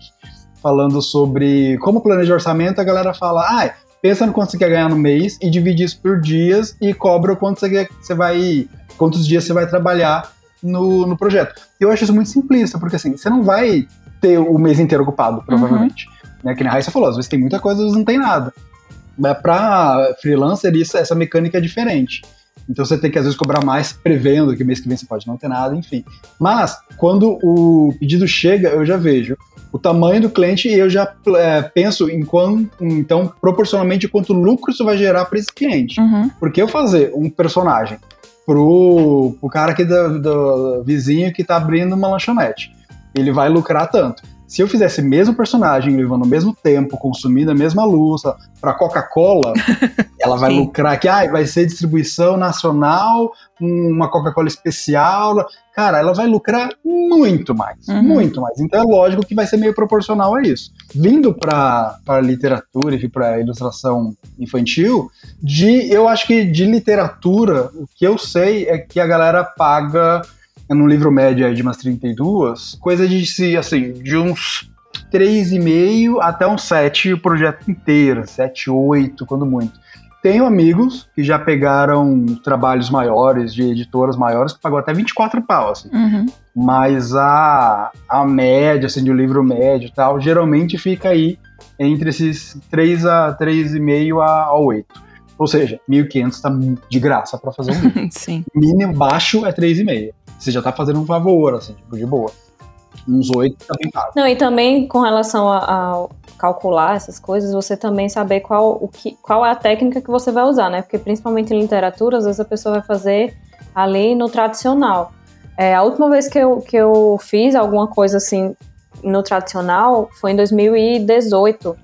falando sobre como planejar orçamento, a galera fala, ah, pensa no quanto você quer ganhar no mês e divide isso por dias e cobra o quanto você, quer, você vai, quantos dias você vai trabalhar no, no projeto. Eu acho isso muito simplista, porque assim, você não vai ter o mês inteiro ocupado, provavelmente. Né? Que nem a Raíssa falou, às vezes tem muita coisa, às vezes não tem nada. Mas pra freelancer, isso, essa mecânica é diferente. Então você tem que às vezes cobrar mais prevendo que mês que vem você pode não ter nada, enfim. Mas quando o pedido chega, eu já vejo o tamanho do cliente e eu já é, penso em quanto, então, proporcionalmente, quanto lucro isso vai gerar para esse cliente. Uhum. Porque eu fazer um personagem pro, pro cara aqui do, do vizinho que tá abrindo uma lanchonete, ele vai lucrar tanto. Se eu fizesse o mesmo personagem, levando o mesmo tempo, consumindo a mesma luz, para Coca-Cola, ela vai Sim. lucrar que ah, vai ser distribuição nacional, uma Coca-Cola especial. Cara, ela vai lucrar muito mais, Uhum. muito mais. Então é lógico que vai ser meio proporcional a isso. Vindo para literatura e para ilustração infantil, de eu acho que de literatura, o que eu sei é que a galera paga no livro médio de umas 32, coisa de se assim, de uns 3,5 até uns 7 o projeto inteiro, 7, 8, quando muito. Tenho amigos que já pegaram trabalhos maiores, de editoras maiores, que pagou até 24 pau, assim. Uhum. Mas a, a média, assim, de um livro médio e tal, geralmente fica aí entre esses 3 a 3,5 a, a 8. Ou seja, 1.500 tá de graça para fazer um livro. Sim. Mínimo baixo é 3,5. Você já tá fazendo um favor, assim, tipo, de boa. Uns 8 tá bem pago. Não, e também com relação a, a calcular essas coisas, você também saber qual, o que, qual é a técnica que você vai usar, né? Porque principalmente em literatura, às vezes a pessoa vai fazer ali no tradicional. É, a última vez que eu, que eu fiz alguma coisa assim no tradicional foi em 2018,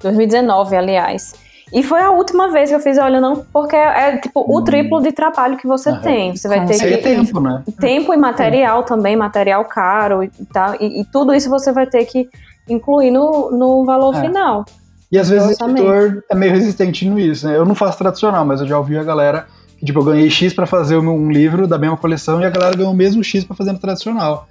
2019, aliás. E foi a última vez que eu fiz, olha, não, porque é tipo o Hum. triplo de trabalho que você Aham. tem. Você vai Com ter é que tempo, né? tempo e material também, material caro e tal. E, e tudo isso você vai ter que incluir no, no valor É. final. E às vezes o editor é meio resistente nisso, né? Eu não faço tradicional, mas eu já ouvi a galera que, tipo, eu ganhei X pra fazer um livro da mesma coleção e a galera ganhou o mesmo X pra fazer no tradicional.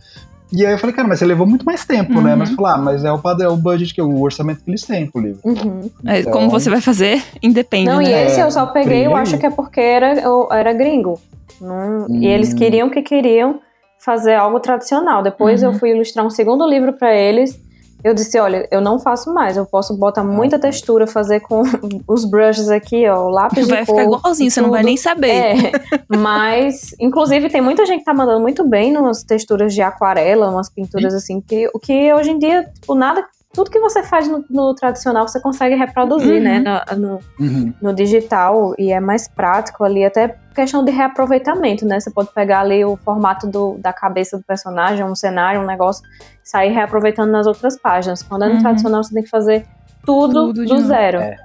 E aí eu falei, cara, mas você levou muito mais tempo, né? Uhum. Mas falar, ah, mas é o padrão, o budget, que é o orçamento que eles têm pro livro. Uhum. É, Então, como você vai fazer, independe, Não, né? e esse eu só peguei, eu acho que é porque era, eu era gringo. Não- Hum. E eles queriam que queriam fazer algo tradicional. Depois Uhum. eu fui ilustrar um segundo livro pra eles. Eu disse, olha, eu não faço mais. Eu posso botar muita tá. textura, fazer com os brushes aqui, ó, o lápis Vai de ficar cor, igualzinho, você não vai nem saber. É, mas, inclusive, tem muita gente que tá mandando muito bem nas texturas de aquarela, umas pinturas assim, que o que hoje em dia, tipo, nada, tudo que você faz no, no tradicional você consegue reproduzir, Uhum. né, no, no, Uhum. no digital, e é mais prático ali, até questão de reaproveitamento, né, você pode pegar ali o formato do, da cabeça do personagem, um cenário, um negócio, sair reaproveitando nas outras páginas. Quando é no Uhum. tradicional, você tem que fazer tudo, Tudo do zero. É.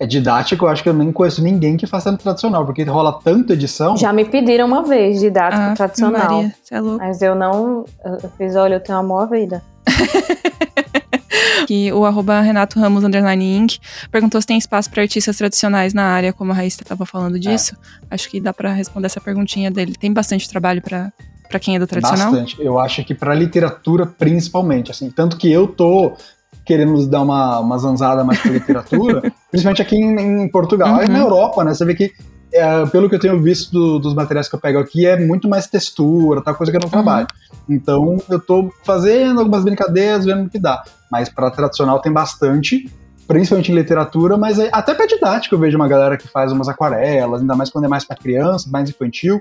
É didático, eu acho que eu nem conheço ninguém que faça no tradicional, porque rola tanta edição. Já me pediram uma vez didático Ah, tradicional. Maria, você é louco. Mas eu não. Eu eu fiz, olha, eu tenho uma boa vida. Que o arroba Renato Ramos Underline Inc. perguntou se tem espaço para artistas tradicionais na área, como a Raíssa estava falando disso. Acho que dá para responder essa perguntinha dele. Tem bastante trabalho para para quem é do tradicional? Bastante. Eu acho que pra literatura, principalmente, assim. Tanto que eu tô querendo dar uma, uma zanzada mais pra literatura, principalmente aqui em, em Portugal. Uhum. na Europa, né? Você vê que, é, pelo que eu tenho visto do- dos materiais que eu pego aqui, é muito mais textura, tal coisa que eu não Uhum. trabalho. Então, eu tô fazendo algumas brincadeiras, vendo o que dá. Mas pra tradicional tem bastante, principalmente em literatura, mas é- até pra didática eu vejo uma galera que faz umas aquarelas, ainda mais quando é mais pra criança, mais infantil,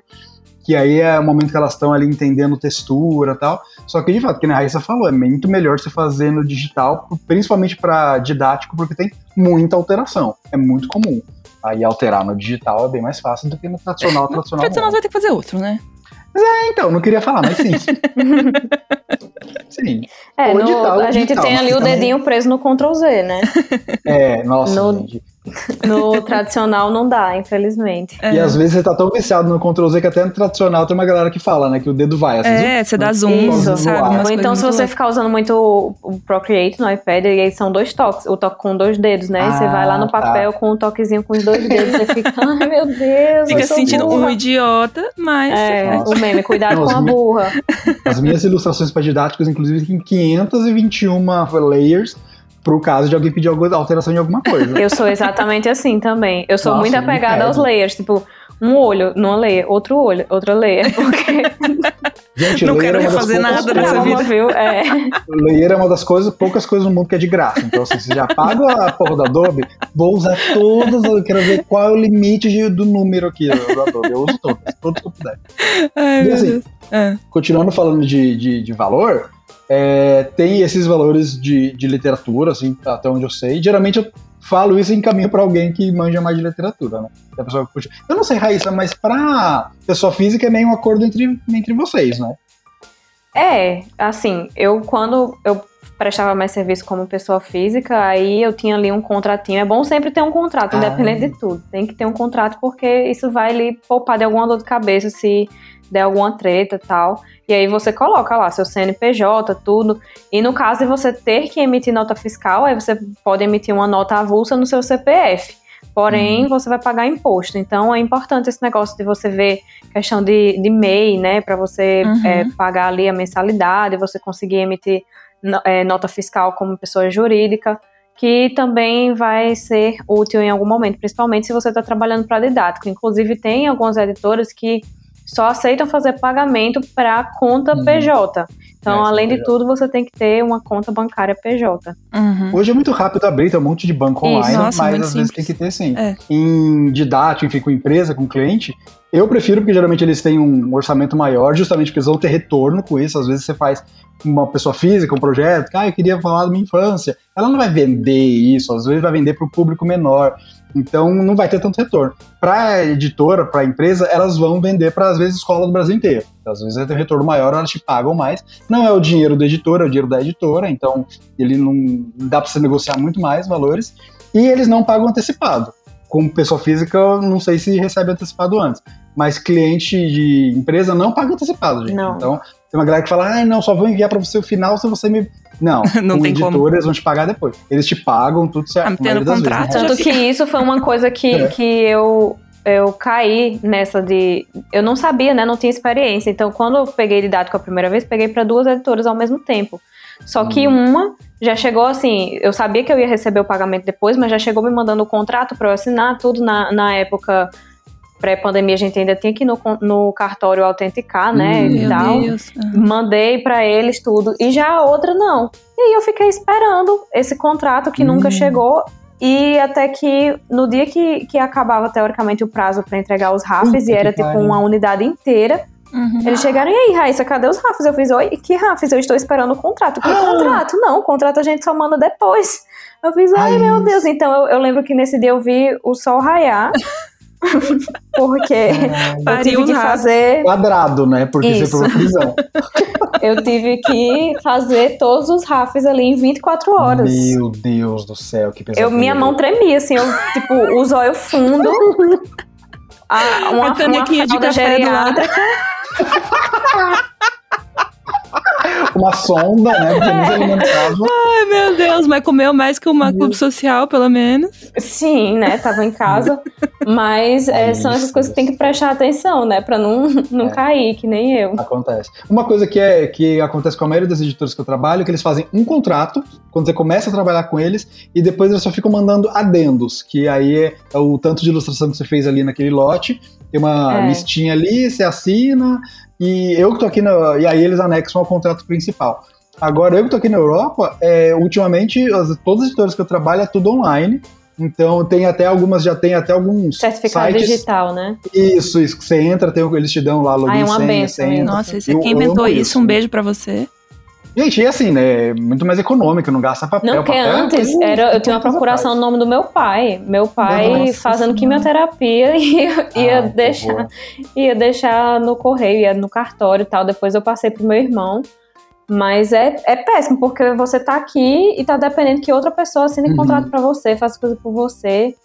que aí é o momento que elas estão ali entendendo textura e tal. Só que, de fato, que a Raíssa falou, é muito melhor você fazer no digital, principalmente para didático, porque tem muita alteração. É muito comum. Aí alterar no digital é bem mais fácil do que no tradicional. No tradicional, tradicional não. você vai ter que fazer outro, né? É, então, não queria falar, mas sim. sim. É, no- digital, a gente digital, tem ali o dedinho preso no Ctrl Z, né? É, nossa, No- gente. No tradicional não dá, infelizmente. É, E às vezes você tá tão viciado no Ctrl Z que até no tradicional tem uma galera que fala, né, que o dedo vai. Vezes é você dá zoom, Isso. sabe? Ou então, se você ficar usando muito o Procreate no iPad, e aí são dois toques, o toque com dois dedos, né? E você Ah, vai lá no tá. papel com um toquezinho com os dois dedos, você fica, ai meu Deus, Fica se sentindo burra. um idiota, mas. É, Nossa. o meme, cuidado Não, com a burra. As minhas ilustrações para didáticos, inclusive, tem 521 layers pro caso de alguém pedir alguma alteração de alguma coisa. Eu sou exatamente assim também. Eu sou Nossa, muito apegada aos layers, tipo, um olho numa layer, outro olho, outra layer. Porque Gente, Não quero é uma das refazer poucas nada nessa coisas- vida. viu? É. Layer é uma das coisas, poucas coisas no mundo que é de graça. Então, assim, você já paga a porra do Adobe, vou usar todas, eu quero ver qual é o limite de- do número aqui do Adobe. Eu uso todas, todas que eu puder. Ai, E assim. É. continuando falando de, de, de valor, é, tem esses valores de, de literatura, assim, até onde eu sei. Geralmente eu falo isso e encaminho para alguém que manja mais de literatura, né? Pessoa curte. Eu não sei, Raíssa, mas para pessoa física é meio um acordo entre, entre vocês, né? É, assim, eu quando eu prestava mais serviço como pessoa física, aí eu tinha ali um contratinho. É bom sempre ter um contrato, Ah. independente de tudo. Tem que ter um contrato porque isso vai lhe poupar de alguma dor de cabeça se der alguma treta e tal. E aí você coloca lá seu CNPJ, tudo. E no caso de você ter que emitir nota fiscal, aí você pode emitir uma nota avulsa no seu CPF. Porém, você vai pagar imposto. Então, é importante esse negócio de você ver questão de, de MEI, né? Para você Uhum. é, pagar ali a mensalidade, você conseguir emitir é, nota fiscal como pessoa jurídica, que também vai ser útil em algum momento, principalmente se você está trabalhando para didático. Inclusive, tem algumas editoras que só aceitam fazer pagamento para conta Uhum. PJ. Então, É, é além de tudo, você tem que ter uma conta bancária PJ. Uhum. Hoje é muito rápido abrir, tem um monte de banco Isso. online, Nossa, mas muito às vezes simples. tem que ter sim. É. Em didático, enfim, com empresa, com cliente, eu prefiro porque geralmente eles têm um orçamento maior, justamente porque eles vão ter retorno com isso. Às vezes você faz uma pessoa física, um projeto, que ah, eu queria falar da minha infância. Ela não vai vender isso, às vezes vai vender para o público menor. Então não vai ter tanto retorno. Para editora, para empresa, elas vão vender para às vezes escola do Brasil inteiro. Às vezes vai ter um retorno maior, elas te pagam mais. Não é o dinheiro do editor, é o dinheiro da editora, então ele não dá para você negociar muito mais valores. E eles não pagam antecipado. Como pessoa física, eu não sei se recebe antecipado antes. Mas cliente de empresa não paga antecipado, gente. Não. Então, tem uma galera que fala, ah, não, só vou enviar para você o final se você me. Não, Não tem editor, como. eles vão te pagar depois. Eles te pagam, tudo certo. Ah, a tendo contrato, vezes? Tanto que isso foi uma coisa que, É. que eu, eu caí nessa de. Eu não sabia, né? Não tinha experiência. Então, quando eu peguei didático a primeira vez, peguei para duas editoras ao mesmo tempo. Só que Hum. uma já chegou assim. Eu sabia que eu ia receber o pagamento depois, mas já chegou me mandando o contrato para eu assinar tudo na, na época. Pré-pandemia, a gente ainda tinha que ir no, no cartório autenticar, né? Hum. e Meu tal. Deus. Ah. Mandei pra eles tudo. E já a outra não. E aí eu fiquei esperando esse contrato que nunca Hum. chegou. E até que no dia que, que acabava teoricamente o prazo pra entregar os RAFs, e era tipo pariu. uma unidade inteira, Uhum. eles chegaram, e aí, Raíssa, cadê os RAFs? Eu fiz, oi, que RAFs? Eu estou esperando o contrato. Que contrato? Não, o contrato a gente só manda depois. Eu fiz, ai meu Raíssa. Deus. Então eu, eu lembro que nesse dia eu vi o sol raiar. porque eu tive que fazer Quadrado, né? Porque Isso. você foi prisão. Eu tive que fazer todos os rafs ali em 24 horas. Meu Deus do céu, que pesadelo. Eu, minha mão tremia, assim, eu, tipo, o zóio fundo. A, uma, A canequinha uma de café do lado. Uma sonda, né? Porque não se alimentava. Ai, meu Deus, mas comeu mais que uma clube social, pelo menos. Sim, né? Tava em casa. Mas é, são essas Isso. coisas que tem que prestar atenção, né? Pra não, não É. cair, que nem eu. Acontece. Uma coisa que, é, que acontece com a maioria das editoras que eu trabalho é que eles fazem um contrato quando você começa a trabalhar com eles e depois eles só ficam mandando adendos, que aí é, é o tanto de ilustração que você fez ali naquele lote, tem uma É. listinha ali, você assina e eu que tô aqui na, e aí eles anexam ao contrato principal. Agora, eu que tô aqui na Europa, é, ultimamente, as- todas as editoras que eu trabalho é tudo online. Então, tem até algumas, já tem até alguns Certificado sites. digital, né? Isso, isso. Que você entra, tem, eles te dão lá login, Ah, é uma senha, benção. Nossa, esse Eu- quem inventou isso, isso. um beijo pra você. Gente, e assim, né? é Muito mais econômico, não gasta papel. Não, porque papel, antes uh, era, eu tinha uma procuração no nome do meu pai. Meu pai Nossa fazendo Senhora. quimioterapia ia, ia Ah, que deixar horror. ia deixar no correio, ia no cartório e tal. Depois eu passei pro meu irmão. Mas é, é péssimo, porque você tá aqui e tá dependendo que outra pessoa assine Uhum. contrato pra você, faça coisa por você.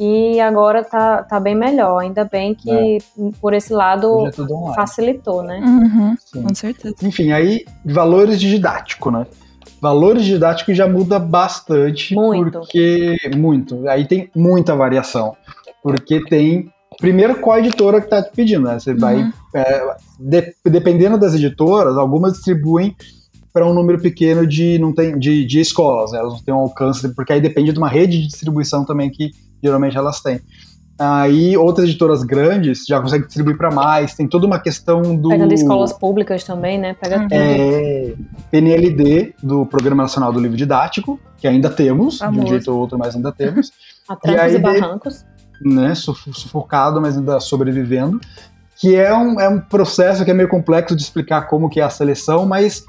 E agora tá, tá bem melhor. Ainda bem que por esse lado é facilitou, né? Uhum, Sim. com certeza. Enfim, aí, valores de didático, né? Valores de didático já muda bastante. Muito. Porque. Muito. Aí tem muita variação. Porque tem. Primeiro, qual editora que tá te pedindo, né? Você vai. Uhum. é, de- dependendo das editoras, algumas distribuem para um número pequeno de, não tem, de, de escolas, elas não têm um alcance, porque aí depende de uma rede de distribuição também que geralmente elas têm. Aí outras editoras grandes já conseguem distribuir para mais, tem toda uma questão do. Pegando escolas públicas também, né? Pega tudo. É, PNLD, do Programa Nacional do Livro Didático, que ainda temos, de um jeito ou outro, mas ainda temos. A trancos aí e, de- barrancos. né, suf- sufocado, mas ainda sobrevivendo, que é um, é um processo que é meio complexo de explicar como que é a seleção, mas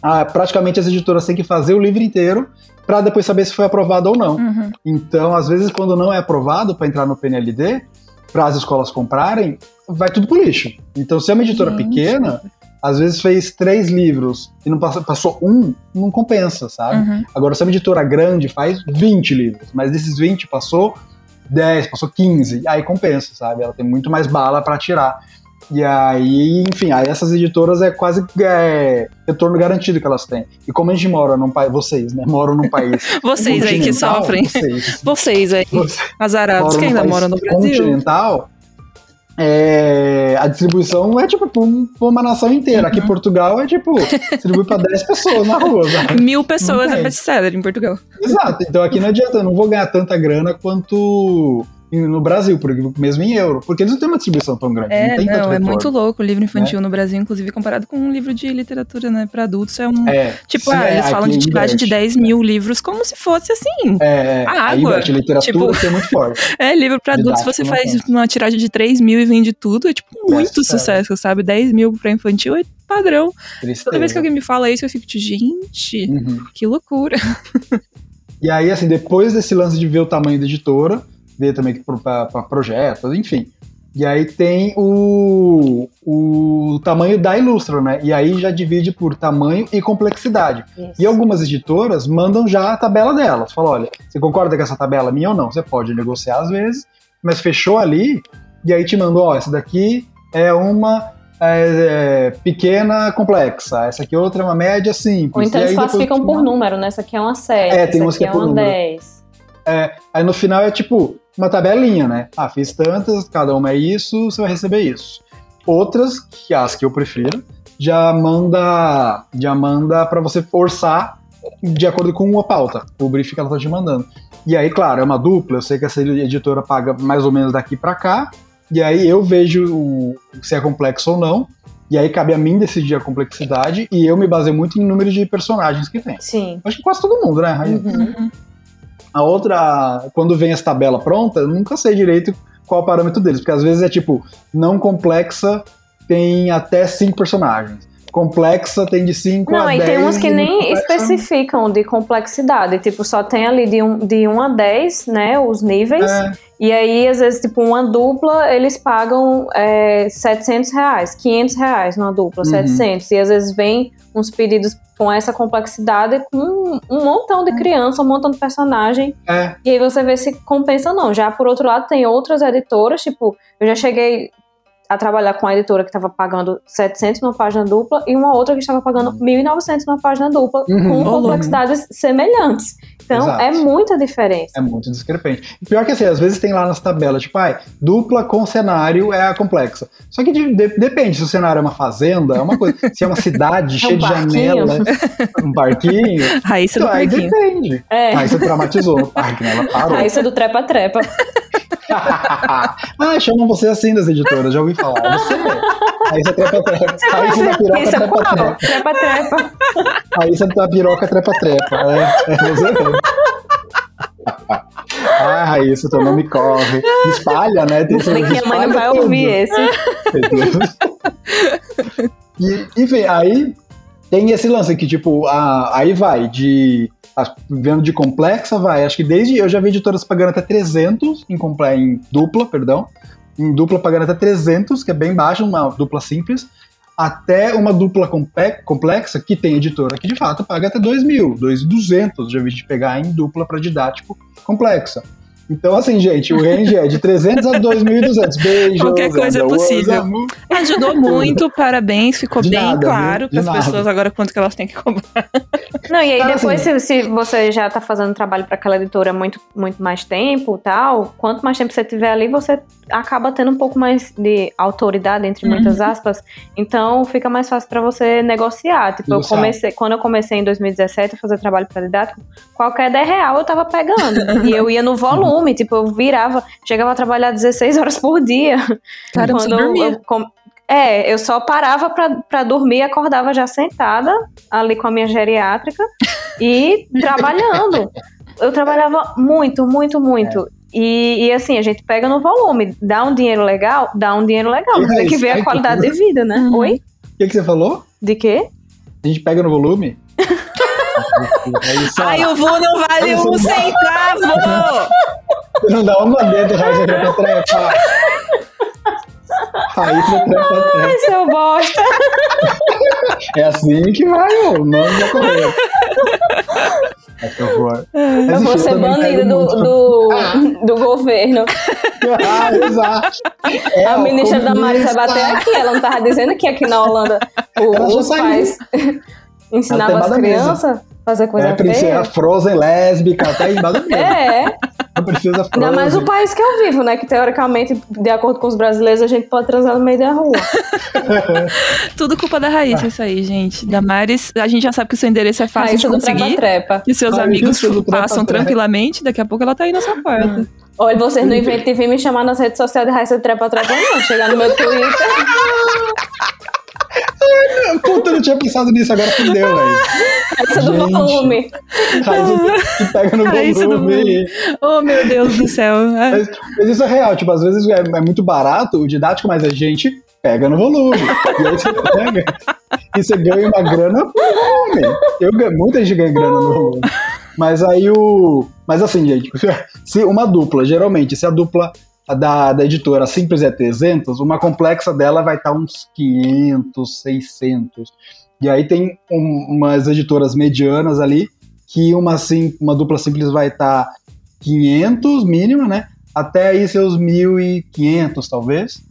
ah, praticamente as editoras têm que fazer o livro inteiro para depois saber se foi aprovado ou não. Uhum. Então, às vezes, quando não é aprovado para entrar no PNLD, para as escolas comprarem, vai tudo pro lixo. Então, se é uma editora Gente. pequena, às vezes fez três livros e não passou, passou um, não compensa, sabe? Uhum. Agora, se é uma editora grande, faz 20 livros, mas desses 20 passou 10, passou 15, aí compensa, sabe? Ela tem muito mais bala para tirar. E aí, enfim, aí essas editoras é quase é, retorno garantido que elas têm. E como a gente mora num país, vocês, né? Moram num país. Vocês aí que sofrem. Vocês, Vocês aí, vocês azarados que ainda moram no Brasil. Continental, é, a distribuição é tipo pra um- uma nação inteira. Uhum. Aqui em Portugal é tipo, distribui pra 10 pessoas na rua, sabe? Mil pessoas é best-seller em Portugal. Exato. Então aqui não adianta, eu não vou ganhar tanta grana quanto no Brasil, mesmo em euro, porque eles não têm uma distribuição tão grande. É, não tem não, é muito louco o livro infantil no Brasil, inclusive comparado com um livro de literatura, né, pra adultos, é um... É, Tipo, ah, é, eles falam de tiragem de inverte. 10 mil livros como se fosse assim. É, é, a água. inverte, literatura Tipo- é muito forte. É, livro pra adultos, você faz uma tiragem de 3 mil e vende tudo, é tipo muito Best-seller. sucesso, sabe? 10 mil pra infantil é padrão. Toda vez que Tristeza. alguém me fala isso, eu fico tipo, gente, Uhum. que loucura. E aí, assim, depois desse lance de ver o tamanho da editora, ver também para projetos, enfim. E aí tem o, o tamanho da Ilustra, né? E aí já divide por tamanho e complexidade. Isso. E algumas editoras mandam já a tabela delas. Falam, olha, você concorda com essa tabela minha ou não? Você pode negociar às vezes, mas fechou ali, e aí te mandou, ó, essa daqui é uma é, é, pequena complexa, essa aqui outra é uma média simples. Ou então eles classificam por número, né? Essa aqui é uma 7, É, tem essa aqui que é é por uma número. 10. Aí no final é tipo uma tabelinha, né? Ah, fiz tantas, cada uma é isso, você vai receber isso. Outras, que as que eu prefiro, já manda já manda para você forçar de acordo com a pauta, o brief que ela tá te mandando. E aí, claro, é uma dupla, eu sei que essa editora paga mais ou menos daqui para cá, e aí eu vejo o- se é complexo ou não, e aí cabe a mim decidir a complexidade, e eu me baseio muito em número de personagens que tem. Sim. Acho que quase todo mundo, né? Rainha? Uhum. A outra, quando vem essa tabela pronta, eu nunca sei direito qual o parâmetro deles, porque às vezes é tipo, não complexa tem até cinco personagens. Complexa tem de 5 a Não, 10. e tem uns que nem complexa- especificam de complexidade. Tipo, só tem ali de 1 um, de um a 10, né? Os níveis. É, E aí, às vezes, tipo, uma dupla, eles pagam é, 700 reais, 500 reais numa dupla, Uhum. 700. E às vezes vem uns pedidos com essa complexidade com um montão de criança, um montão de personagem. é, E aí você vê se compensa ou não. Já por outro lado, tem outras editoras, tipo, eu já cheguei a trabalhar com a editora que estava pagando 700 numa página dupla e uma outra que estava pagando 1.900 numa página dupla, Uhum. com complexidades semelhantes. Então, Exato. é muita diferença. é muito discrepante. Pior que assim, às vezes tem lá nas tabelas, tipo, ai, dupla com cenário é a complexa. Só que de- de- depende, se o cenário é uma fazenda, é uma coisa. se é uma cidade É cheia um de barquinho. janela, um parquinho, Raíssa do então, aí Parquinho. depende. É. Aí você traumatizou no parque, né? Ela parou. É do trepa-trepa. ah, chamam você assim das editoras, já ouvi falar. É Você. Aí você trepa trepa. Aí você da piroca Isso é trepa trepa. Trepa-trepa. Aí você da piroca trepa trepa. É, é você. Ah, Raíssa, teu nome corre. Espalha, né? Tem que a mãe não vai ouvir esse. E, enfim, aí tem esse lance que, tipo, a- aí vai de. as- Vendo de complexa, vai. Acho que desde. Eu já vi editoras pagando até 300 em, em dupla, perdão. Em dupla pagando até 300, que é bem baixo, uma dupla simples. Até uma dupla complexa, que tem editora que de fato paga até 2 mil, 2.200. Já vi de pegar em dupla para didático complexa. Então, assim, gente, o range é de 300 a 2.200. Beijo. Qualquer coisa é possível. Ajudou muito, parabéns, ficou De bem nada, claro para as pessoas agora quanto que elas têm que cobrar. Não, e aí Cara, depois, assim- se, se você já tá fazendo trabalho para aquela editora muito, muito mais tempo e tal, quanto mais tempo você tiver ali, você acaba tendo um pouco mais de autoridade, entre Uhum. muitas aspas. Então fica mais fácil para você negociar. Tipo, eu comecei, quando eu comecei em 2017 a fazer trabalho para didático, qualquer 10 real eu tava pegando. e eu ia no volume, tipo, eu virava, chegava a trabalhar 16 horas por dia. Caramba, você Quando eu- dormia. eu com- é, eu só parava pra, pra dormir, acordava já sentada ali com a minha geriátrica e trabalhando. Eu trabalhava muito, muito, muito. E, e, assim, a gente pega no volume. Dá um dinheiro legal? Dá um dinheiro legal. Mas tem que ver a qualidade de vida, né? Uhum. Oi? O que, que você falou? De quê? A gente pega no volume? É isso, Ai, ó. o Vu não vale um centavo! Você não dá uma dentro do raio trepa trepa. Raio trepa trepa. Ai, seu bosta. É assim que vai, ô. O nome da. Mas, Eu vou ser banida pego do, muito. do, do governo. Ah, exato. É, a ministra Damares vai comunista. bater aqui. Ela não tava dizendo que aqui na Holanda o- os saiu. pais ensinavam Ela as crianças a fazer coisa É princesa feia. Frozen lésbica, até embaixo mesmo. É, A princesa Frozen. ainda mais o país que eu vivo, né? Que teoricamente, de acordo com os brasileiros, a gente pode transar no meio da rua. Tudo culpa da Raíssa, isso aí, gente. Damares, a gente já sabe que o seu endereço é fácil Aí de conseguir. Que seus Raíssa amigos do passam tranquilamente, daqui a pouco ela tá aí na sua porta. Olha, vocês não inventem vir me chamar nas redes sociais de Raíssa trepa-trepa, não. Chegar no meu Twitter. Puta, eu não tinha pensado nisso, agora fudeu, velho. Raíssa do volume. Raíssa que pega no Raíssa do volume. Oh, meu Deus do céu. Ah, Mas, mas isso é real, tipo, às vezes é, é muito barato o didático, mas a gente pega no volume. E aí você pega e você ganha uma grana por volume. Eu ganho, muita gente ganha grana no volume. Mas aí o. Mas assim, gente, se uma dupla, geralmente, se a dupla da, da editora simples é 300, uma complexa dela vai estar uns 500, 600. E aí tem um- umas editoras medianas ali, que uma, sim, uma dupla simples vai estar 500 mínima, né? Até aí seus 1.500, talvez.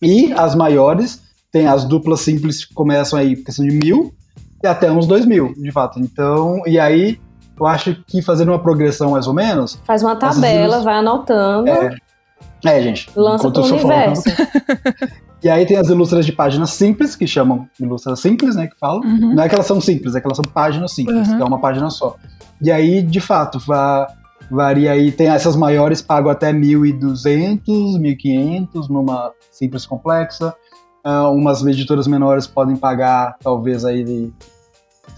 E as maiores, tem as duplas simples que começam aí questão de mil e até uns 2.000, de fato. Então, e aí eu acho que fazendo uma progressão mais ou menos. Faz uma tabela, vai anotando, É, é gente. lança pro sou falando- universo. E aí tem as ilustras de páginas simples, que chamam ilustras simples, né? Que falam. uhum. Não é que elas são simples, é que elas são páginas simples, Uhum. que é uma página só. E aí, de fato, va- varia aí. Tem essas maiores pagam até 1.200, 1.500 numa simples complexa. Ah, umas editoras menores podem pagar, talvez, aí. de-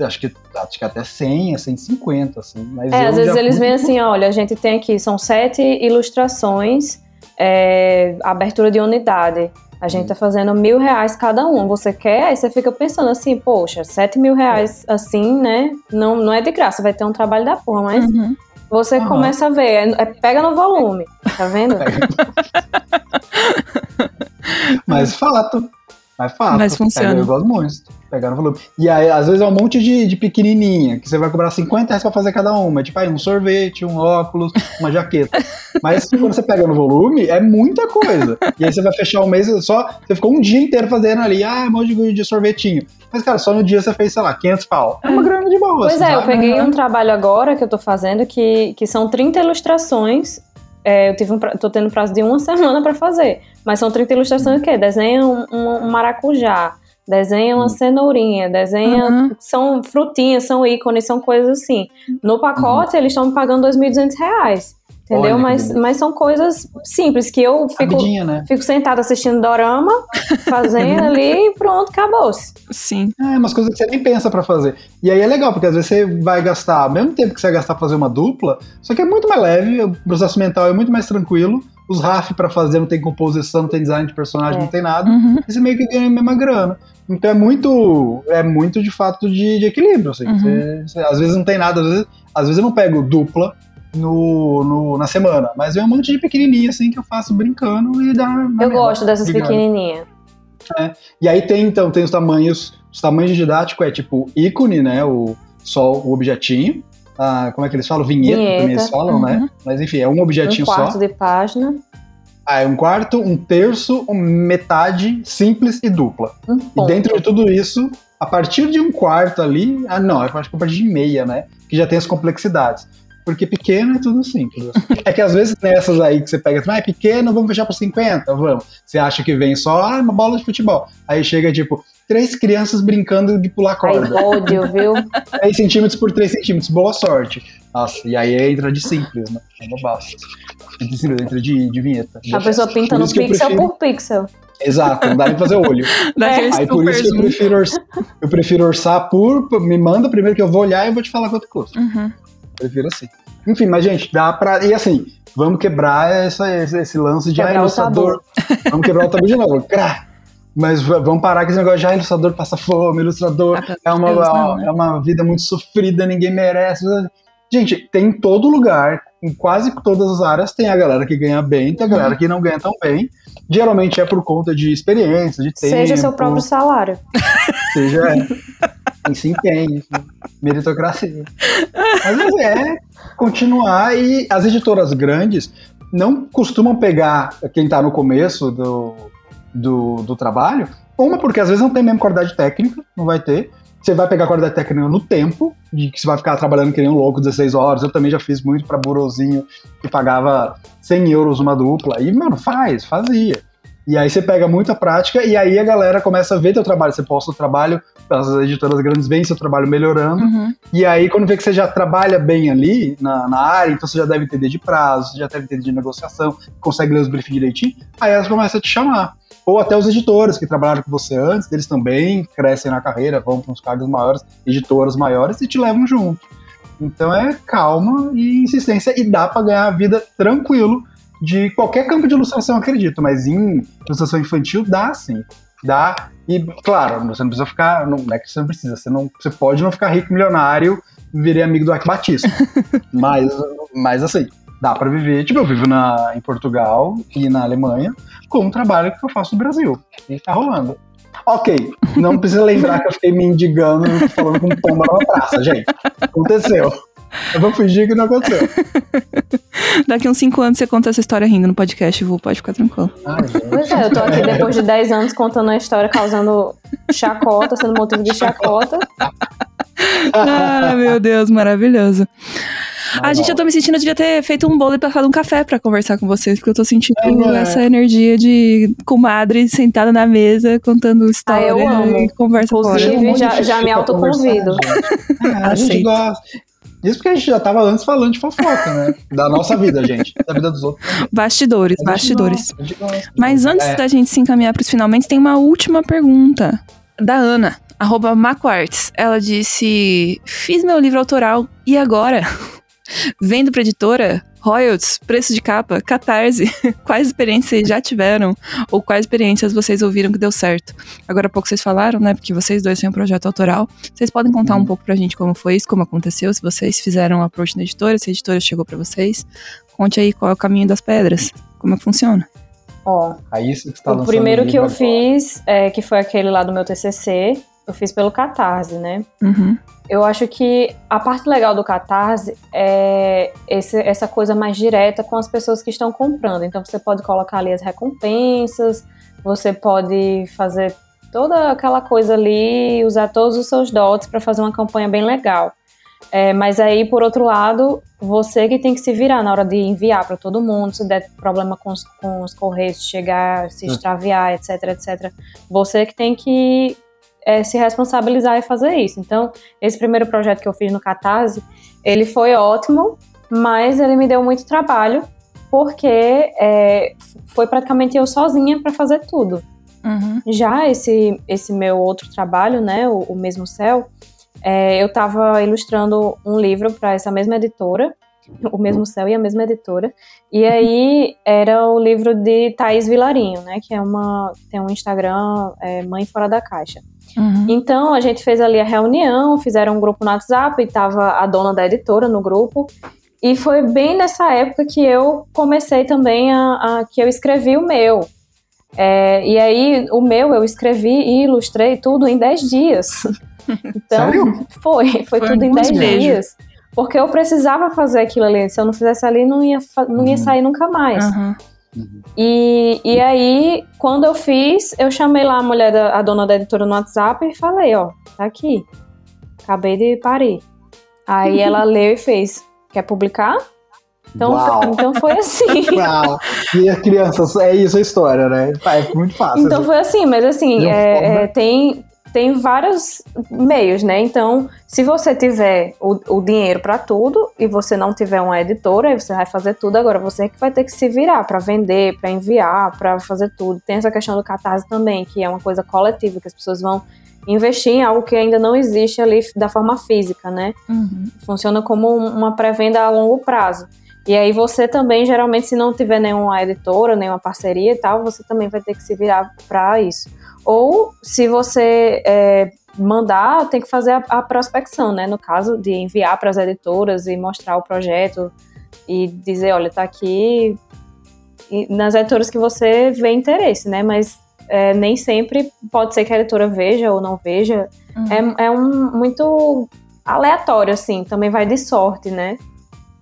Acho que, acho que até 100, 150, assim. Mas É, às vezes eles vêm assim, olha, a gente tem aqui, são sete ilustrações, é, abertura de unidade. A gente tá fazendo mil reais cada um. Você quer? Aí você fica pensando assim, poxa, sete mil reais assim, né? Não, não é de graça, vai ter um trabalho da porra, mas Uhum. você Aham. começa a ver, é, é- pega no volume, tá vendo? Mas fato. Mas fato. Mas funciona. Pega, eu gosto muito. Pegar no volume. E aí, às vezes, é um monte de, de pequenininha, que você vai cobrar 50 reais pra fazer cada uma. Tipo, aí, um sorvete, um óculos, uma jaqueta. Mas quando você pega no volume, é muita coisa. E aí você vai fechar o mês, só. Você ficou um dia inteiro fazendo ali, ah, um monte de, de sorvetinho. Mas, cara, só no dia você fez, sei lá, 500 pau. É uma grana de boa. Pois assim, é, eu peguei um trabalho agora que eu tô fazendo que, que são 30 ilustrações. É, eu tive um, pra- tô tendo prazo de uma semana pra fazer. Mas são 30 ilustrações o quê? Desenha um, um- um maracujá, desenha uma Hum. cenourinha, desenha. Uhum. São frutinhas, são ícones, são coisas assim. No pacote, eles estão me pagando 2.200 reais. Entendeu? Olha Mas, mas são coisas simples que eu fico, né? fico sentada assistindo dorama, fazendo ali e pronto, acabou-se. Sim. É, umas coisas que você nem pensa pra fazer. E aí é legal, porque às vezes você vai gastar, ao mesmo tempo que você vai gastar pra fazer uma dupla, só que é muito mais leve, o processo mental é muito mais tranquilo, os RAF pra fazer não tem composição, não tem design de personagem, É. não tem nada, Uhum. e você meio que ganha a mesma grana. Então é muito, é muito de fato de, de equilíbrio, assim. Uhum. Você- você- às vezes não tem nada, às vezes, às vezes eu não pego dupla no, no- na semana, mas é um monte de pequenininha, assim, que eu faço brincando e dá... Eu gosto dessas pequenininhas. E aí tem, então, tem os tamanhos, os tamanhos didáticos é tipo ícone, né, o só o objetinho, a, como é que eles falam? Vinheta, Vinheta. também eles falam, Uhum. né? Mas enfim, é um Um objetinho quarto só. de página. Ah, é um quarto, um terço, um metade, simples e dupla. Um E dentro de tudo isso, a partir de um quarto ali, ah não, acho que a partir de meia, né? Que já tem as complexidades. Porque pequeno é tudo simples. é que às vezes nessas aí que você pega, ah, é pequeno, vamos fechar por 50, vamos. Você acha que vem só ah, uma bola de futebol. Aí chega tipo, três crianças brincando de pular corda. ódio, viu? 3 centímetros por 3 centímetros, boa sorte. Nossa, e aí entra de simples, né? É bobaço. Entra de simples, entra de, de vinheta. A pessoa que eu pixel prefiro- por pixel. Exato, não dá nem fazer olho. Daqueles Aí por isso que eu prefiro, orçar, eu prefiro orçar por. Me manda primeiro que eu vou olhar e eu vou te falar quanto custa. Uhum. Prefiro assim. Enfim, mas gente, dá pra. E assim, vamos quebrar essa, esse, lance de ah, Quebrar o ilustrador. Vamos quebrar o tabu de novo. Crá! Mas vamos parar com esse negócio de ah, ilustrador passa fome, ilustrador Ah, é uma, não, né? é uma vida muito sofrida, ninguém merece. Gente, tem em todo lugar, em quase todas as áreas, tem a galera que ganha bem, tem a Uhum. galera que não ganha tão bem. Geralmente é por conta de experiência, de tempo. Seja seu próprio salário. Seja em se empenho, enfim, meritocracia. Mas assim, é continuar e as editoras grandes não costumam pegar quem está no começo do, do, do trabalho. Uma, porque às vezes não tem mesmo qualidade técnica, não vai ter. Você vai pegar qualidade técnica no tempo, de que você vai ficar trabalhando que nem um louco 16 horas. Eu também já fiz muito para burozinho que pagava 100 euros uma dupla. E, mano, faz, fazia. E aí você pega muita prática e aí a galera começa a ver teu trabalho. Você posta o trabalho, as editoras grandes veem seu trabalho melhorando. Uhum. E aí, quando vê que você já trabalha bem ali na, na área, então você já deve entender de prazo, você já deve entender de negociação, consegue ler os briefings direitinho, aí elas começam a te chamar. Ou até os editores que trabalharam com você antes, eles também crescem na carreira, vão para uns cargos maiores, editoras maiores e te levam junto. Então é calma e insistência e dá para ganhar a vida tranquilo de qualquer campo de ilustração, acredito, mas em ilustração infantil dá sim. Dá. E, claro, você não precisa ficar. Não é que você não precisa, você, não, você pode não ficar rico milionário e virei amigo do Ike Batista. mas, mas assim, dá pra viver. Tipo, eu vivo na, em Portugal e na Alemanha com um trabalho que eu faço no Brasil. E tá rolando. Ok, não precisa lembrar que eu fiquei mendigando falando com pomba na praça, gente. Aconteceu. Eu vou fingir que não aconteceu. Daqui uns 5 anos você conta essa história rindo no podcast, Vu, pode ficar tranquilo. Ai. Pois é, eu tô aqui depois de 10 anos contando a história, causando chacota, sendo motivo de chacota. Ah, meu Deus, maravilhoso. Ah, gente, eu tô me sentindo, eu devia ter feito um bolo e passado um café pra conversar com vocês, porque eu tô sentindo É, essa energia de comadre sentada na mesa, contando história Ah, eu amo. e conversa. Inclusive, já- já me pra autoconvido. É, a gente gosta. Isso porque a gente já tava antes falando de fofoca, né? Da nossa vida, gente. Da vida dos outros. Bastidores, gente bastidores. gosta. Mas antes É. da gente se encaminhar pros finalmente, tem uma última pergunta. Da Ana, arroba Macoarts. Ela disse: Fiz meu livro autoral e agora? Vendo pra editora? Royalties, preço de capa, catarse. Quais experiências vocês já tiveram? Ou quais experiências vocês ouviram que deu certo? Agora há pouco vocês falaram, né? Porque vocês dois têm um projeto autoral. Vocês podem contar um Uhum. pouco pra gente como foi isso, como aconteceu, se vocês fizeram um approach na editora, se a editora chegou pra vocês. Conte aí qual é o caminho das pedras. Como é que funciona? Ó, Aí você tá o primeiro que eu agora. fiz, é, que foi aquele lá do meu TCC, eu fiz pelo Catarse, né? Uhum. Eu acho que a parte legal do Catarse é esse- essa coisa mais direta com as pessoas que estão comprando. Então você pode colocar ali as recompensas, você pode fazer toda aquela coisa ali, usar todos os seus dots para fazer uma campanha bem legal. É, mas aí, por outro lado, você que tem que se virar na hora de enviar para todo mundo, se der problema com os, com os correios, chegar, se Hum. extraviar, etc, etc. Você que tem que é, se responsabilizar e fazer isso. Então, esse primeiro projeto que eu fiz no Catarse, ele foi ótimo, mas ele me deu muito trabalho, porque é, foi praticamente eu sozinha para fazer tudo. Uhum. Já esse, esse meu outro trabalho, né, o, o Mesmo Céu, é, eu estava ilustrando um livro para essa mesma editora, O Mesmo Céu e a mesma editora, e aí era o livro de Thaís Vilarinho, né, que é uma, tem um Instagram, é, Mãe Fora da Caixa. Uhum. Então a gente fez ali a reunião, fizeram um grupo no WhatsApp e tava a dona da editora no grupo. E foi bem nessa época que eu comecei também a, a- que eu escrevi o meu. É, e aí o meu eu escrevi e ilustrei tudo em 10 dias. Então Sério? foi, foi, Foi tudo em um 10 beijo. dias. porque eu precisava fazer aquilo ali. Se eu não fizesse ali, não ia, não ia uhum. sair nunca mais. Uhum. E, e aí, quando eu fiz, eu chamei lá a mulher, da, a dona da editora no WhatsApp e falei, ó, tá aqui. Acabei de parir. Aí ela leu e fez, quer publicar? Então, então foi assim. Uau. E as crianças, é isso a história, né? É muito fácil. Então foi assim, mas assim, é, é, tem, tem vários meios, né? Então, se você tiver o, o dinheiro para tudo e você não tiver uma editora, aí você vai fazer tudo. Agora, você é que vai ter que se virar para vender, para enviar, para fazer tudo. Tem essa questão do catarse também, que é uma coisa coletiva, que as pessoas vão investir em algo que ainda não existe ali da forma física, né? Uhum. Funciona como uma pré-venda a longo prazo. E aí você também, geralmente, se não tiver nenhuma editora, nenhuma parceria e tal, você também vai ter que se virar para isso. Ou se você é, mandar, tem que fazer a, a, prospecção, né? No caso de enviar para as editoras e mostrar o projeto e dizer, olha, tá aqui e nas editoras que você vê interesse, né? Mas é, nem sempre pode ser que a editora veja ou não veja. Uhum. É, é um muito aleatório, assim, também vai de sorte, né?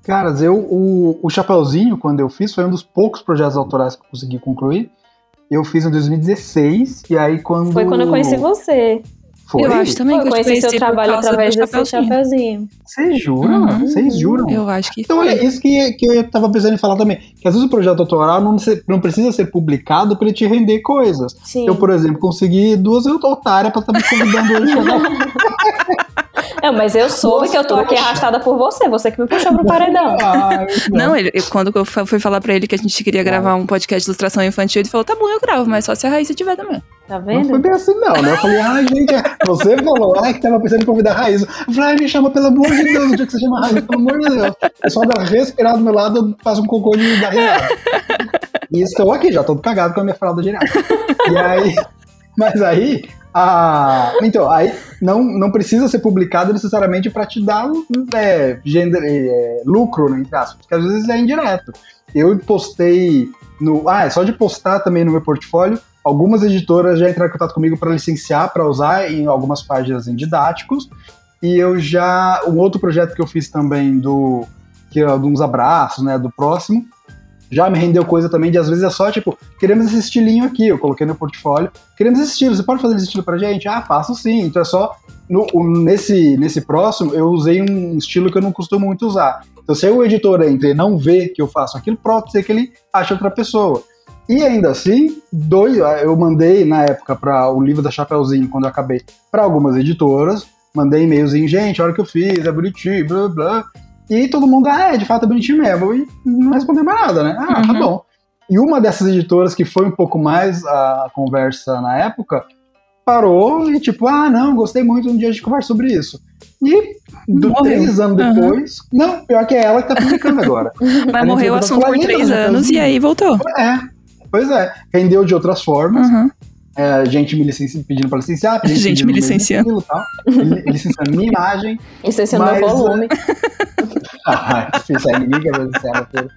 Caras, eu, o, o Chapeuzinho, quando eu fiz, foi um dos poucos projetos autorais que eu consegui concluir. Eu fiz em 2016, e aí quando. Foi quando eu conheci você. Foi? Eu acho também que eu conheci seu trabalho através desse chapeuzinho. Vocês juram? Uhum. Vocês juram? Eu acho que Então foi. é isso que, que eu tava pensando em falar também. Que às vezes o projeto autoral não, não precisa ser publicado para ele te render coisas. Sim. Eu, por exemplo, consegui duas otárias pra estar me convidando hoje. Não, mas eu soube Nossa, que eu tô aqui arrastada por você, você que me puxou pro paredão. Não, ele, quando eu fui falar pra ele que a gente queria gravar um podcast de ilustração infantil, ele falou: tá bom, eu gravo, mas só se a Raíssa tiver também. Tá vendo? Não foi bem assim, não, né? Eu falei, ah, gente, você falou, ai, que tava pensando em convidar a Raíssa. Eu falei, ai, me chama, pelo amor de Deus, o dia que você chama a Raíssa, pelo amor de Deus. Eu só dá respirar do meu lado, eu faço um cocô de dar risada. E estou aqui, já todo cagado com a minha fralda direto. E aí, mas aí, ah, então, aí não, não precisa ser publicado necessariamente para te dar é, gender, é, lucro, né, entre aspas, porque às vezes é indireto. Eu postei no. Ah, é só de postar também no meu portfólio. Algumas editoras já entraram em contato comigo para licenciar, para usar em algumas páginas em didáticos. E eu já. Um outro projeto que eu fiz também do. Que é de uns abraços, né? Do próximo já me rendeu coisa também de às vezes é só tipo, queremos esse estilinho aqui, eu coloquei no portfólio, queremos esse estilo, você pode fazer esse estilo pra gente? Ah, faço sim. Então é só no, nesse, nesse próximo eu usei um estilo que eu não costumo muito usar. Então se o editor entra e não vê que eu faço aquilo, pode ser que ele ache outra pessoa. E ainda assim, dois, eu mandei na época para o livro da Chapeuzinho, quando eu acabei, para algumas editoras, mandei e-mailzinho, gente, olha o que eu fiz, é bonitinho, blá blá. E todo mundo, ah, é, de fato é bonitinho mesmo. E não respondeu mais nada, né? Ah, tá uhum. tá bom. E uma dessas editoras que foi um pouco mais a conversa na época, parou e tipo, ah, não, gostei muito, um dia a gente conversa sobre isso. E do, três anos depois, uhum. não, pior que é ela que tá publicando agora. Mas morreu o assunto por três anos e aí voltou. É, pois é, rendeu de outras formas. Uhum. É, gente me licenci... pedindo para licenciar, gente, gente me licenciando. Tal, licenciando minha imagem. Licenciando meu volume. ah, isso aí ninguém quer licenciar meu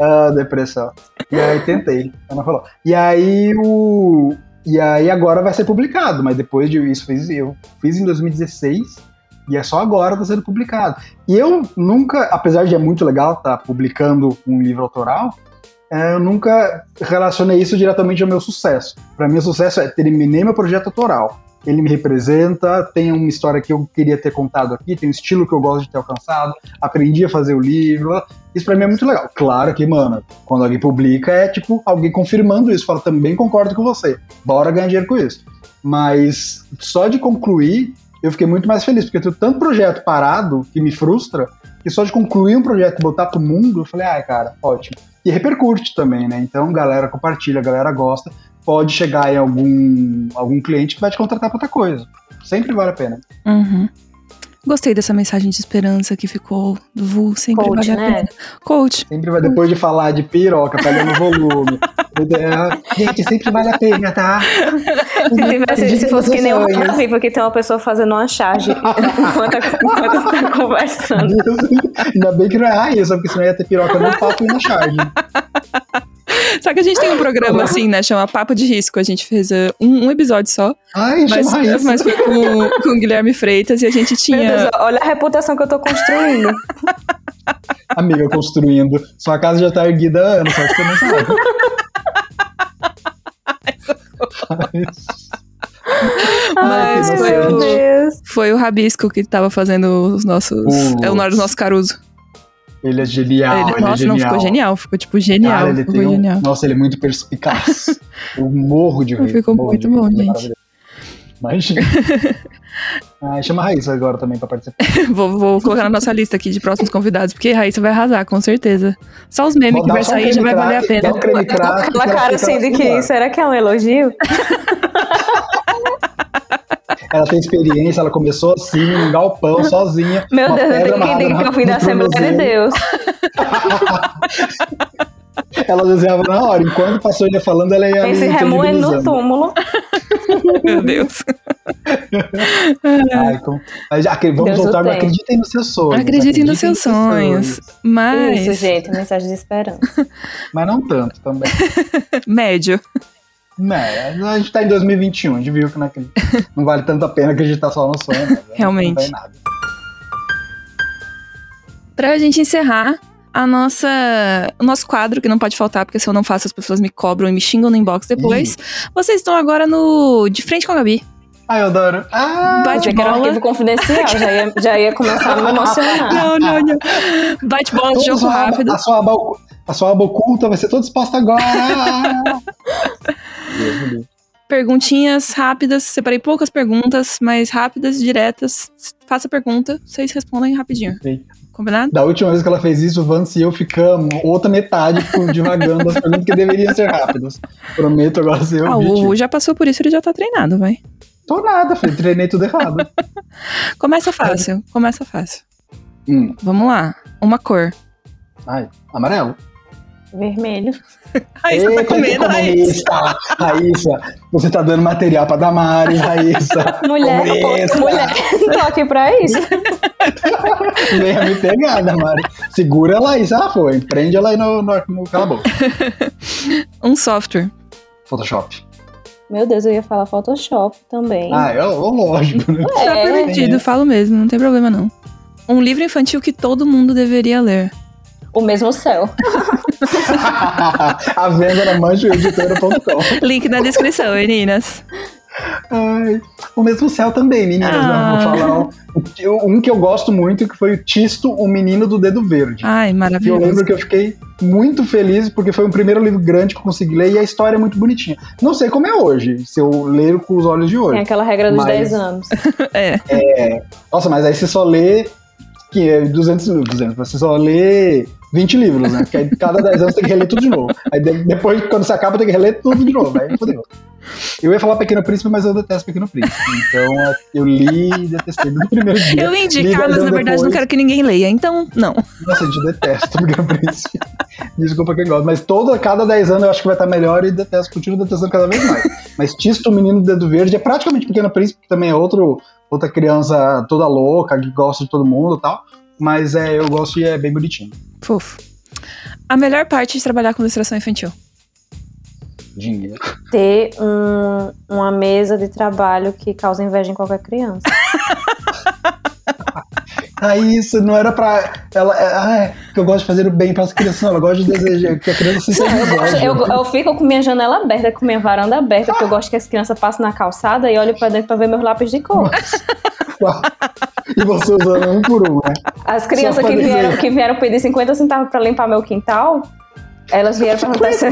ah, depressão. E aí tentei, ela falou. E aí o. E aí agora vai ser publicado, mas depois de isso fiz, eu fiz em 2016 e é só agora tá sendo publicado. E eu nunca, apesar de é muito legal estar tá publicando um livro autoral, é, eu nunca relacionei isso diretamente ao meu sucesso. Para mim, o sucesso é terminei meu projeto autoral. Ele me representa, tem uma história que eu queria ter contado aqui, tem um estilo que eu gosto de ter alcançado, aprendi a fazer o livro. Isso para mim é muito legal. Claro que, mano, quando alguém publica, é tipo alguém confirmando isso, fala também concordo com você, bora ganhar dinheiro com isso. Mas só de concluir, eu fiquei muito mais feliz, porque eu tenho tanto projeto parado que me frustra, que só de concluir um projeto e botar pro mundo, eu falei, ai, cara, ótimo e repercute também, né? Então, galera compartilha, galera gosta, pode chegar em algum, algum cliente que vai te contratar para outra coisa. Sempre vale a pena. Uhum. Gostei dessa mensagem de esperança que ficou do Vu, sempre Coach, vale a né? pena. Coach. Sempre vai, depois de falar de piroca, pegando volume. Gente, sempre vale a pena, tá? Se, se fosse que nem um vivo aqui tem uma pessoa fazendo uma charge enquanto, enquanto tá conversando. Ainda bem que não é isso, porque senão ia ter piroca no papo e na charge. Só que a gente tem um programa assim, né? Chama Papo de Risco. A gente fez uh, um, um episódio só. Ai, Mas, mas foi com, com o Guilherme Freitas e a gente Meu tinha. Deus, olha a reputação que eu tô construindo. Amiga, construindo. Sua casa já tá erguida há anos, só que você não sabe. Ai, Mas foi meu o- Deus. Foi o Rabisco que tava fazendo os nossos. Putz. É o nome do nosso Caruso. Ele é genial, Ele- ele, nossa, é não, genial. ficou genial. Ficou tipo genial. Cara, ele ficou tem um... genial. Nossa, ele é muito perspicaz. Eu morro de rir. Ficou muito bom, é gente. Imagina. ah, chama a Raíssa agora também pra participar. Vou, vou colocar na nossa lista aqui de próximos convidados, porque Raíssa vai arrasar, com certeza. Só os memes que vai só um sair já vai valer a pena. um creme crack, Aquela cara assim de que, será que é um elogio? Ela tem experiência, ela começou assim, num galpão, sozinha. Meu uma Deus, eu pedra tenho que entender que no- eu fui da Assembleia de. Deus. Ela desenhava na hora, enquanto passou ele falando, ela ia Esse ali remoendo no túmulo. Meu Deus. Ai, então- mas, aqui, vamos Deus voltar tem. Acreditem nos seus sonhos. Acreditem nos seus sonhos. Mas. Isso, gente, mensagem de esperança. Mas não tanto também. Médio. Né, a gente tá em 2021, a gente viu que não, acredita- não vale tanto a pena acreditar só no sonho. né? Realmente. Não. Pra gente encerrar a nossa, o nosso quadro, que não pode faltar, porque se eu não faço, as pessoas me cobram e me xingam no inbox depois. Vocês estão agora no De Frente com a Gabi. Ai, eu adoro. Ah, Bate era um bola. arquivo confidencial, já ia, já ia começar a me emocionar. Não, não, não. Bate bola, toda jogo rápido. A sua, aba, a sua aba oculta vai ser toda exposta agora. Perguntinhas rápidas. Separei poucas perguntas, mas rápidas, diretas. Faça a pergunta, vocês respondem rapidinho. Combinado? da última vez que ela fez isso, o Vance e eu ficamos outra metade divagando as perguntas que deveriam ser rápidas. Prometo agora ser Ah, o objetivo. Hugo já passou por isso, ele já tá treinado, vai. Tô nada, filho. Treinei tudo errado. Começa fácil, começa fácil. Hum. Vamos lá. Uma cor. Ai, amarelo. Vermelho. Raíssa tá Eita, com medo, que Raíssa. Raíssa, você tá dando material pra Damari, Raíssa. Mulher, Comunista. mulher, tô aqui pra isso. Venha me pegar, Damari. Segura ela aí, ela for. Prende ela aí no, no, no calabouço. Um software. Photoshop. Meu Deus, eu ia falar Photoshop também. Ah, é ó, lógico, né? Tá É. permitido, falo mesmo, não tem problema não. Um livro infantil que todo mundo deveria ler. O mesmo céu. A venda na manchoeditora.com. Link na descrição, meninas. Ai, o mesmo céu também, meninas. né? Ah. Vou falar um, um que eu gosto muito, que foi o Tisto, o Menino do Dedo Verde. Ai, E eu maravilhoso. lembro que eu fiquei muito feliz porque foi o primeiro livro grande que eu consegui ler e a história é muito bonitinha. Não sei como é hoje, se eu ler com os olhos de Tem hoje. aquela regra dos Mas- 10 anos. É. Nossa, mas aí você só lê é 200 livros, 200, você só lê 20 livros, né? Porque aí cada 10 anos tem que reler tudo de novo. Aí de- depois, quando você acaba, tem que reler tudo de novo. Aí fodeu. Eu ia falar Pequeno Príncipe, mas eu detesto Pequeno Príncipe. Então é, eu li e detestei do primeiro dia. Eu indicar, mas na verdade não quero que ninguém leia, então não. Nossa, gente, eu detesto Pequeno Príncipe. Desculpa quem gosta. Mas todo, cada 10 anos eu acho que vai estar melhor e detesto, continuo detestando cada vez mais. Mas Tisto, o Menino do Dedo Verde, é praticamente Pequeno Príncipe, que também é outro, outra criança toda louca, que gosta de todo mundo e tal. Mas é, eu gosto e é bem bonitinho. Fofo. A melhor parte de trabalhar com ilustração infantil. Dinheiro. Ter um- uma mesa de trabalho que causa inveja em qualquer criança. Ah, isso não era pra. Ela, é, ah, é, que eu gosto de fazer o bem para as crianças, não. Ela gosta de desejar que a criança se sinta Eu, gosto- eu, eu fico com minha janela aberta, com minha varanda aberta, porque eu gosto que as crianças passem na calçada e olhem pra dentro pra ver meus lápis de cor. E você usando um por um, né? As crianças que vieram, que vieram pedir 50 centavos pra limpar meu quintal, elas vieram perguntar se,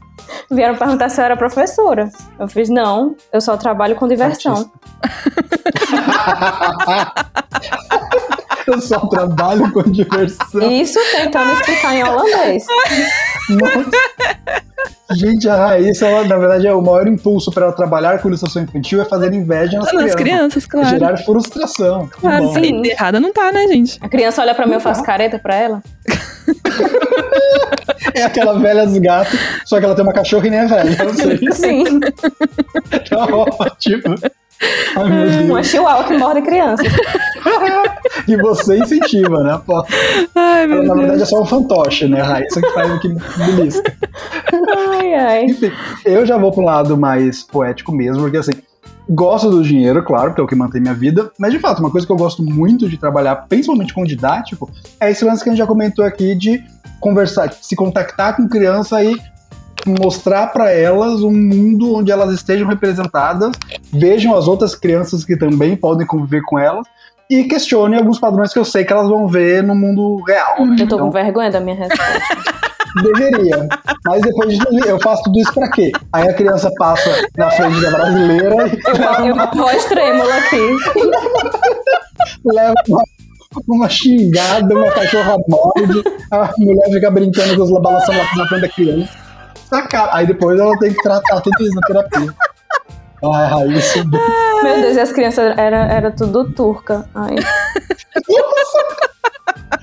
vieram perguntar se eu era professora. Eu fiz, não, eu só trabalho com diversão. eu só trabalho com diversão. Isso tentando explicar em holandês. Nossa. Gente, a Raíssa, ela, na verdade, é o maior impulso para ela trabalhar com ilustração infantil é fazer inveja nas Nas crianças. crianças, É claro. gerar frustração. Claro, bom. sim. errada não tá, né, gente? A criança olha pra mim, eu faço careta pra ela. É aquela velha dos gatos, só que ela tem uma cachorra e nem é velha. Eu sei. Sim, Tá ótimo. Ai, meu Deus. uma chihuahua que morde criança. E você incentiva, né? Pô, Ai, ela, na Deus. verdade é só um fantoche, né? Raíssa que faz o que belisca. Ai, ai. Enfim, eu já vou pro lado mais poético mesmo, porque assim, gosto do dinheiro, claro, que é o que mantém minha vida, mas de fato, uma coisa que eu gosto muito de trabalhar, principalmente com didático, é esse lance que a gente já comentou aqui de conversar, se contactar com criança e mostrar para elas um mundo onde elas estejam representadas, vejam as outras crianças que também podem conviver com elas e questionem alguns padrões que eu sei que elas vão ver no mundo real. Eu tô com vergonha da minha resposta. Deveria. Mas depois eu faço tudo isso pra quê? Aí a criança passa na frente da brasileira e Eu, eu voz trêmula aqui. leva uma, uma xingada, uma cachorra morde, a mulher fica brincando com os balançando na frente da criança. Aí depois ela tem que tratar tudo isso na terapia. Ai, Raíssa. Meu Deus, e as crianças era, era tudo turca. Ai.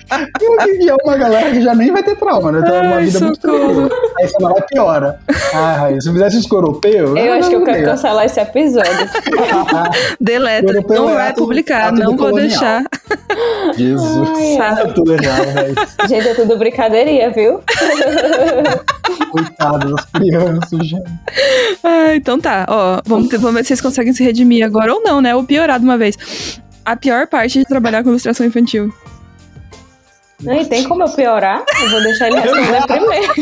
E é uma galera que já nem vai ter trauma, né? Tem uma Ai, vida muito socorro. tranquila. Aí você vai piora. Raíssa, se eu fizesse isso com o europeu. Eu acho que eu quero cancelar esse episódio. Deleta, não é vai publicar, não vou colonial. deixar. Jesus. Ai. É tudo errado, Raíssa. Gente, é tudo brincadeirinha, viu? Coitada das crianças, gente. Ah, então tá, ó, vamos, ter- vamos ver se vocês conseguem se redimir agora ou não, né? Ou piorar de uma vez. A pior parte de trabalhar com ilustração infantil. E tem como eu piorar? Eu vou deixar ele responder primeiro.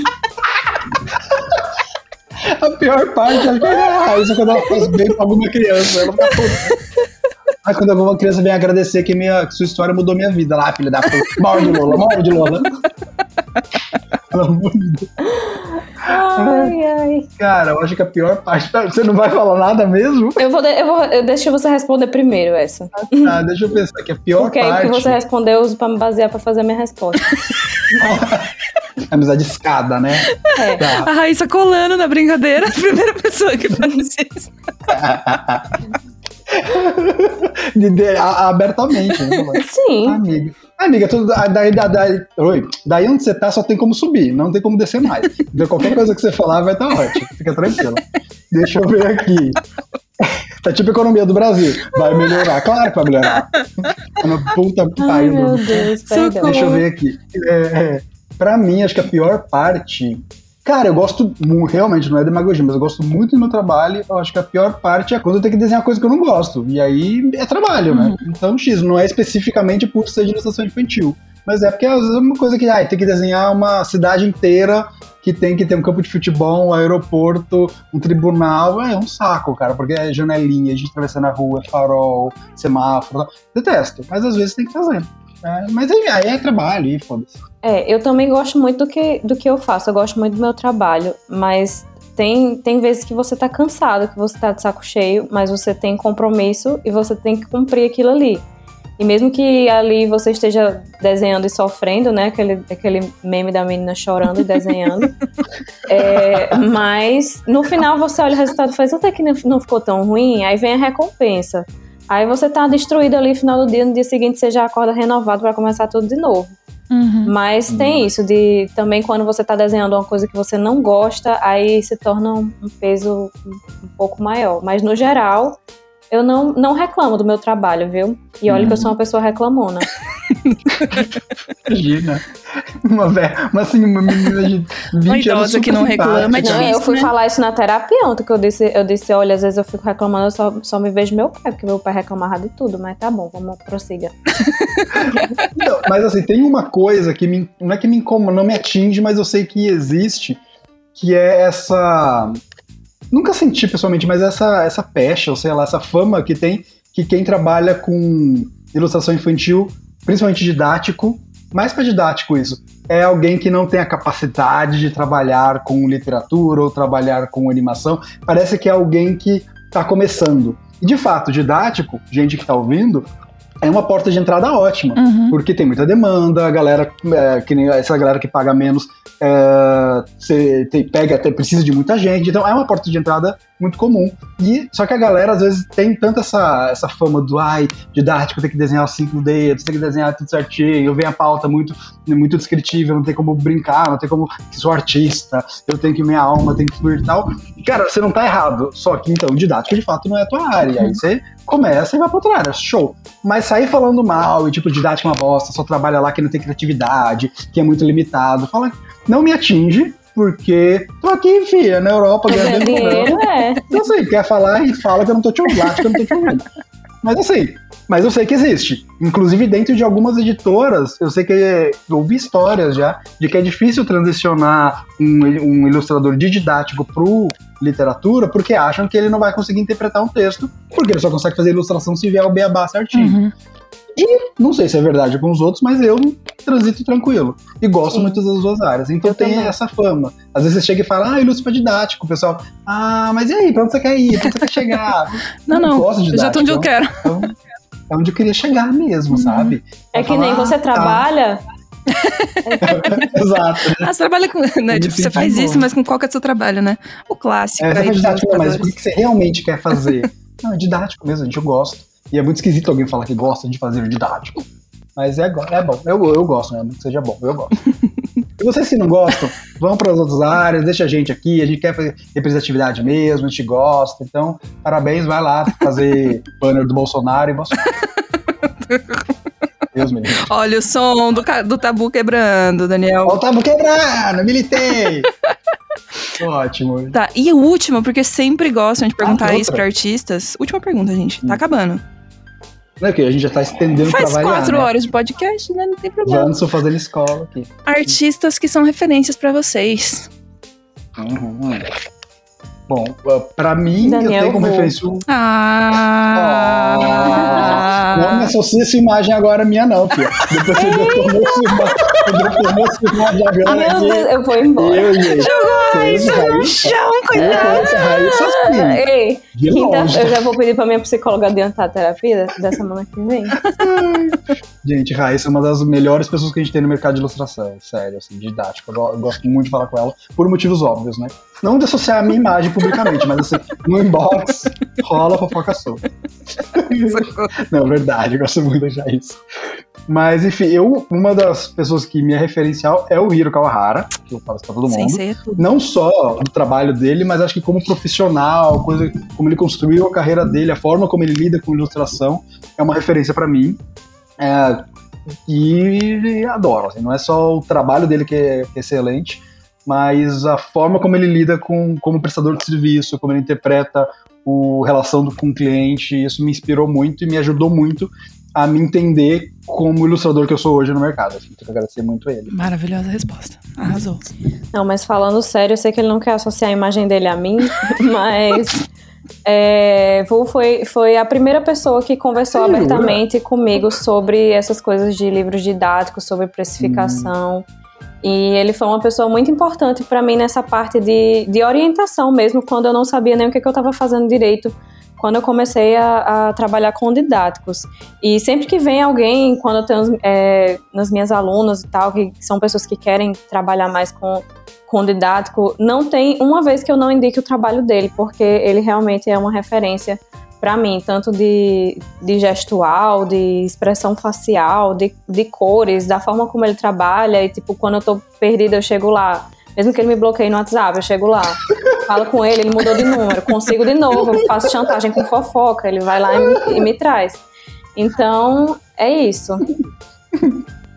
A pior parte é que a Raíssa, quando ela faz bem pra alguma criança, ela puta. Aí quando alguma criança vem agradecer que, minha, que sua história mudou minha vida lá, filha da puta. Morde Lola, morde Lola. Pelo amor de Deus. Ai, ai. Cara, eu acho que a pior parte. Você não vai falar nada mesmo? Eu vou, de- eu vou eu deixo você responder primeiro essa. Ah, deixa eu pensar que a pior Porque aí o parte. que você respondeu eu uso pra me basear pra fazer a minha resposta. Amizade escada, né? É. Tá. A Raíssa colando na brincadeira, a primeira pessoa que faz isso. De- de- a- abertamente, né? Sim. Amiga. Amiga, tudo, daí, daí, daí, oi, daí onde você tá só tem como subir, não tem como descer mais. Então qualquer coisa que você falar vai estar ótimo, fica tranquilo. Deixa eu ver aqui. Tá tipo a economia do Brasil. Vai melhorar, claro que vai melhorar. Uma puta que pariu. meu Deus. Deixa eu ver aqui. É, é, pra mim, acho que a pior parte. Cara, eu gosto realmente, não é demagogia, mas eu gosto muito do meu trabalho. Eu acho que a pior parte é quando eu tenho que desenhar coisa que eu não gosto. E aí é trabalho, né? Então, X, não é especificamente por ser de ilustração infantil. Mas é porque às vezes é uma coisa que, ai, tem que desenhar uma cidade inteira que tem que ter um campo de futebol, um aeroporto, um tribunal. É um saco, cara, porque é janelinha, a gente atravessando a rua, farol, semáforo. Detesto, mas às vezes tem que fazer. É, mas aí, aí é trabalho, e foda-se. É, eu também gosto muito do que, do que eu faço, eu gosto muito do meu trabalho, mas tem, tem vezes que você tá cansado, que você tá de saco cheio, mas você tem compromisso e você tem que cumprir aquilo ali. E mesmo que ali você esteja desenhando e sofrendo, né? Aquele, aquele meme da menina chorando e desenhando. É, mas no final você olha o resultado e faz, até que não ficou tão ruim, aí vem a recompensa. Aí você tá destruído ali no final do dia, no dia seguinte você já acorda renovado para começar tudo de novo. Uhum. Mas tem isso de também quando você tá desenhando uma coisa que você não gosta, aí se torna um, um peso um, um pouco maior. Mas no geral, eu não, não reclamo do meu trabalho, viu? E olha que eu sou uma pessoa reclamona. Imagina. Uma, velha, uma, assim, uma menina de 20 Uma anos. idosa que não reclama, é simpática. não, difícil, eu fui né? falar isso na terapia ontem, que eu disse, eu disse, olha, às vezes eu fico reclamando, eu só, só me vejo meu pai, porque meu pai reclamava de tudo, mas tá bom, vamos prossiga. Não, mas assim, tem uma coisa que me, não é que me incomoda, não me atinge, mas eu sei que existe, que é essa. Nunca senti pessoalmente, mas essa, essa pecha, ou sei lá, essa fama que tem que quem trabalha com ilustração infantil, principalmente didático, mais para didático isso, é alguém que não tem a capacidade de trabalhar com literatura ou trabalhar com animação. Parece que é alguém que está começando. E de fato, didático, gente que está ouvindo, é uma porta de entrada ótima. Uhum. Porque tem muita demanda, a galera, é, que nem essa galera que paga menos, é, cê tem- pega, tem- precisa de muita gente, então é uma porta de entrada muito comum. E só que a galera às vezes tem tanto essa, essa fama do ai, didático, tem que desenhar os cinco dedos, tem que desenhar tudo certinho, vem a pauta muito, muito descritível, não tem como brincar, não tem como que sou artista, eu tenho que minha alma tem que fluir e tal. Cara, você não tá errado, só que então didático de fato não é a tua área. Aí você começa e vai pra outra área, show. Mas sair falando mal e tipo, didática é uma bosta, só trabalha lá que não tem criatividade, que é muito limitado, fala, não me atinge, porque tô aqui, filha, na Europa Ganhar ganhando dinheiro, é. Então, assim, quer falar e fala que eu não tô te ouvindo, acho que eu não tô te ouvindo. Mas assim, mas eu sei que existe. Inclusive, dentro de algumas editoras, eu sei que eu ouvi histórias já de que é difícil transicionar um, um ilustrador de didático pro literatura, porque acham que ele não vai conseguir interpretar um texto, porque ele só consegue fazer ilustração se vier o beabá certinho. Uhum. Não sei se é verdade com os outros, mas eu transito tranquilo. E gosto Sim. muito das duas áreas. Então Eu tem também. essa fama. Às vezes você chega e fala, ah, ilustra didático. O pessoal, ah, mas e aí, pra onde você quer ir? Pra onde você quer chegar? Não, não. gosto de Eu já tô onde eu didático, quero. Então, é onde eu queria chegar mesmo, sabe? É que nem falar, você ah, trabalha. tá. Exato. Ah, você trabalha com. Né, Eu tipo, você faz isso, mas com qual que é o seu trabalho, né? O clássico. É, você aí didático, não, mas o que você realmente quer fazer? Não, é didático mesmo, gente, eu gosto. E é muito esquisito alguém falar que gosta de fazer didático. Mas é, é bom, eu, eu gosto, né? Que seja bom, eu gosto. e vocês que não gostam, vão para as outras áreas, deixa a gente aqui, a gente quer fazer representatividade mesmo, a gente gosta. Então, parabéns, vai lá fazer banner do Bolsonaro e sorte. Deus me livre. Olha o som do, do tabu quebrando, Daniel. Ó, o tabu quebrando, militei! Ótimo. Tá, e o último, porque sempre gostam de perguntar Ah, isso pra artistas. Última pergunta, gente. Tá acabando. Não é que a gente já tá estendendo Faz pra variar, quatro né? horas de podcast, né? Não tem problema. Janderson fazendo escola aqui. Artistas que são referências pra vocês. Uhum. Bom, uh, pra mim, Daniel eu tenho como referência o. Ah! Não me associa essa imagem agora minha, não, filho. Depois você deformou essa imagem. Você deformou essa imagem agora Meu aqui. Deus, eu vou embora. Eu, gente. Jogou a Raíssa no chão, Eu coitada. Raíssa assim. Ei, quinta, eu já vou pedir pra minha psicóloga adiantar a terapia da semana que vem. Gente, Raíssa é uma das melhores pessoas que a gente tem no mercado de ilustração. Sério, assim, didático. Eu eu gosto muito de falar com ela, por motivos óbvios, né? Não de associar a minha imagem publicamente, mas assim, no inbox rola fofoca solta. Não, verdade, eu gosto muito de achar isso. Mas, enfim, eu, uma das pessoas que me é referencial é o Hiro Kawahara, que eu falo isso pra todo mundo. tudo. Não só do trabalho dele, mas acho que como profissional, coisa, como ele construiu a carreira dele, a forma como ele lida com ilustração, é uma referência pra mim. É, e adoro, assim, não é só o trabalho dele que é, que é excelente, mas a forma como ele lida com como prestador de serviço, como ele interpreta o relação do, com o cliente, isso me inspirou muito e me ajudou muito a me entender como ilustrador que eu sou hoje no mercado. Assim, tenho que agradecer muito a ele. Maravilhosa resposta. Arrasou. Não, mas falando sério, eu sei que ele não quer associar a imagem dele a mim, mas é, Vu foi, foi a primeira pessoa que conversou abertamente comigo sobre essas coisas de livros didáticos, sobre precificação. E ele foi uma pessoa muito importante para mim nessa parte de, de orientação mesmo, quando eu não sabia nem o que, que eu estava fazendo direito, quando eu comecei a, a trabalhar com didáticos. E sempre que vem alguém, quando eu tenho é, nas minhas alunas e tal, que são pessoas que querem trabalhar mais com, com didático, não tem uma vez que eu não indique o trabalho dele, porque ele realmente é uma referência para mim, tanto de, de gestual, de expressão facial, de, de cores, da forma como ele trabalha. E, tipo, quando eu tô perdida, eu chego lá. Mesmo que ele me bloqueie no WhatsApp, eu chego lá, falo com ele, ele mudou de número, consigo de novo, eu faço chantagem com fofoca, ele vai lá e me, e me traz. Então, é isso.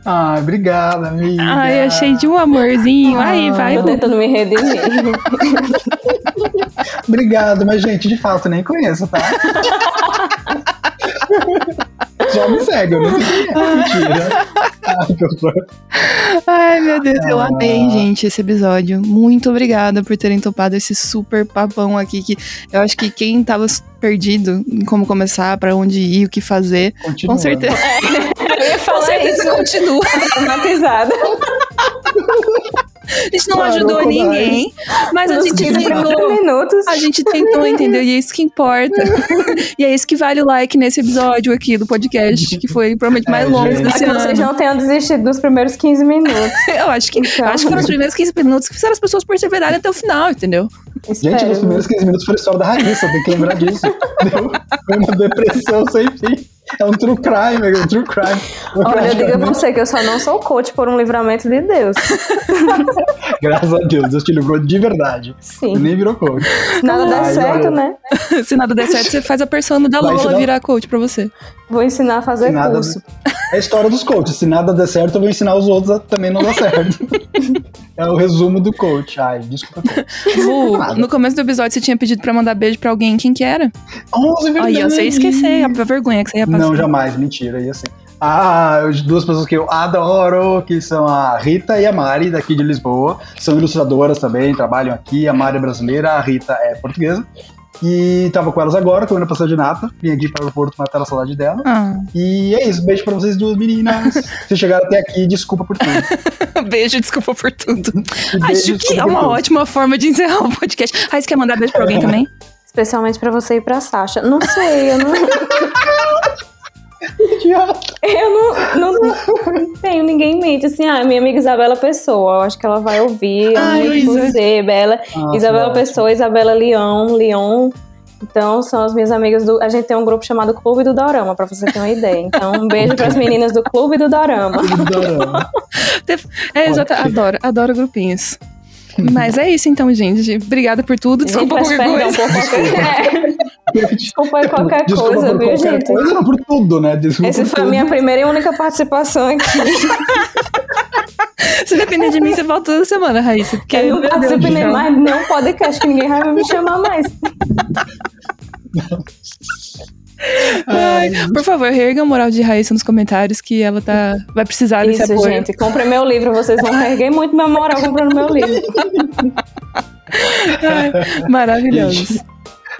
Ai, obrigada, amiga. Ai, achei de um amorzinho. Aí, Ah, vai, Tô tentando me redimir. Obrigado, mas gente, de fato, nem conheço, tá? Já me segue, eu nem sei quem é. Mentira. Ai, meu Deus, eu Ah. amei, gente, esse episódio. Muito obrigada por terem topado esse super papão aqui. Que eu acho que quem tava perdido em como começar, pra onde ir, o que fazer, Continua. com certeza. Eu ia Com falar certeza isso, continua. traumatizada. A gente não Parou ajudou ninguém, mas a gente 15 tentou. minutos. A gente tentou, entendeu? E é isso que importa. e é isso que vale o like nesse episódio aqui do podcast, que foi provavelmente mais É, longo gente. desse que vocês ano. não tenham desistido nos primeiros 15 minutos. Eu acho que, Então. acho que foram os primeiros 15 minutos que fizeram as pessoas perseverarem até o final, entendeu? Gente, Espero. nos primeiros 15 minutos foi a história da Raíssa, tem que lembrar disso. Deu- Foi uma depressão sem fim. É um true crime, é um true crime. Olha, eu digo a você que eu só não sou coach por um livramento de Deus. Graças a Deus, Deus te livrou de verdade. Sim. nem virou coach. Se nada der Ai, certo, né? Se nada der certo, você faz a persona da Vai Lola ensinar- virar coach pra você. Vou ensinar a fazer Nada- curso. É a história dos coaches. Se nada der certo, eu vou ensinar os outros a também não dar certo. é o resumo do coach. Ai, desculpa. Coach. Lu, no começo do episódio você tinha pedido pra mandar beijo pra alguém. Quem que era? 11 Aí você esqueceu a vergonha que você ia passar. Não, jamais. Mentira. Ia ser. Ah, duas pessoas que eu adoro, que são a Rita e a Mari, daqui de Lisboa. São ilustradoras também, trabalham aqui. A Mari é brasileira, a Rita é portuguesa. E tava com elas agora, comendo pastel de nata. Vim aqui para o aeroporto matar a saudade dela. Ah. E é isso. Beijo pra vocês duas meninas. Se chegaram até aqui, desculpa por tudo. beijo, desculpa por tudo. E Acho beijo, que é uma ótima forma de encerrar o podcast. Raiz, quer mandar beijo pra alguém também? Especialmente pra você e pra Sasha. Não sei, eu não. Idiota. Eu não, não, não tenho ninguém em mente. Assim, ah, minha amiga Isabela Pessoa. Eu acho que ela vai ouvir. Eu Ai, muito Isa. você, Bela. Ah, Isabela. Pessoa, Isabela Leão, Leon. Então, são as minhas amigas do. A gente tem um grupo chamado Clube do Dorama, pra você ter uma ideia. Então, um beijo pras meninas do Clube do Dorama. Adorando. É, exato. Adoro, adoro grupinhos. Mas é isso então, gente. Obrigada por tudo. Desculpa qualquer coisa. por qualquer... É, desculpa aí qualquer Desculpa coisa, por viu, qualquer gente? coisa, não por tudo, né? Desculpa Essa foi a minha primeira e única participação aqui. Se depender de mim, você volta toda semana, Raíssa. Porque Eu não participo nem céu. mais nenhum podcast que ninguém vai me chamar mais. Ai, por favor, reerga a moral de Raíssa nos comentários que ela tá, vai precisar desse Isso, apoio. gente. Comprei meu livro, vocês vão erguer muito minha moral comprando meu livro. Ai, maravilhosos.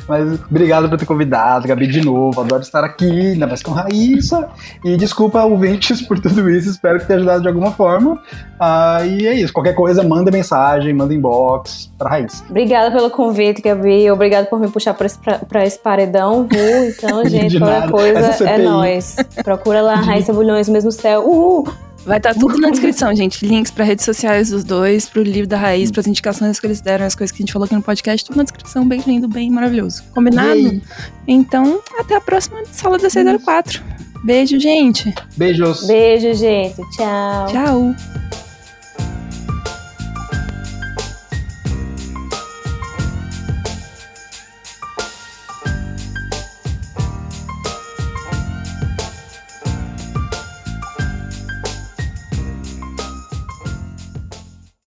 Mas obrigado por ter convidado, Gabi, de novo. Adoro estar aqui, ainda mais com Raíssa. E desculpa, ouvintes, por tudo isso. Espero que tenha ajudado de alguma forma. Ah, e é isso. Qualquer coisa, manda mensagem, manda inbox pra Raíssa. Obrigada pelo convite, Gabi. Obrigado por me puxar pra esse, pra, pra esse paredão. Uh, então, gente, qualquer coisa é CPI. nóis. Procura lá, Raíssa Bulhões, mesmo céu. Uhul! Vai estar tudo na descrição, gente. Links para redes sociais dos dois, pro livro da Raiz, pras indicações que eles deram, as coisas que a gente falou aqui no podcast, tudo na descrição, bem lindo, bem maravilhoso. Combinado? Então, até a próxima sala da 604. Beijo, gente. Beijos. Beijo, gente. Tchau. Tchau.